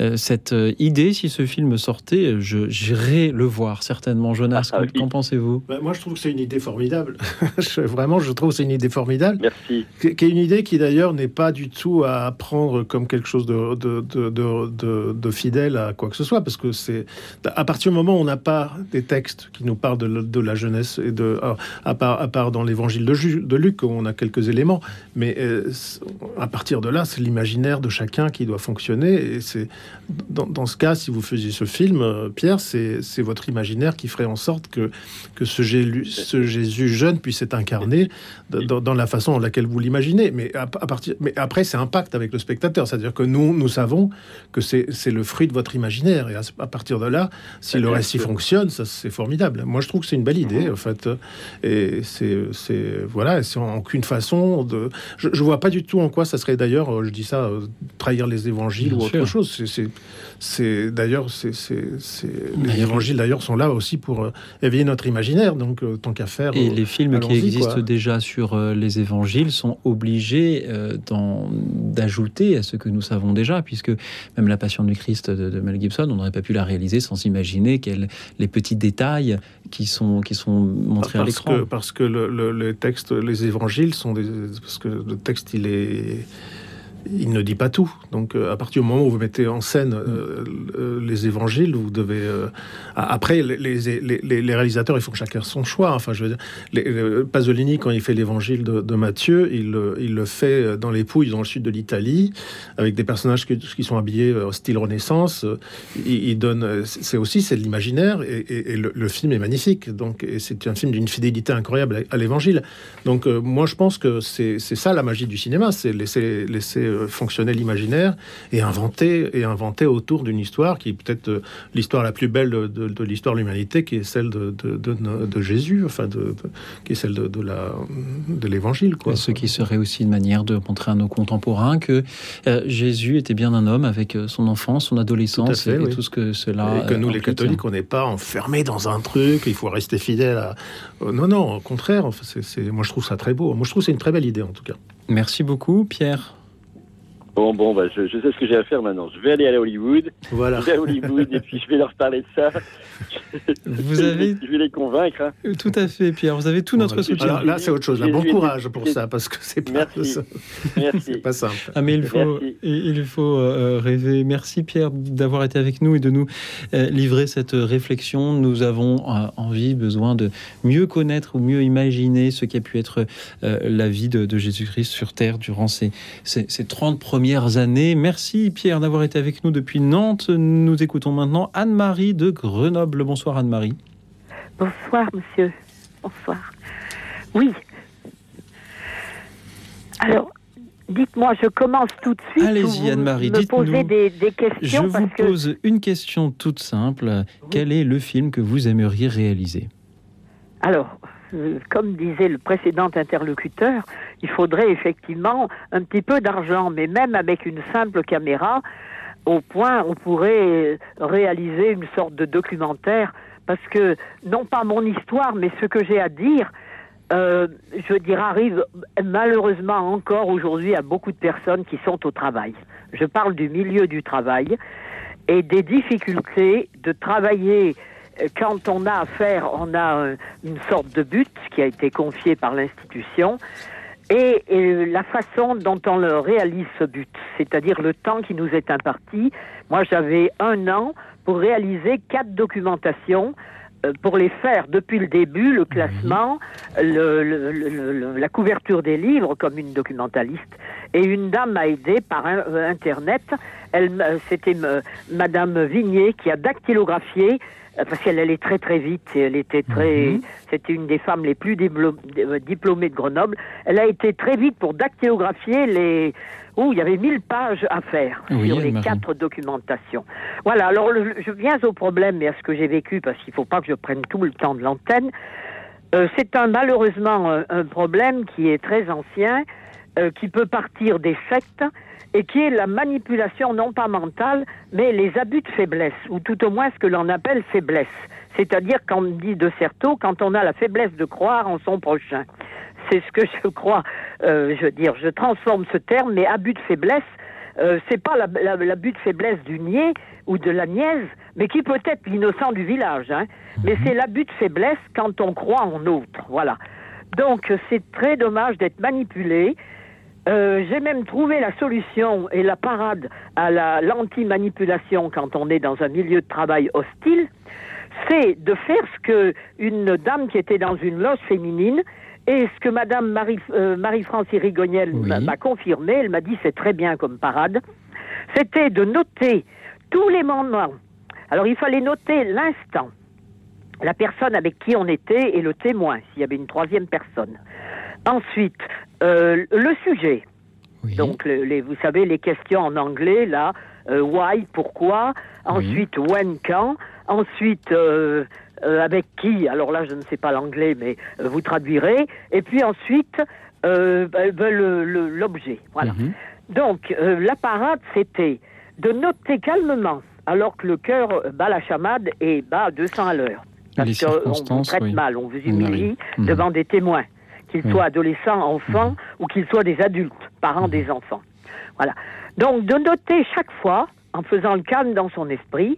euh, euh, cette euh, idée. Si ce film sortait, j'irai le voir certainement. Jonas, ah, qu'en pensez-vous? Bah, Moi, je trouve que c'est une idée formidable. Vraiment, je trouve que c'est une idée formidable. Merci. Qui est une idée qui, d'ailleurs, n'est pas du tout à prendre comme quelque chose de, de, de, fidèle à quoi que ce soit, parce que c'est à partir du moment où on n'a pas des textes qui nous parlent de, la jeunesse et de à part, à part dans l'évangile de, de Luc, où on a quelques éléments, mais à partir de là, c'est l'imaginaire de chacun qui doit fonctionner. Et c'est dans, ce cas, si vous faisiez ce film, euh, Pierre, c'est votre imaginaire qui ferait en sorte que, que ce, ce Jésus jeune puisse être incarné dans, la façon en laquelle vous l'imaginez. Mais, à, partir, mais après, c'est un pacte avec le spectateur. C'est-à-dire que nous, nous savons que c'est le fruit de votre imaginaire. Et à, partir de là, si le récit fonctionne, c'est formidable. Moi, je trouve que c'est une belle idée, mhm. en fait. Et c'est voilà, c'est en aucune façon de. Je, je vois pas du tout en quoi ça serait d'ailleurs, je dis ça euh, trahir les évangiles ou autre chose. C'est d'ailleurs, les évangiles d'ailleurs sont là aussi pour euh, éveiller notre imaginaire. Donc euh, tant qu'à faire. Et les films qui existent déjà sur euh, les évangiles sont obligés d'ajouter à ce que nous savons déjà, puisque même la Passion du Christ de, Mel Gibson, on n'aurait pas pu la réaliser sans imaginer les petits détails qui sont qui sont montrés à l'écran. Parce que le, le, le texte, les évangiles sont des parce que le texte il est il ne dit pas tout. Donc, euh, à partir du moment où vous mettez en scène euh, euh, les évangiles, vous devez. après, les, réalisateurs, il faut que chacun son choix. Enfin, je veux dire, Pasolini, quand il fait l'évangile de, Matthieu, il, il, le fait dans les Pouilles, dans le sud de l'Italie, avec des personnages qui, sont habillés au style Renaissance. Il, donne. C'est aussi c'est de l'imaginaire et, le, film est magnifique. Donc, c'est un film d'une fidélité incroyable à, l'évangile. Donc, moi, je pense que c'est ça la magie du cinéma, c'est laisser, laisser euh, fonctionner l'imaginaire et inventer, et inventer autour d'une histoire qui est peut-être euh, l'histoire la plus belle de, l'histoire de l'humanité, qui est celle de, de Jésus, enfin, de, qui est celle de, la, de l'évangile. Quoi. Ce qui serait aussi une manière de montrer à nos contemporains que euh, Jésus était bien un homme avec son enfance, son adolescence et, tout ce que cela. Et que nous, les catholiques, on n'est pas enfermés dans un truc, il faut rester fidèle à. non, non, au contraire, c'est, moi je trouve ça très beau. Moi je trouve que c'est une très belle idée en tout cas. Merci beaucoup, Pierre. Bon, bon, bah, je, je sais ce que j'ai à faire maintenant. Je vais aller à Hollywood. Voilà. Je vais à Hollywood et puis je vais leur parler de ça. Vous avez Je vais les convaincre. hein. tout à fait, Pierre. Vous avez tout notre Bon, soutien. alors là, c'est autre chose. là. Bon courage pour ça, parce que c'est pas, Merci. pas simple. Ah mais il faut, Merci. il faut euh, rêver. Merci Pierre d'avoir été avec nous et de nous euh, livrer cette réflexion. Nous avons euh, envie, besoin de mieux connaître ou mieux imaginer ce qui a pu être euh, la vie de, de Jésus-Christ sur Terre durant ces, ces, ces 30 premières années. Merci Pierre d'avoir été avec nous depuis Nantes. Nous écoutons maintenant Anne-Marie de Grenoble. Bonsoir Anne-Marie. Bonsoir, monsieur. Bonsoir. Oui. Alors, dites-moi, je commence tout de suite. Allez-y, Vous Anne-Marie, dites-nous. poser des, des Je questions vous parce que pose une question toute simple. Quel est le film que vous aimeriez réaliser? Alors, comme disait le précédent interlocuteur, il faudrait effectivement un petit peu d'argent, mais même avec une simple caméra, au point on pourrait réaliser une sorte de documentaire, parce que non pas mon histoire, mais ce que j'ai à dire, euh, je veux dire, arrive malheureusement encore aujourd'hui à beaucoup de personnes qui sont au travail. Je parle du milieu du travail et des difficultés de travailler euh, quand on a affaire, on a euh, une sorte de but qui a été confié par l'institution et, et la façon dont on le réalise ce but, c'est-à-dire le temps qui nous est imparti. Moi, j'avais un an pour réaliser quatre documentations euh, pour les faire depuis le début, le classement, le- le- le- le- la couverture des livres comme une documentaliste. Et une dame m'a aidé par un- euh, Internet. Elle, c'était euh, Madame Vignier qui a dactylographié parce qu'elle allait très très vite elle était très, c'était une des femmes les plus euh, diplômées de Grenoble. Elle a été très vite pour dactylographier les, où il y avait 1000 pages à faire Oui, sur les quatre documentations. Voilà. Alors le- je viens au problème et à ce que j'ai vécu parce qu'il faut pas que je prenne tout le temps de l'antenne. Euh, c'est un malheureusement un, un problème qui est très ancien, euh, qui peut partir des sectes et qui est la manipulation non pas mentale, mais les abus de faiblesse, ou tout au moins ce que l'on appelle faiblesse. C'est-à-dire, quand on dit de Certeau, quand on a la faiblesse de croire en son prochain. C'est ce que je crois, euh, je veux dire, je transforme ce terme, mais abus de faiblesse, euh, c'est pas la- la- l'abus de faiblesse du niais ou de la niaise, mais qui peut être l'innocent du village. Hein. Mais c'est l'abus de faiblesse quand on croit en autre. Voilà. Donc c'est très dommage d'être manipulé. Euh, J'ai même trouvé la solution et la parade à la- l'anti-manipulation quand on est dans un milieu de travail hostile, c'est de faire ce que une dame qui était dans une loge féminine et ce que Madame Marie, euh, Marie-France Irigoniel Oui. m'a- m'a confirmé, elle m'a dit c'est très bien comme parade, c'était de noter tous les moments. Alors il fallait noter l'instant, la personne avec qui on était et le témoin, s'il y avait une troisième personne. Ensuite, euh, le sujet. Oui. Donc, le- les, vous savez, les questions en anglais, là, euh, why, pourquoi, ensuite, when, quand, ensuite, euh, avec qui, alors là, je ne sais pas l'anglais, mais vous traduirez, et puis ensuite, euh, ben, ben, le- le- l'objet. Voilà. Mhm. Donc, la parade, c'était de noter calmement, alors que le cœur bat la chamade et bat à 200 à l'heure. Parce qu'on traite oui. mal, on vous humilie. Mhm. devant des témoins, qu'ils soient adolescents, enfants, ou qu'ils soient des adultes, parents Mhm. des enfants. Voilà. Donc, de noter chaque fois, en faisant le calme dans son esprit,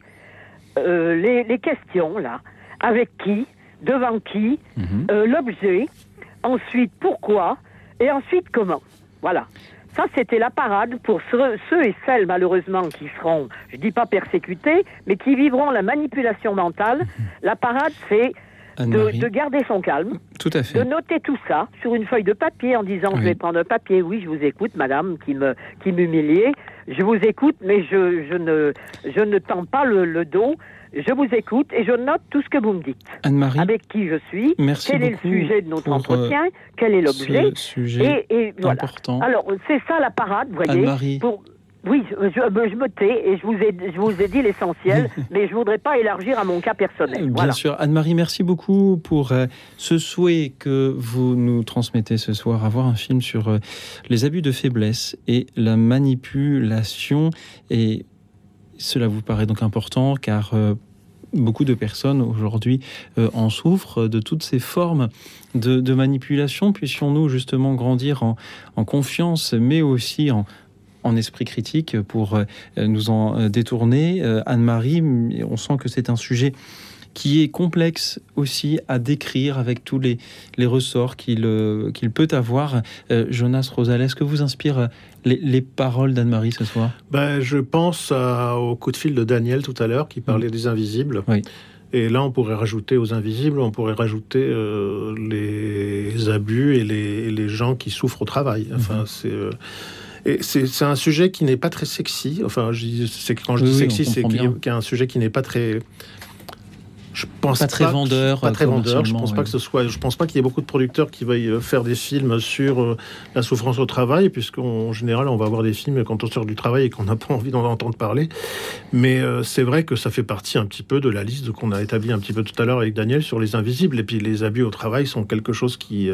euh, les, les questions, là, avec qui, devant qui, euh, l'objet, ensuite pourquoi, et ensuite comment? Voilà. Ça, c'était la parade pour ceux, ceux et celles, malheureusement, qui seront, je dis pas persécutés, mais qui vivront la manipulation mentale. La parade, c'est de, de garder son calme, tout à de fait. noter tout ça sur une feuille de papier en disant Oui. je vais prendre un papier, oui, je vous écoute, madame, qui me qui m'humiliait, je vous écoute, mais je, je ne je ne tends pas le, le dos, je vous écoute et je note tout ce que vous me dites. Anne-Marie, Avec qui je suis, Merci quel est le sujet de notre euh, entretien, quel est l'objet, et, et voilà. important. Alors, c'est ça la parade, vous voyez. Pour... Oui, je, me tais et je vous ai, je vous ai dit l'essentiel, mais je voudrais pas élargir à mon cas personnel. Bien voilà. sûr. Anne-Marie, merci beaucoup pour euh, ce souhait que vous nous transmettez ce soir, avoir un film sur euh, les abus de faiblesse et la manipulation. Et cela vous paraît donc important car euh, beaucoup de personnes aujourd'hui euh, en souffrent de toutes ces formes de, de manipulation. Puissions-nous justement grandir en, en confiance, mais aussi en en esprit critique pour nous en détourner. Anne-Marie, on sent que c'est un sujet qui est complexe aussi à décrire avec tous les, les ressorts qu'il peut avoir. Jonas Rosales, que vous inspire les, paroles d'Anne-Marie ce soir? Ben, Je pense au coup de fil de Daniel tout à l'heure qui parlait mm. des invisibles. Oui. Et là, on pourrait rajouter aux invisibles, on pourrait rajouter euh, les abus et les, gens qui souffrent au travail. Enfin, mm-hmm. c'est. C'est un sujet qui n'est pas très sexy. Enfin, c'est quand je dis sexy, c'est qu'il y a un sujet qui n'est pas très je pense pas très vendeur. Pas très vendeur. Je pense pas que ce soit. Je pense pas qu'il y ait beaucoup de producteurs qui veuillent euh, faire des films sur euh, la souffrance au travail, puisqu'en général, on va avoir des films quand on sort du travail et qu'on n'a pas envie d'en entendre parler. Mais euh, c'est vrai que ça fait partie un petit peu de la liste qu'on a établie un petit peu tout à l'heure avec Daniel sur les invisibles. Et puis les abus au travail sont quelque chose qui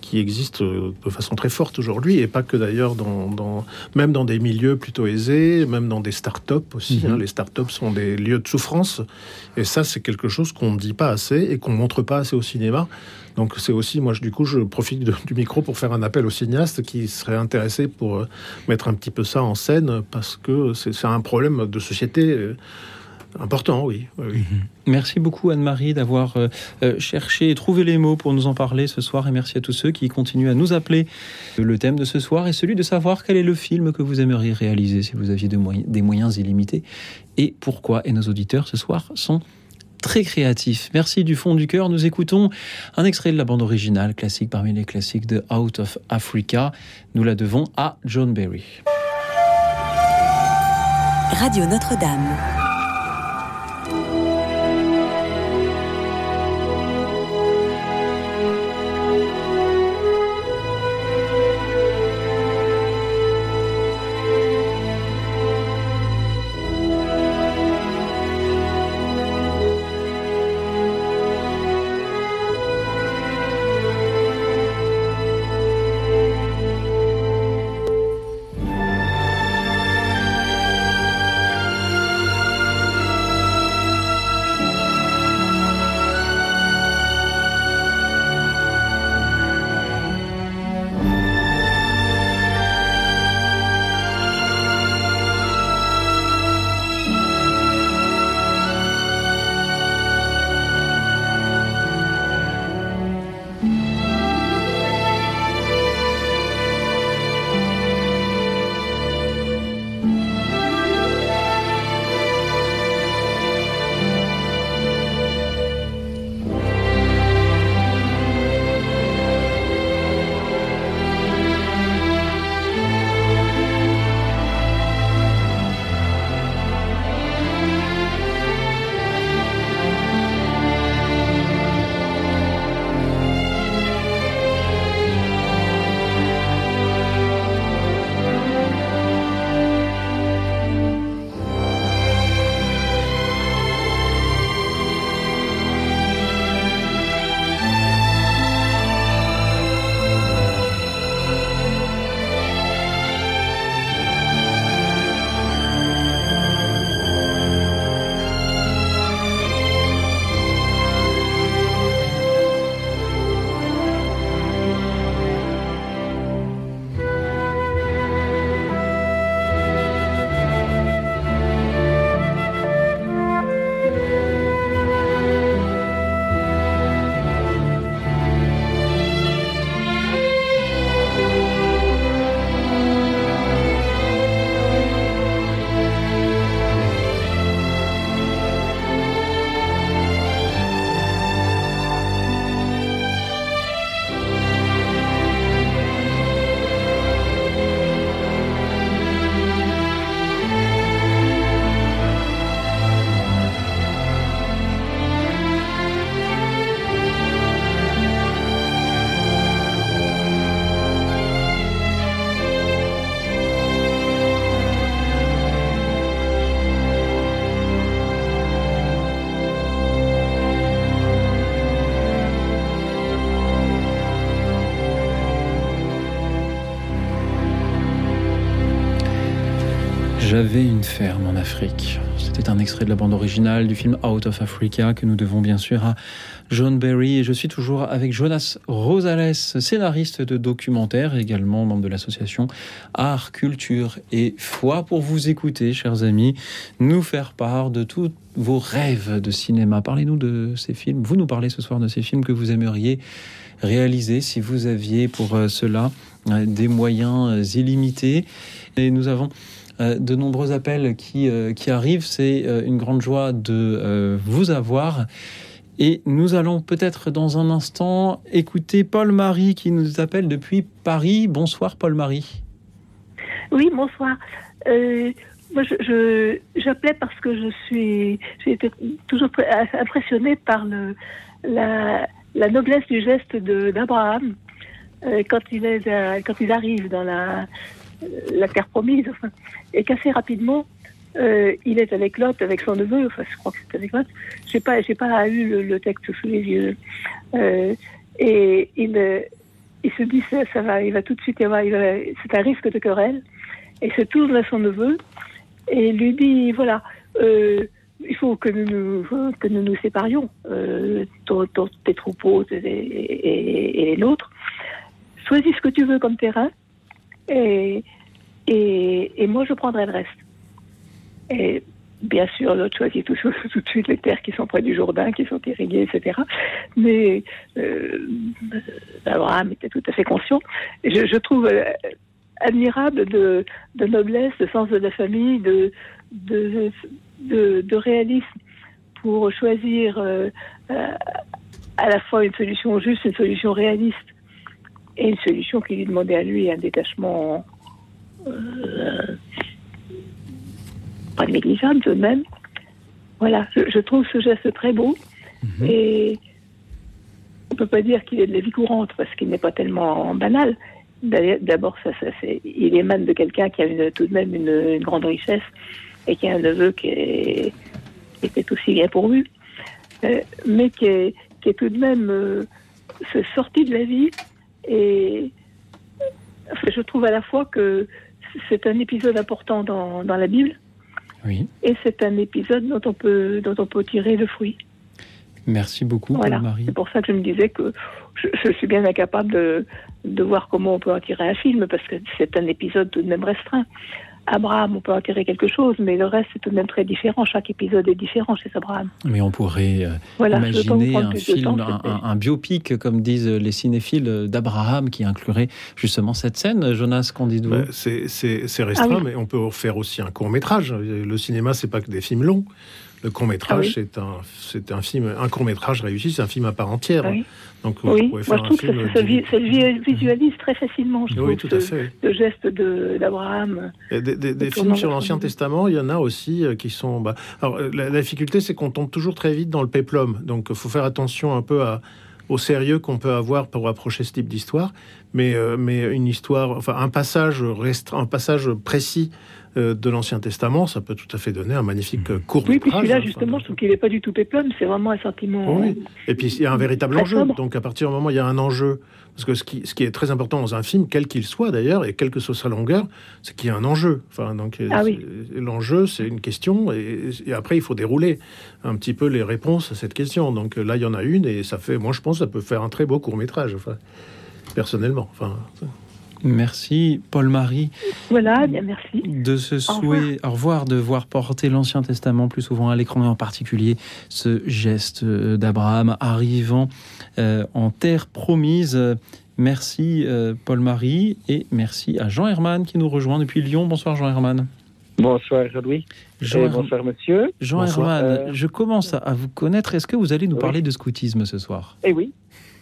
qui existe de façon très forte aujourd'hui, et pas que d'ailleurs dans, dans, même dans des milieux plutôt aisés, même dans des start-up aussi. Mhm. Hein. Les start-up sont des lieux de souffrance, et ça, c'est quelque chose qu'on ne dit pas assez et qu'on montre pas assez au cinéma. Donc c'est aussi, moi, du coup, je profite du micro pour faire un appel aux cinéastes qui seraient intéressés pour euh, mettre un petit peu ça en scène parce que c'est un problème de société. Euh, important, oui. Mhm. Merci beaucoup Anne-Marie d'avoir euh, cherché et trouvé les mots pour nous en parler ce soir et merci à tous ceux qui continuent à nous appeler. Le thème de ce soir est celui de savoir quel est le film que vous aimeriez réaliser si vous aviez des moyens illimités et pourquoi. Et nos auditeurs ce soir sont très créatif. Merci du fond du cœur. Nous écoutons un extrait de la bande originale, classique parmi les classiques de Out of Africa. Nous la devons à John Berry. Radio Notre-Dame. Ferme en Afrique. C'était un extrait de la bande originale du film Out of Africa que nous devons bien sûr à John Berry et je suis toujours avec Jonas Rosales, scénariste de documentaire, également membre de l'association Art, Culture et Foi, pour vous écouter, chers amis, nous faire part de tous vos rêves de cinéma. Parlez-nous de ces films. Vous nous parlez ce soir de ces films que vous aimeriez réaliser si vous aviez pour euh, cela euh, des moyens euh, illimités. Et nous avons de nombreux appels qui, qui arrivent. C'est une grande joie de vous avoir. Et nous allons peut-être dans un instant écouter Paul-Marie qui nous appelle depuis Paris. Bonsoir Paul-Marie. Oui, bonsoir. Euh, moi, je, j'appelais parce que je suis, j'ai été toujours impressionnée par le, la, noblesse du geste d'Abraham euh, quand euh, quand il arrive dans la, la terre promise, et qu'assez rapidement, euh, il est avec Lot, avec son neveu, enfin je crois que c'est avec Lot. J'ai pas, pas eu le, texte sous les yeux. Euh, et il, il se dit ça, va, il va tout de suite y avoir, c'est un risque de querelle. Et se tourne vers son neveu et lui dit voilà, euh, il faut que nous nous, que nous, nous séparions, euh, tes troupeaux et, et, et, les nôtres. Choisis ce que tu veux comme terrain et, et, et moi je prendrai le reste. Et bien sûr, l'autre choisit tout, de suite les terres qui sont près du Jourdain, qui sont irriguées, etc. Mais euh, Abraham était tout à fait conscient. Je, je trouve euh, admirable de, de, noblesse, de sens de la famille, de, de, de, de réalisme pour choisir euh, euh, à la fois une solution juste, une solution réaliste et une solution qui lui demandait à lui un détachement euh, pas négligeable tout de même. Voilà, je, trouve ce geste très beau mhm. et on ne peut pas dire qu'il est de la vie courante parce qu'il n'est pas tellement banal. D'abord, ça, ça il émane de quelqu'un qui a une, tout de même une, grande richesse et qui a un neveu qui, est, qui était aussi bien pourvu, euh, mais qui est, qui est, tout de même euh, sorti de la vie. Et je trouve à la fois que c'est un épisode important dans, dans la Bible, et c'est un épisode dont on peut, dont on peut tirer le fruit. Merci beaucoup, voilà. Marie. C'est pour ça que je me disais que je, suis bien incapable de, de, voir comment on peut en tirer un film, parce que c'est un épisode tout de même restreint. Abraham, on peut en tirer quelque chose, mais le reste, c'est tout de même très différent. Chaque épisode est différent chez Abraham. Mais on pourrait euh, imaginer un film, un, biopic, comme disent les cinéphiles, d'Abraham, qui inclurait justement cette scène. Jonas, qu'en dites-vous bah, C'est restreint, ah mais on peut faire aussi un court-métrage. Le cinéma, c'est pas que des films longs. Le court métrage, ah c'est un, c'est un film, un court métrage réussi, c'est un film à part entière. Ah Donc, oui, moi je trouve que ça, se visualise très facilement. Je oui, tout à fait. Le geste d'Abraham. Des, films sur l'Ancien Testament, il y en a aussi euh, qui sont. Bah, alors, la, difficulté, c'est qu'on tombe toujours très vite dans le péplum. Donc, il faut faire attention un peu à, au sérieux qu'on peut avoir pour approcher ce type d'histoire. Mais, euh, mais une histoire, enfin, un passage restreint, un passage précis de l'Ancien Testament, ça peut tout à fait donner un magnifique euh, court Oui, puis celui-là, justement, je trouve qu'il n'est pas du tout péplum, c'est vraiment un sentiment. Oui. Et puis il y a un véritable enjeu. Donc à partir du moment où il y a un enjeu, parce que ce qui, ce qui est très important dans un film, quel qu'il soit d'ailleurs, et quelle que soit sa longueur, c'est qu'il y a un enjeu. Enfin, donc ah l'enjeu, c'est une question, et, après il faut dérouler un petit peu les réponses à cette question. Donc là, il y en a une, et ça fait, moi je pense, ça peut faire un très beau court métrage. Enfin, personnellement. Enfin. Merci Paul-Marie. Voilà, bien merci. De ce souhait, au revoir. de voir porter l'Ancien Testament plus souvent à l'écran et en particulier ce geste euh, d'Abraham arrivant euh, en terre promise. Merci euh, Paul-Marie et merci à Jean Herman qui nous rejoint depuis Lyon. Bonsoir Jean Herman. Bonsoir Louis. Jean bonsoir monsieur. Jean Herman, je commence à vous connaître. Est-ce que vous allez nous parler de scoutisme ce soir? Eh oui.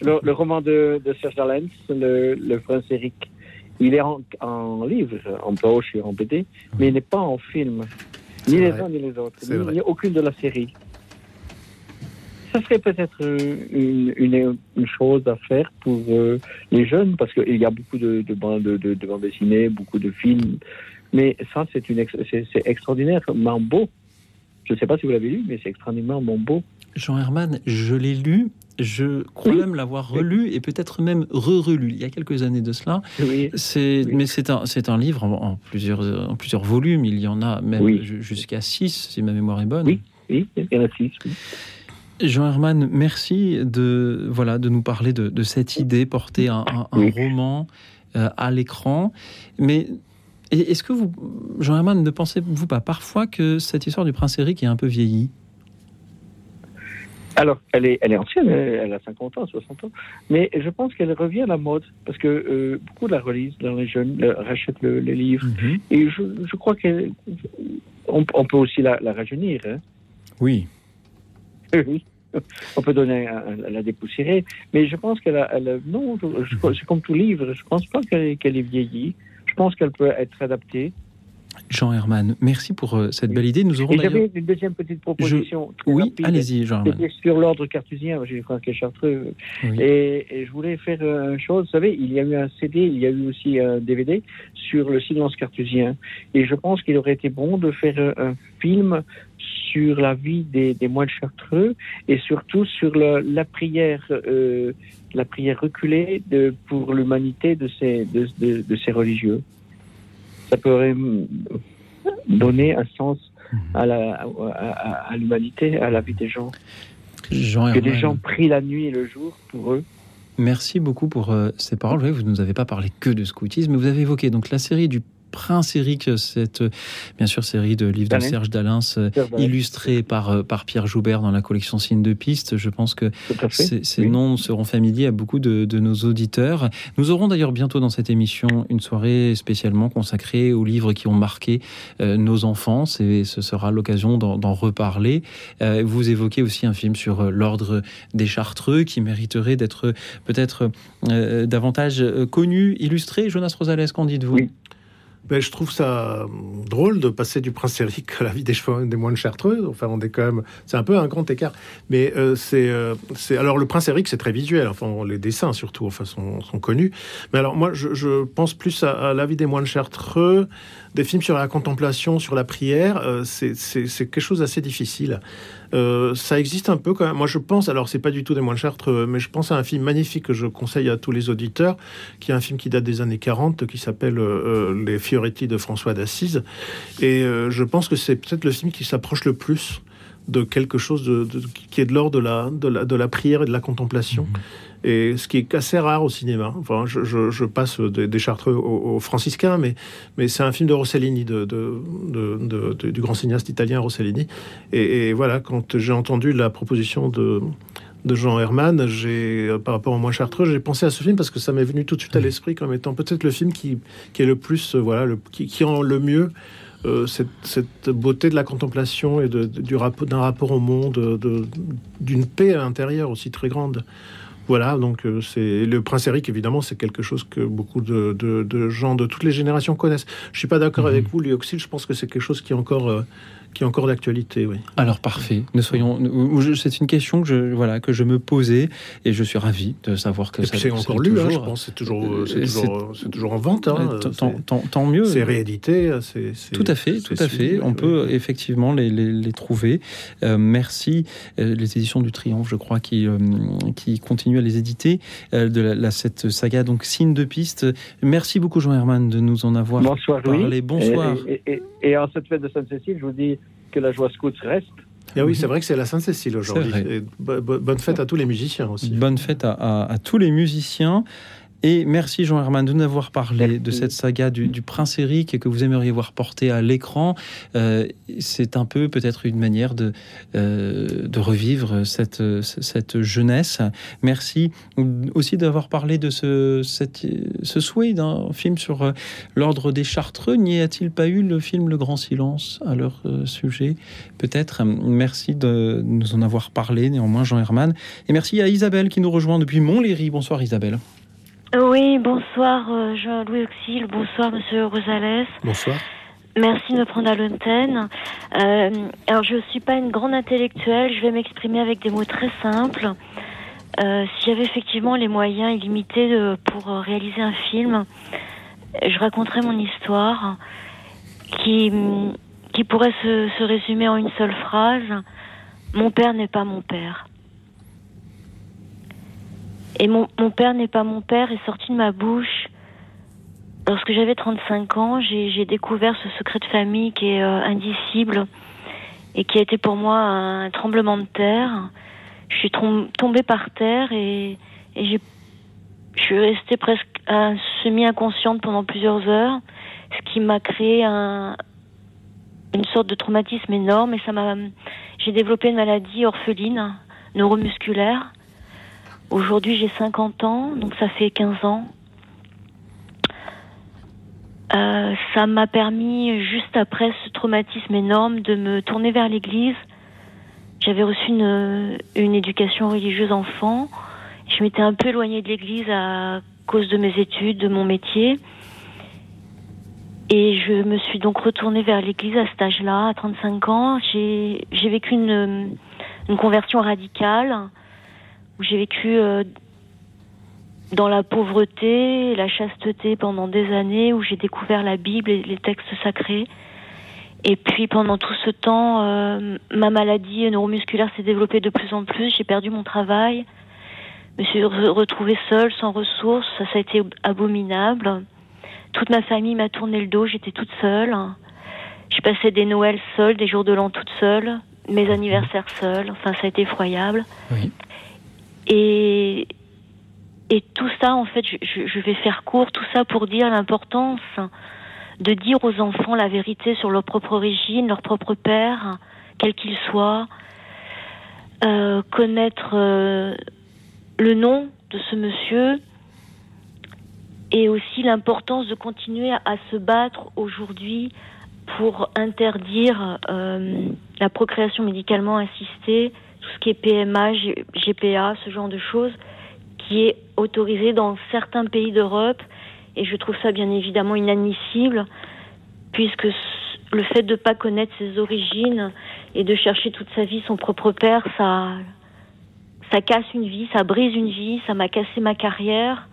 Le, roman de, Serge Allens, le, le prince Eric il est en, livre, en poche et en BD, mais il n'est pas en film. Ni les uns ni les autres, ni, aucune de la série. Ça serait peut-être une, une, chose à faire pour euh, les jeunes, parce qu'il y a beaucoup de, de, bandes, de, de, bandes dessinées, beaucoup de films. Mais ça, c'est extraordinairement beau. Je ne sais pas si vous l'avez lu, mais c'est extraordinairement beau. Jean Herman, je l'ai lu je crois même l'avoir relu et peut-être même re-relu il y a quelques années de cela. C'est, Mais c'est un, c'est un livre en, plusieurs, en plusieurs volumes. Il y en a même jusqu'à six, si ma mémoire est bonne. Oui, il y en a six. Jean Herman, merci de, voilà, de nous parler de, cette idée, porter un, un, roman euh, à l'écran. Mais est-ce que vous, Jean Herman, ne pensez-vous pas parfois que cette histoire du prince Eric est un peu vieillie? Alors, elle est, elle est ancienne, elle a 50 ans, 60 ans, mais je pense qu'elle revient à la mode, parce que euh, beaucoup de la relisent dans les jeunes, rachètent les livres, mhm. et je, je crois qu'on on peut aussi la, rajeunir. Hein. Oui. oui. On peut donner la dépoussiérer, mais je pense qu'elle a, elle non, c'est comme tout livre, je pense pas qu'elle est vieillie, je pense qu'elle peut être adaptée. Jean Herman, merci pour euh, cette belle idée. Nous aurons J'avais une deuxième petite proposition. Oui, allez-y, Jean Herman. sur l'ordre cartésien, j'ai est chartreux. Et, et, je voulais faire euh, une chose. Vous savez, il y a eu un CD, il y a eu aussi un DVD sur le silence cartésien. Et je pense qu'il aurait été bon de faire euh, un film sur la vie des, des moines chartreux et surtout sur la prière, la prière reculée de, pour l'humanité de ces, de, de, de ces religieux ça pourrait donner un sens à, l'humanité, à la vie des gens. que les gens prient la nuit et le jour pour eux. Merci beaucoup pour euh, ces paroles. Vous ne nous avez pas parlé que de scoutisme, mais vous avez évoqué donc la série du Prince Eric, cette bien sûr série de livres de Serge Dalins, euh, illustrés par, euh, par Pierre Joubert dans la collection Signes de piste. Je pense que ces, noms seront familiers à beaucoup de, nos auditeurs. Nous aurons d'ailleurs bientôt dans cette émission une soirée spécialement consacrée aux livres qui ont marqué euh, nos enfances et ce sera l'occasion d'en reparler. vous évoquez aussi un film sur l'ordre des Chartreux qui mériterait d'être peut-être davantage connu, illustré. Jonas Rosales, qu'en dites-vous? Ben, je trouve ça drôle de passer du prince Eric à la vie des moines chartreux. Enfin, on est quand même, c'est un peu un grand écart. Mais euh, c'est, euh, c'est, alors le prince Eric, c'est très visuel. Enfin, les dessins surtout, enfin, sont, sont connus. Mais alors moi, je, je pense plus à, à, la vie des moines chartreux, des films sur la contemplation, sur la prière. Euh, c'est, quelque chose d'assez difficile. Euh, ça existe un peu quand même. Moi, je pense, alors c'est pas du tout des moines chartreux, mais je pense à un film magnifique que je conseille à tous les auditeurs, qui est un film qui date des années 40, qui s'appelle euh, Les Fioretti de François d'Assise. Et euh, je pense que c'est peut-être le film qui s'approche le plus de quelque chose de, qui est de l'ordre de la prière et de la contemplation. Mmh et ce qui est assez rare au cinéma. Enfin, je, je, je passe des, Chartreux aux, franciscains, mais, mais c'est un film de Rossellini, de, de, de, du grand cinéaste italien Rossellini. Et, voilà, quand j'ai entendu la proposition de, de Jean Herman, j'ai, par rapport au moins Chartreux, j'ai pensé à ce film parce que ça m'est venu tout de suite à l'esprit comme étant peut-être le film qui, qui est le plus, euh, voilà, le, qui, qui rend le mieux euh, cette, cette, beauté de la contemplation et de, du rapport, d'un rapport au monde, d'une paix à l'intérieur aussi très grande. Voilà, donc euh, c'est le prince Eric, évidemment, c'est quelque chose que beaucoup de, gens de toutes les générations connaissent. Je suis pas d'accord mhm. avec vous, Lyoxil, je pense que c'est quelque chose qui est encore euh, qui est encore d'actualité, oui. Alors parfait. Ne soyons. C'est une question que je voilà que je me posais et je suis ravi de savoir que ça. C'est encore lu, hein, je pense. C'est toujours, euh, c'est toujours, toujours, en vente. Hein, tant, tant, mieux. C'est réédité. Tout à fait, tout à fait. On peut effectivement les, les, trouver. Euh, merci euh, les éditions du Triomphe, je crois, qui qui continuent à les éditer de la, cette saga donc signe de piste. Merci beaucoup Jean Herman de nous en avoir Bonsoir, parlé. Bonsoir. Et, et en cette fête de Sainte-Cécile, je vous dis que la joie scout reste. Et ah oui, c'est vrai que c'est la Sainte-Cécile aujourd'hui. Bonne fête à tous les musiciens aussi. Bonne fête à tous les musiciens. Et merci Jean Herman de nous avoir parlé de cette saga du, prince Eric et que vous aimeriez voir porter à l'écran. Euh, c'est un peu peut-être une manière de, euh, de revivre cette, cette jeunesse. Merci aussi d'avoir parlé de ce, ce souhait d'un film sur euh, l'ordre des Chartreux. N'y a-t-il pas eu le film Le Grand Silence à leur sujet Peut-être? Merci de nous en avoir parlé néanmoins Jean Herman. Et merci à Isabelle qui nous rejoint depuis Montlhéry. Bonsoir Isabelle. Oui, bonsoir euh, Jean-Louis Auxil, bonsoir Monsieur Rosales. Bonsoir. Merci de me prendre à l'antenne. Euh, alors, je ne suis pas une grande intellectuelle, je vais m'exprimer avec des mots très simples. Euh, si j'avais effectivement les moyens illimités de, pour réaliser un film, je raconterais mon histoire qui, qui pourrait se, se résumer en une seule phrase. Mon père n'est pas mon père. Et mon, mon père n'est pas mon père est sorti de ma bouche. Lorsque j'avais 35 ans, j'ai découvert ce secret de famille qui est euh, indicible et qui a été pour moi un tremblement de terre. je suis tombée par terre et, je suis restée presque semi-inconsciente pendant plusieurs heures, ce qui m'a créé un, une sorte de traumatisme énorme et ça m'a j'ai développé une maladie orpheline neuromusculaire. Aujourd'hui, j'ai 50 ans, donc ça fait 15 ans. Euh, ça m'a permis, juste après ce traumatisme énorme, de me tourner vers l'Église. J'avais reçu une, éducation religieuse enfant. Je m'étais un peu éloignée de l'Église à cause de mes études, de mon métier. Et je me suis donc retournée vers l'Église à cet âge-là, à 35 ans. J'ai vécu une, conversion radicale, où j'ai vécu euh, dans la pauvreté, la chasteté pendant des années, où j'ai découvert la Bible et les textes sacrés. Et puis pendant tout ce temps, euh, ma maladie neuromusculaire s'est développée de plus en plus. J'ai perdu mon travail, me suis retrouvée seule, sans ressources. Ça, a été abominable. Toute ma famille m'a tourné le dos. J'étais toute seule. Je passais des Noëls seuls, des jours de l'an toute seule, mes anniversaires seuls. Enfin, ça a été effroyable. Oui. Et et tout ça, en fait, je, je, vais faire court, tout ça pour dire l'importance de dire aux enfants la vérité sur leur propre origine, leur propre père, quel qu'il soit, euh, connaître euh, le nom de ce monsieur, et aussi l'importance de continuer à, se battre aujourd'hui pour interdire euh, la procréation médicalement assistée, tout ce qui est PMA, GPA, ce genre de choses, qui est autorisé dans certains pays d'Europe. Et je trouve ça bien évidemment inadmissible, puisque le fait de ne pas connaître ses origines et de chercher toute sa vie son propre père, ça, ça casse une vie, ça brise une vie, ça m'a cassé ma carrière.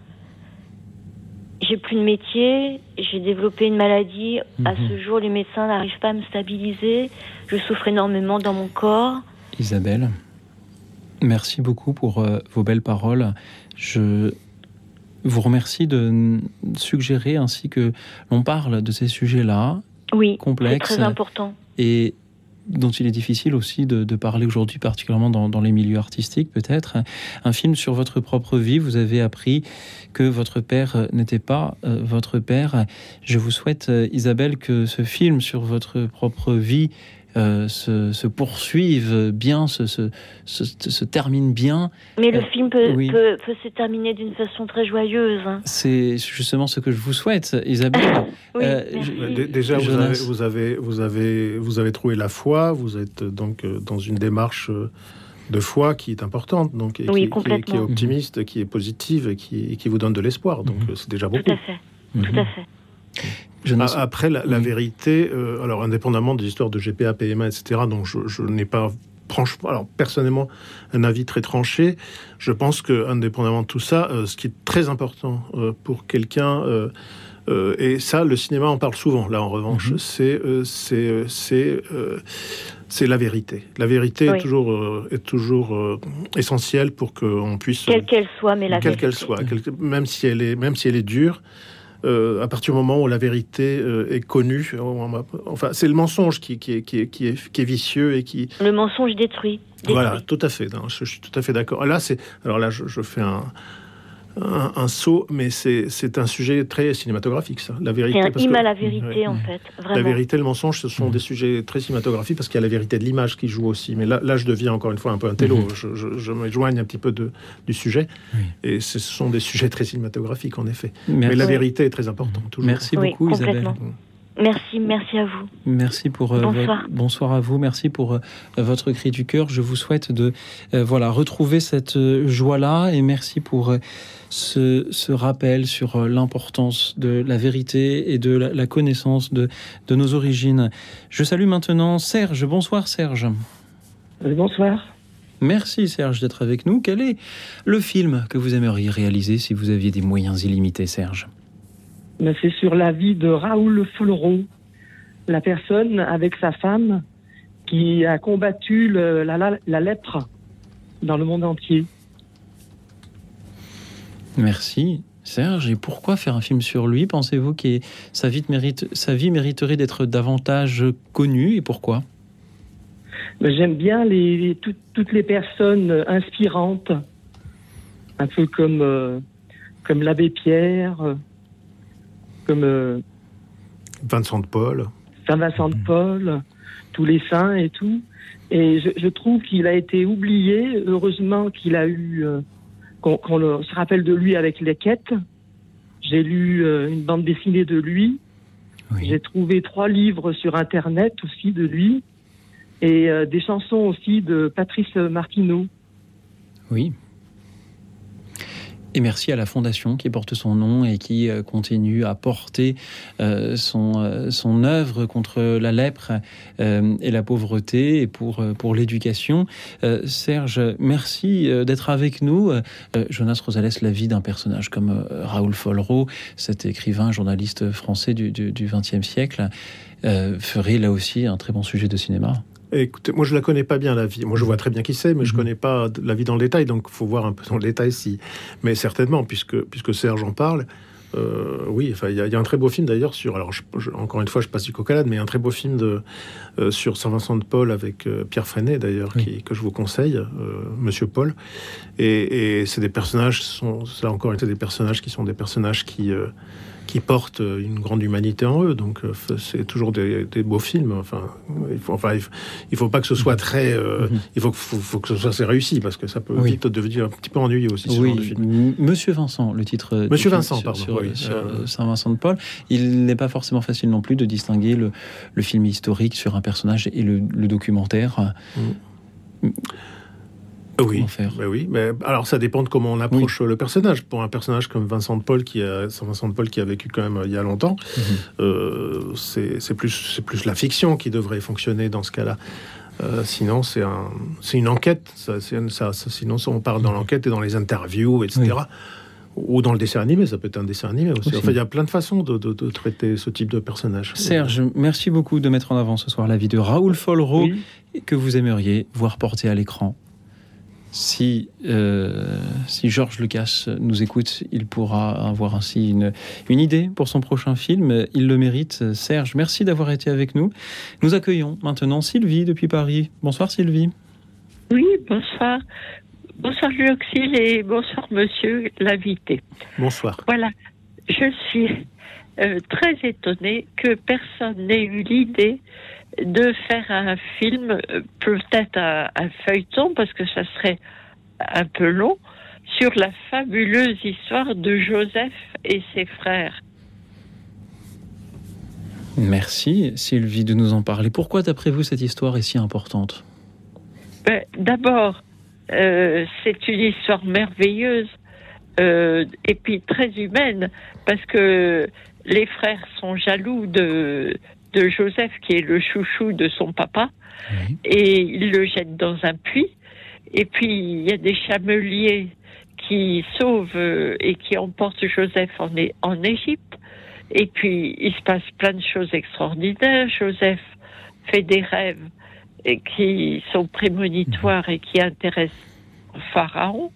J'ai plus de métier, j'ai développé une maladie. À mhm. ce jour, les médecins n'arrivent pas à me stabiliser. Je souffre énormément dans mon corps. Isabelle Merci beaucoup pour euh, vos belles paroles. Je vous remercie de suggérer ainsi que l'on parle de ces sujets-là, oui, complexes, très important. et dont il est difficile aussi de, parler aujourd'hui, particulièrement dans, les milieux artistiques peut-être. Un film sur votre propre vie, vous avez appris que votre père n'était pas euh, votre père. Je vous souhaite, euh, Isabelle, que ce film sur votre propre vie euh, se, poursuivent bien, se, se, se, terminent bien. Mais le euh, film peut, peut, se terminer d'une façon très joyeuse. Hein. C'est justement ce que je vous souhaite, Isabelle. Euh, déjà, vous avez, vous avez, vous, avez, vous, avez, trouvé la foi, vous êtes donc dans une démarche de foi qui est importante, donc, et qui, qui, est optimiste, qui est positive et qui, qui vous donne de l'espoir. Donc mhm. c'est déjà beaucoup. Tout à fait. Tout à mhm. fait. Après, la, vérité, euh, alors indépendamment des histoires de GPA, PMA, etc., donc je, n'ai pas franchement, alors personnellement, un avis très tranché. Je pense que, indépendamment de tout ça, euh, ce qui est très important euh, pour quelqu'un, et ça, le cinéma en parle souvent, là en revanche, mhm. c'est c'est la vérité. La vérité est toujours, est toujours essentielle pour qu'on puisse... Quelle qu'elle soit, mais la quelle qu'elle soit, même, si elle est, même si elle est dure, euh, à partir du moment où la vérité euh, est connue. Enfin, c'est le mensonge qui, qui, est, qui, est, qui, est, vicieux et qui... Le mensonge détruit. Voilà, tout à fait. je, suis tout à fait d'accord. Là, c'est alors là, je fais un, un, saut, mais c'est un sujet très cinématographique, ça. La vérité. C'est un à la vérité, en fait. La vérité, le mensonge, ce sont des sujets très cinématographiques parce qu'il y a la vérité de l'image qui joue aussi. Mais là, là, je deviens encore une fois un peu un télo. Mhm. Je, je, je m'éloigne un petit peu de, du sujet. Et ce sont des sujets très cinématographiques, en effet. Mais la vérité est très importante. Toujours. Merci beaucoup, Isabelle. Merci, merci à vous. Merci pour euh, bonsoir. bonsoir à vous. Merci pour euh, votre cri du cœur. Je vous souhaite de euh, voilà retrouver cette joie là et merci pour ce, rappel sur l'importance de la vérité et de la, connaissance de, de, nos origines. Je salue maintenant Serge. Bonsoir Serge. Bonsoir. Merci Serge d'être avec nous. Quel est le film que vous aimeriez réaliser si vous aviez des moyens illimités, Serge? C'est sur la vie de Raoul Fleureau, la personne avec sa femme qui a combattu la, lèpre dans le monde entier. Merci. Serge, et pourquoi faire un film sur lui Pensez-vous que sa vie, mérite, sa vie mériterait d'être davantage connue et pourquoi? J'aime bien les, toutes les personnes inspirantes, un peu comme, comme l'abbé Pierre, comme Vincent de Paul. Saint Vincent de Paul, tous les saints et tout. Et je, trouve qu'il a été oublié. Heureusement qu'il a eu, euh, qu'on se rappelle de lui avec les quêtes. J'ai lu euh, une bande dessinée de lui. J'ai trouvé trois livres sur Internet aussi de lui. Et euh, des chansons aussi de Patrice Martineau. Oui. Et merci à la fondation qui porte son nom et qui euh, continue à porter euh, son, euh, son œuvre contre la lèpre et la pauvreté et pour, l'éducation. Serge, merci d'être avec nous. Jonas Rosales, la vie d'un personnage comme Raoul Follereau, cet écrivain, journaliste français du XXe siècle, ferait là aussi un très bon sujet de cinéma. Écoutez, moi je la connais pas bien la vie. Moi je vois très bien qui c'est, mais je mhm. connais pas la vie dans le détail, donc il faut voir un peu dans le détail si. Mais certainement, puisque puisque Serge en parle. Euh, oui, enfin, il y, a un très beau film d'ailleurs sur. Alors, encore une fois, je passe du coca mais un très beau film de euh, sur Saint Vincent de Paul avec euh, Pierre Freinet d'ailleurs, que je vous conseille, Monsieur Paul. Et, c'est des personnages, sont, ça a encore été des personnages qui sont des personnages qui qui portent une grande humanité en eux. Donc euh, c'est toujours des, beaux films. Enfin, il faut, enfin, il faut pas que ce soit très. Euh, mhm. Il faut, faut, que ce soit assez réussi parce que ça peut vite devenir un petit peu ennuyeux aussi. oui. Monsieur Vincent, le titre. Monsieur Vincent, sur, pardon. Sur, euh, Saint Vincent de Paul. Il n'est pas forcément facile non plus de distinguer le, le film historique sur un personnage et le, documentaire. Mm. Oui, bah oui, mais alors ça dépend de comment on approche le personnage. Pour un personnage comme Vincent de Paul, qui a, Vincent de Paul qui a vécu quand même euh, il y a longtemps, mhm. euh, c'est plus, c'est plus la fiction qui devrait fonctionner dans ce cas-là. Euh, sinon, c'est un, une enquête. Ça, ça, sinon, on parle dans l'enquête et dans les interviews, etc. Ou dans le dessin animé, ça peut être un dessin animé aussi. Enfin, il y a plein de façons de, de, traiter ce type de personnage. Serge, merci beaucoup de mettre en avant ce soir la vie de Raoul Follereau que vous aimeriez voir porter à l'écran si, euh, si Georges Lucas nous écoute, il pourra avoir ainsi une, une idée pour son prochain film. Il le mérite. Serge, merci d'avoir été avec nous. Nous accueillons maintenant Sylvie depuis Paris. Bonsoir Sylvie. Oui, bonsoir. Bonsoir Luxil et bonsoir monsieur l'invité. Bonsoir. Voilà, je suis euh, très étonnée que personne n'ait eu l'idée de faire un film, euh, peut-être un, feuilleton, parce que ça serait un peu long, sur la fabuleuse histoire de Joseph et ses frères. Merci Sylvie de nous en parler. Pourquoi d'après vous cette histoire est si importante? Ben, D'abord, euh, c'est une histoire merveilleuse euh, et puis très humaine parce que les frères sont jaloux de, de Joseph, qui est le chouchou de son papa, et il le jette dans un puits. Et puis, il y a des chameliers qui sauvent euh, et qui emportent Joseph en, en Égypte. Et puis, il se passe plein de choses extraordinaires. Joseph fait des rêves et qui sont prémonitoires et qui intéressent Pharaon.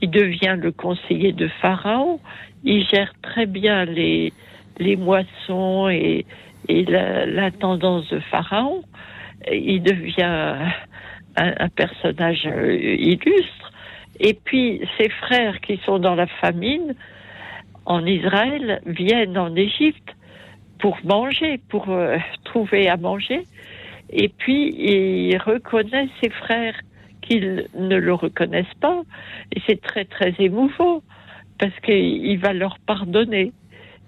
Il devient le conseiller de Pharaon. Il gère très bien les, les moissons et, et la, tendance de Pharaon. Il devient un, personnage euh, illustre. Et puis ses frères qui sont dans la famine en Israël viennent en Égypte pour manger, pour euh, trouver à manger. Et puis il reconnaît ses frères qu'ils ne le reconnaissent pas. Et c'est très très émouvant parce qu'il va leur pardonner.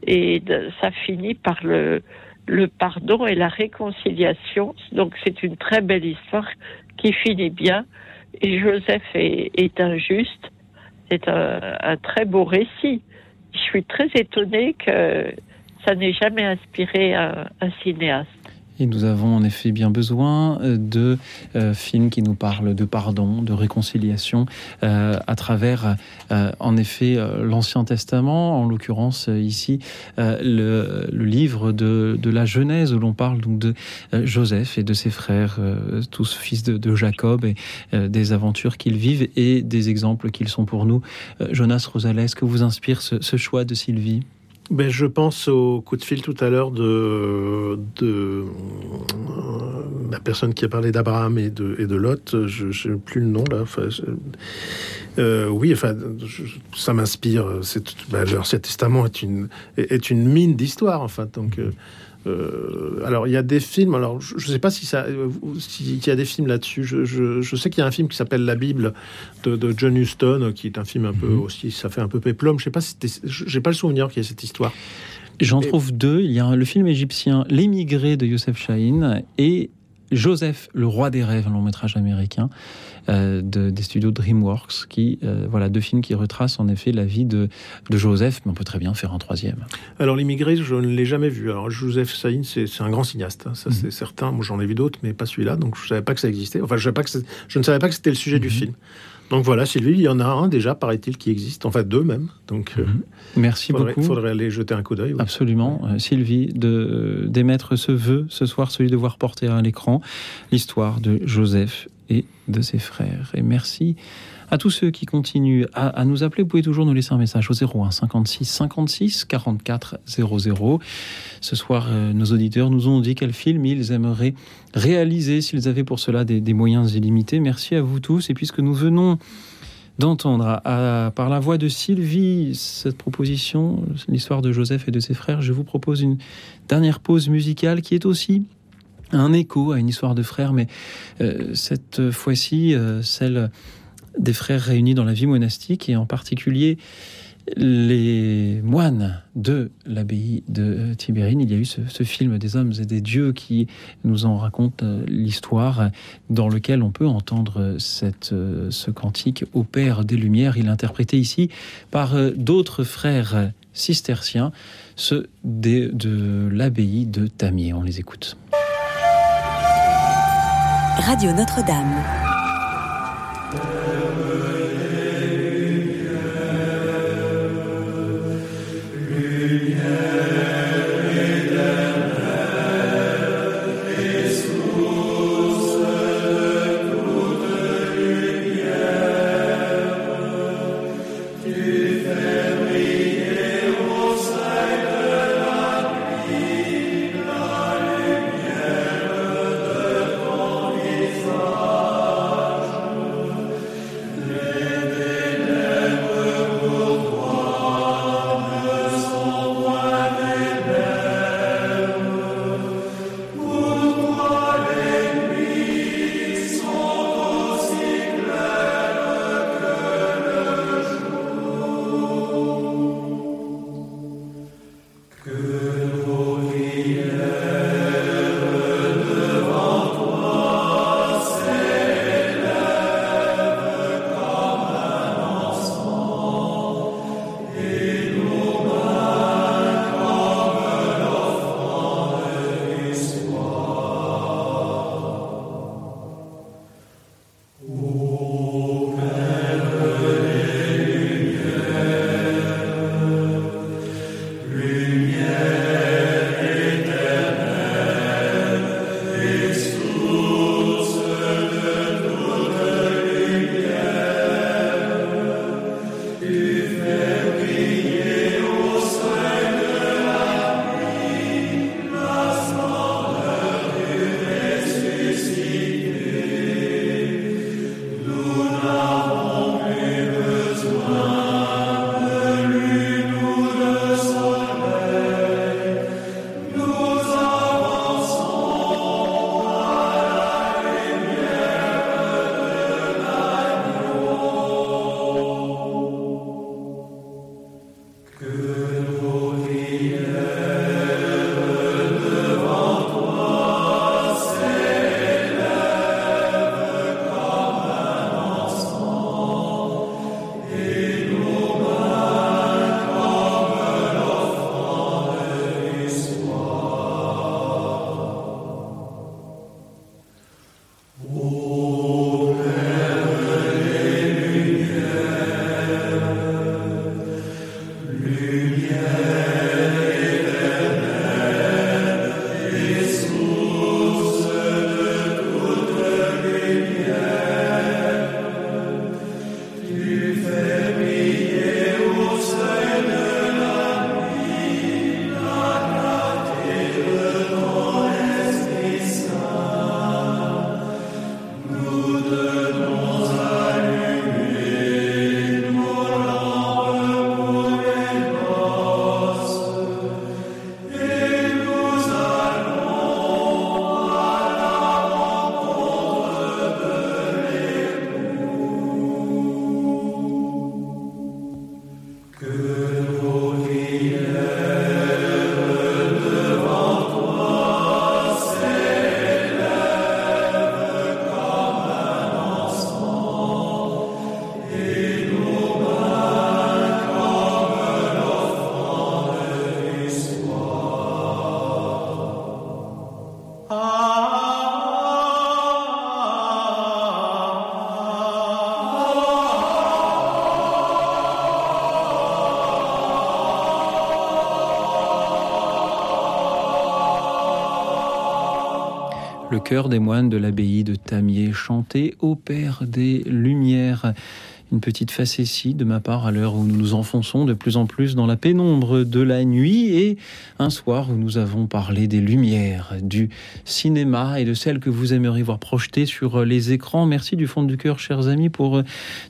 Et ça finit par le, le pardon et la réconciliation. Donc c'est une très belle histoire qui finit bien. Et Joseph est, injuste. C'est un, très beau récit. Je suis très étonnée que ça n'ait jamais inspiré un cinéaste. Et nous avons en effet bien besoin euh, de euh, films qui nous parlent de pardon, de réconciliation, euh, à travers, en effet, l'Ancien Testament, en l'occurrence ici, le, livre de, la Genèse, où l'on parle donc de Joseph et de ses frères, tous fils de, Jacob, et des aventures qu'ils vivent et des exemples qu'ils sont pour nous. Jonas Rosales, que vous inspire ce choix de Sylvie? Ben, je pense au coup de fil tout à l'heure de, de la personne qui a parlé d'Abraham et de, et de Lot, je n'ai plus le nom là. Enfin, oui, enfin, ça m'inspire. Bah, leur testament est une, est une mine d'histoire, enfin. Donc, euh, alors, il y a des films. Alors, je ne sais pas si ça, s'il y a des films là-dessus. Je, sais qu'il y a un film qui s'appelle La Bible de, John Huston, qui est un film un peu mhm. aussi. Ça fait un peu péplum. Je sais pas si j'ai pas le souvenir qu'il y ait cette histoire. J'en trouve deux. Il y a le film égyptien L'émigré de Youssef Chahine et Joseph, le roi des rêves, un long métrage américain euh, des studios DreamWorks, qui euh, voilà deux films qui retracent en effet la vie de, Joseph, mais on peut très bien faire un troisième. Alors l'immigré, je ne l'ai jamais vu. Alors Joseph Saïn, c'est un grand cinéaste, hein. ça mhm. c'est certain. Moi j'en ai vu d'autres, mais pas celui-là, donc je savais pas que ça existait. Enfin, je, savais pas que je ne savais pas que c'était le sujet du mhm. film. Donc voilà, Sylvie, il y en a un déjà, paraît-il, qui existe. En fait, deux même. Donc, euh, mhm. merci beaucoup. Il faudrait aller jeter un coup d'œil. Absolument, Sylvie, de d'émettre ce vœu ce soir, celui de voir porter à l'écran l'histoire de Joseph et de ses frères. Et merci à tous ceux qui continuent à, nous appeler. Vous pouvez toujours nous laisser un message au 01 56 56 44 00. Ce soir, euh, nos auditeurs nous ont dit quel film ils aimeraient réaliser s'ils avaient pour cela des, moyens illimités. Merci à vous tous. Et puisque nous venons d'entendre par la voix de Sylvie cette proposition, l'histoire de Joseph et de ses frères, je vous propose une dernière pause musicale qui est aussi un écho à une histoire de frères, mais euh, cette fois-ci, euh, celle des frères réunis dans la vie monastique, et en particulier les moines de l'abbaye de Tibérine. Il y a eu ce, film des hommes et des dieux qui nous en raconte euh, l'histoire, dans lequel on peut entendre ce cantique au Père des Lumières. Il est interprété ici par d'autres frères cisterciens, ceux de l'abbaye de Tamier. On les écoute. Radio Notre-Dame. Le chœur des moines de l'abbaye de Tamier chantait au Père des Lumières une petite facétie de ma part à l'heure où nous nous enfonçons de plus en plus dans la pénombre de la nuit et un soir où nous avons parlé des lumières du cinéma et de celles que vous aimeriez voir projetées sur les écrans. Merci du fond du cœur, chers amis, pour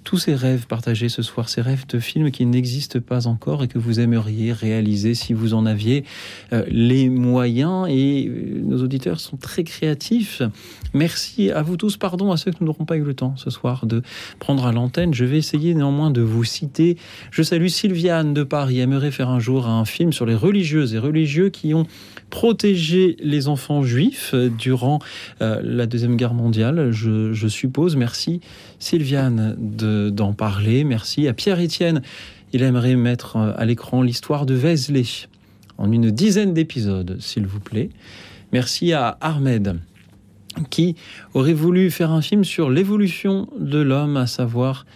tous ces rêves partagés ce soir, ces rêves de films qui n'existent pas encore et que vous aimeriez réaliser si vous en aviez euh, les moyens. Et euh, nos auditeurs sont très créatifs. Merci à vous tous. Pardon à ceux qui n'auront pas eu le temps ce soir de prendre à l'antenne. Je vais essayer néanmoins de vous citer. Je salue Sylviane de Paris, aimerait faire un jour un film sur les religieuses et religieux qui ont protégé les enfants juifs durant euh, la Deuxième Guerre mondiale, je, suppose. Merci Sylviane d'en parler. Merci à Pierre-Étienne. Il aimerait mettre euh, à l'écran l'histoire de Vézelay en une dizaine d'épisodes, s'il vous plaît. Merci à Ahmed qui aurait voulu faire un film sur l'évolution de l'homme, à savoir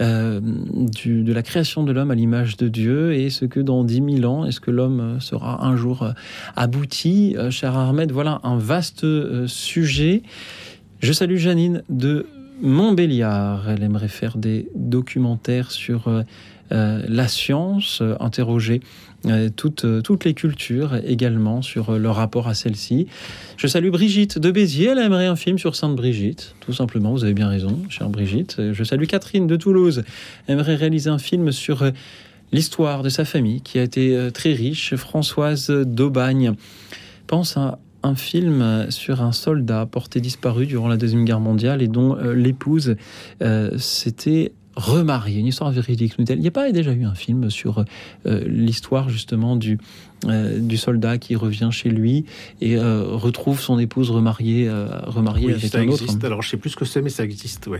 euh, de la création de l'homme à l'image de Dieu et ce que dans 10 000 ans, est-ce que l'homme sera un jour euh, abouti euh, Cher Ahmed, voilà un vaste sujet. Je salue Janine de Montbéliard. Elle aimerait faire des documentaires sur la science, interroger euh, toutes, euh, toutes les cultures également sur euh, leur rapport à celle-ci. Je salue Brigitte de Béziers, elle aimerait un film sur Sainte Brigitte, tout simplement, vous avez bien raison, chère Brigitte. Je salue Catherine de Toulouse, elle aimerait réaliser un film sur l'histoire de sa famille qui a été très riche. Françoise d'Aubagne pense à un film sur un soldat porté disparu durant la Deuxième Guerre mondiale et dont l'épouse s'était remarié, une histoire véridique. Il n'y a pas déjà eu un film sur euh, l'histoire justement du, euh, du soldat qui revient chez lui et euh, retrouve son épouse remariée, euh, remariée oui, avec ça un existe. autre. Alors je sais plus ce que c'est, mais ça existe, oui.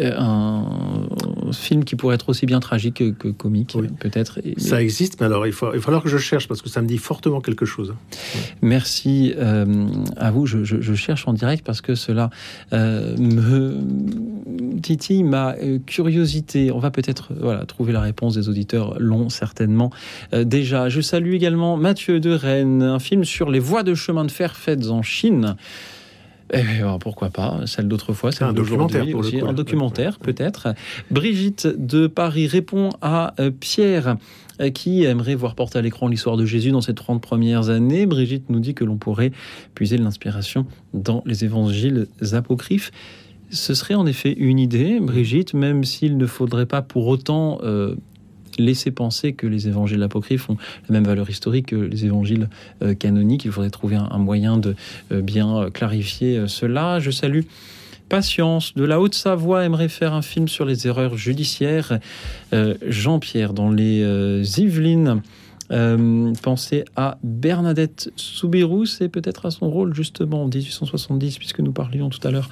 un film qui pourrait être aussi bien tragique que, que comique, peut-être. Ça existe, mais alors il, faut, il va falloir que je cherche parce que ça me dit fortement quelque chose. Merci à vous. Je, je, je, cherche en direct parce que cela me titille ma curiosité. On va peut-être voilà trouver la réponse des auditeurs l'ont certainement déjà. Je salue également Mathieu de Rennes, un film sur les voies de chemin de fer faites en Chine. Eh pourquoi pas, celle d'autrefois, celle d'aujourd'hui aussi, un documentaire peut-être. Brigitte de Paris répond à euh, Pierre euh, qui aimerait voir porter à l'écran l'histoire de Jésus dans ses 30 premières années. Brigitte nous dit que l'on pourrait puiser de l'inspiration dans les évangiles apocryphes. Ce serait en effet une idée, Brigitte, même s'il ne faudrait pas pour autant euh, laisser penser que les évangiles apocryphes ont la même valeur historique que les évangiles euh, canoniques. Il faudrait trouver un, moyen de euh, bien clarifier euh, cela. Je salue Patience de la Haute-Savoie aimerait faire un film sur les erreurs judiciaires. Jean-Pierre dans les Yvelines euh, pensez à Bernadette Soubirous et peut-être à son rôle justement en 1870, puisque nous parlions tout à l'heure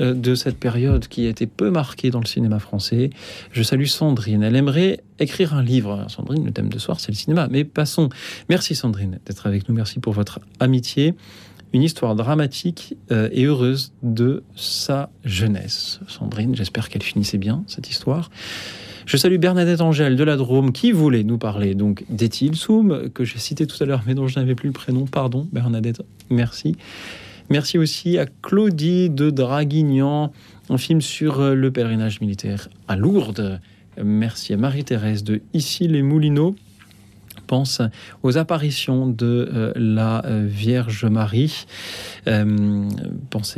euh, de cette période qui a été peu marquée dans le cinéma français. Je salue Sandrine. Elle aimerait écrire un livre. Sandrine, le thème de soir, c'est le cinéma. Mais passons. Merci Sandrine d'être avec nous. Merci pour votre amitié une histoire dramatique euh, et heureuse de sa jeunesse. Sandrine, j'espère qu'elle finissait bien, cette histoire. Je salue Bernadette Angèle de la Drôme qui voulait nous parler donc Soum, que j'ai cité tout à l'heure mais dont je n'avais plus le prénom. Pardon, Bernadette, merci. Merci aussi à Claudie de Draguignan, un film sur euh, le pèlerinage militaire à Lourdes. Merci à Marie-Thérèse de Ici les Moulineaux pense aux apparitions de euh, la euh, Vierge Marie. Euh,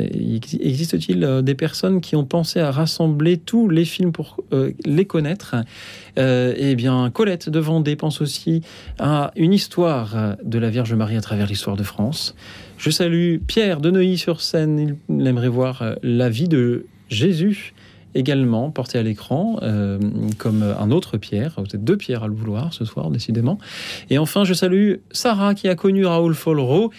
existe-t-il des personnes qui ont pensé à rassembler tous les films pour les connaître? Eh bien, Colette de Vendée pense aussi à une histoire de la Vierge Marie à travers l'histoire de France. Je salue Pierre de Neuilly-sur-Seine. Il aimerait voir la vie de Jésus également porté à l'écran, euh, comme un autre Pierre. Vous êtes deux Pierres à le vouloir ce soir, décidément. Et enfin, je salue Sarah qui a connu Raoul Folro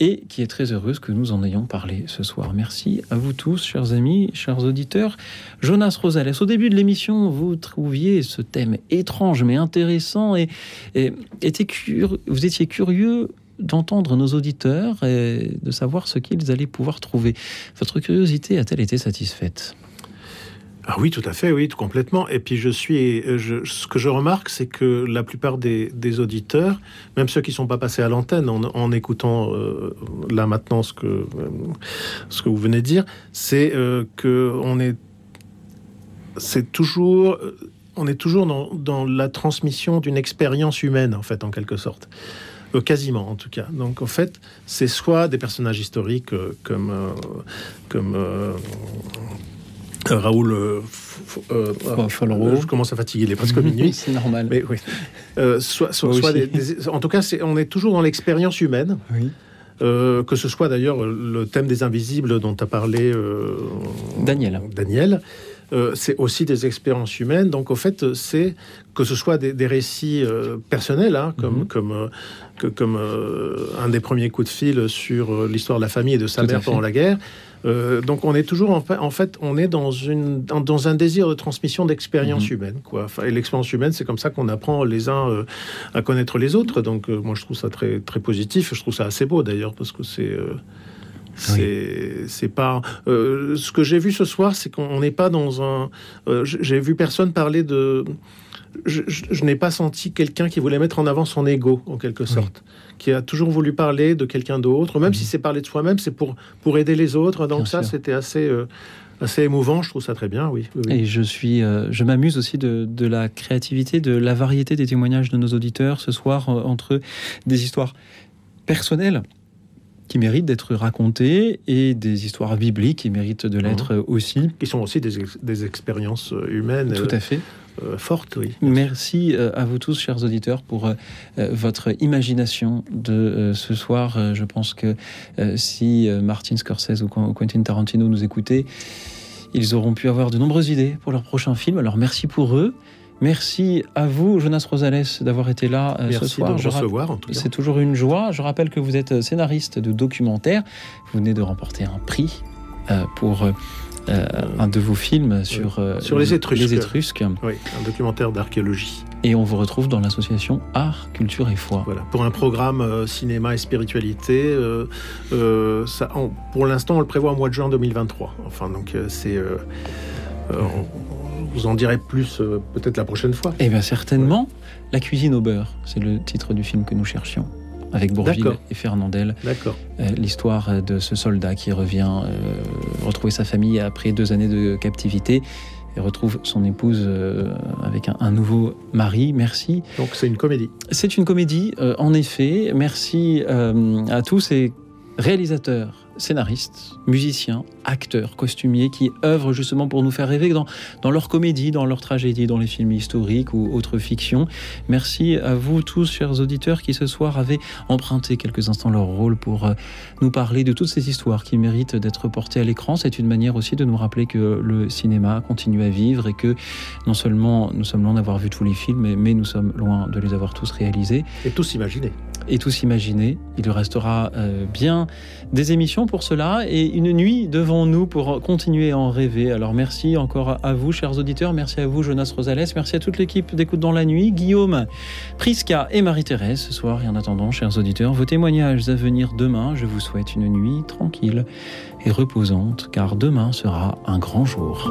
et qui est très heureuse que nous en ayons parlé ce soir. Merci à vous tous, chers amis, chers auditeurs. Jonas Rosales, au début de l'émission, vous trouviez ce thème étrange mais intéressant et, et était vous étiez curieux d'entendre nos auditeurs et de savoir ce qu'ils allaient pouvoir trouver. Votre curiosité a-t-elle été satisfaite? Ah oui, tout à fait, oui, tout complètement. Et puis je suis, je, ce que je remarque, c'est que la plupart des, auditeurs, même ceux qui sont pas passés à l'antenne, en, en, écoutant euh, là maintenant ce que euh, ce que vous venez de dire, c'est euh, que on est, c'est toujours, on est toujours dans, dans la transmission d'une expérience humaine en fait, en quelque sorte. Euh, quasiment en tout cas. Donc en fait, c'est soit des personnages historiques euh, comme euh, comme Raoul euh, euh, je commence à fatiguer, il est presque minuit. c'est normal. Mais oui. Euh, soit, soit, soit des, des, en tout cas, on est toujours dans l'expérience humaine. Oui. Euh, que ce soit d'ailleurs le thème des invisibles dont a parlé euh, Daniel. Daniel. Euh, c'est aussi des expériences humaines. Donc, au fait, c'est que ce soit des, des récits euh, personnels, hein, comme, Mhm. comme, euh, que, comme euh, un des premiers coups de fil sur l'histoire de la famille et de sa Tout mère pendant la guerre. Donc, on est toujours en fait, en fait, on est dans une dans, dans un désir de transmission d'expérience Mhm. humaine, quoi. Enfin, et l'expérience humaine, c'est comme ça qu'on apprend les uns à connaître les autres. Donc, moi, je trouve ça très très positif. Je trouve ça assez beau d'ailleurs parce que c'est euh, c'est pas euh, ce que j'ai vu ce soir, c'est qu'on n'est pas dans un. euh, j'ai vu personne parler de. Je, je- je n'ai pas senti quelqu'un qui voulait mettre en avant son ego en quelque sorte, qui a toujours voulu parler de quelqu'un d'autre, même si c'est parler de soi-même, c'est pour pour aider les autres. Donc Bien ça, c'était assez euh, assez émouvant. Je trouve ça très bien. Oui. oui, oui. Et je suis, euh, je m'amuse aussi de, de la créativité, de la variété des témoignages de nos auditeurs ce soir euh, entre des histoires personnelles qui méritent d'être racontées et des histoires bibliques qui méritent de l'être euh, aussi. Qui sont aussi des, ex- des expériences euh, humaines. Tout à fait. euh, fortes, oui. Merci euh, à vous tous, chers auditeurs, pour euh, euh, votre imagination de euh, ce soir. Euh, je pense que euh, si euh, Martin Scorsese ou Qu- Quentin Tarantino nous écoutaient, ils auront pu avoir de nombreuses idées pour leur prochain film. Alors merci pour eux. Merci à vous, Jonas Rosales, d'avoir été là euh, ce Merci soir. de Je recevoir, en tout cas. C'est toujours une joie. Je rappelle que vous êtes scénariste de documentaire. Vous venez de remporter un prix euh, pour euh, euh, un de vos films sur, euh, Sur les Étrusques. les Étrusques. Oui, un documentaire d'archéologie. Et on vous retrouve dans l'association Art, Culture et Foi. Voilà, pour un programme euh, cinéma et spiritualité. euh, euh, ça, on- pour l'instant, on le prévoit au mois de juin 2023. Enfin, donc euh, c'est. Euh, vous en dirai plus euh, peut-être la prochaine fois. Eh bien certainement, La cuisine au beurre, c'est le titre du film que nous cherchions. Avec Bourvil D'accord. et Fernandel. D'accord. Euh, L'histoire de ce soldat qui revient euh, retrouver sa famille après deux années de captivité et retrouve son épouse euh, avec un, un nouveau mari. Merci. Donc c'est une comédie. C'est une comédie, en effet. Merci à tous ces réalisateurs, scénaristes, musiciens, acteurs, costumiers qui œuvrent justement pour nous faire rêver dans, dans leur comédie, dans leur tragédie, dans les films historiques ou autres fictions. Merci à vous tous, chers auditeurs, qui ce soir avaient emprunté quelques instants leur rôle pour euh, nous parler de toutes ces histoires qui méritent d'être portées à l'écran. C'est une manière aussi de nous rappeler que le cinéma continue à vivre et que non seulement nous sommes loin d'avoir vu tous les films, mais, nous sommes loin de les avoir tous réalisés Et tous imaginés. et tous imaginer. Il restera euh, bien des émissions pour cela et une nuit devant nous pour continuer à en rêver. Alors merci encore à vous, chers auditeurs. Merci à vous, Jonas Rosales. Merci à toute l'équipe d'Écoute dans la nuit, Guillaume, Prisca et Marie-Thérèse ce soir. Et en attendant, chers auditeurs, vos témoignages à venir demain. Je vous souhaite une nuit tranquille et reposante car demain sera un grand jour.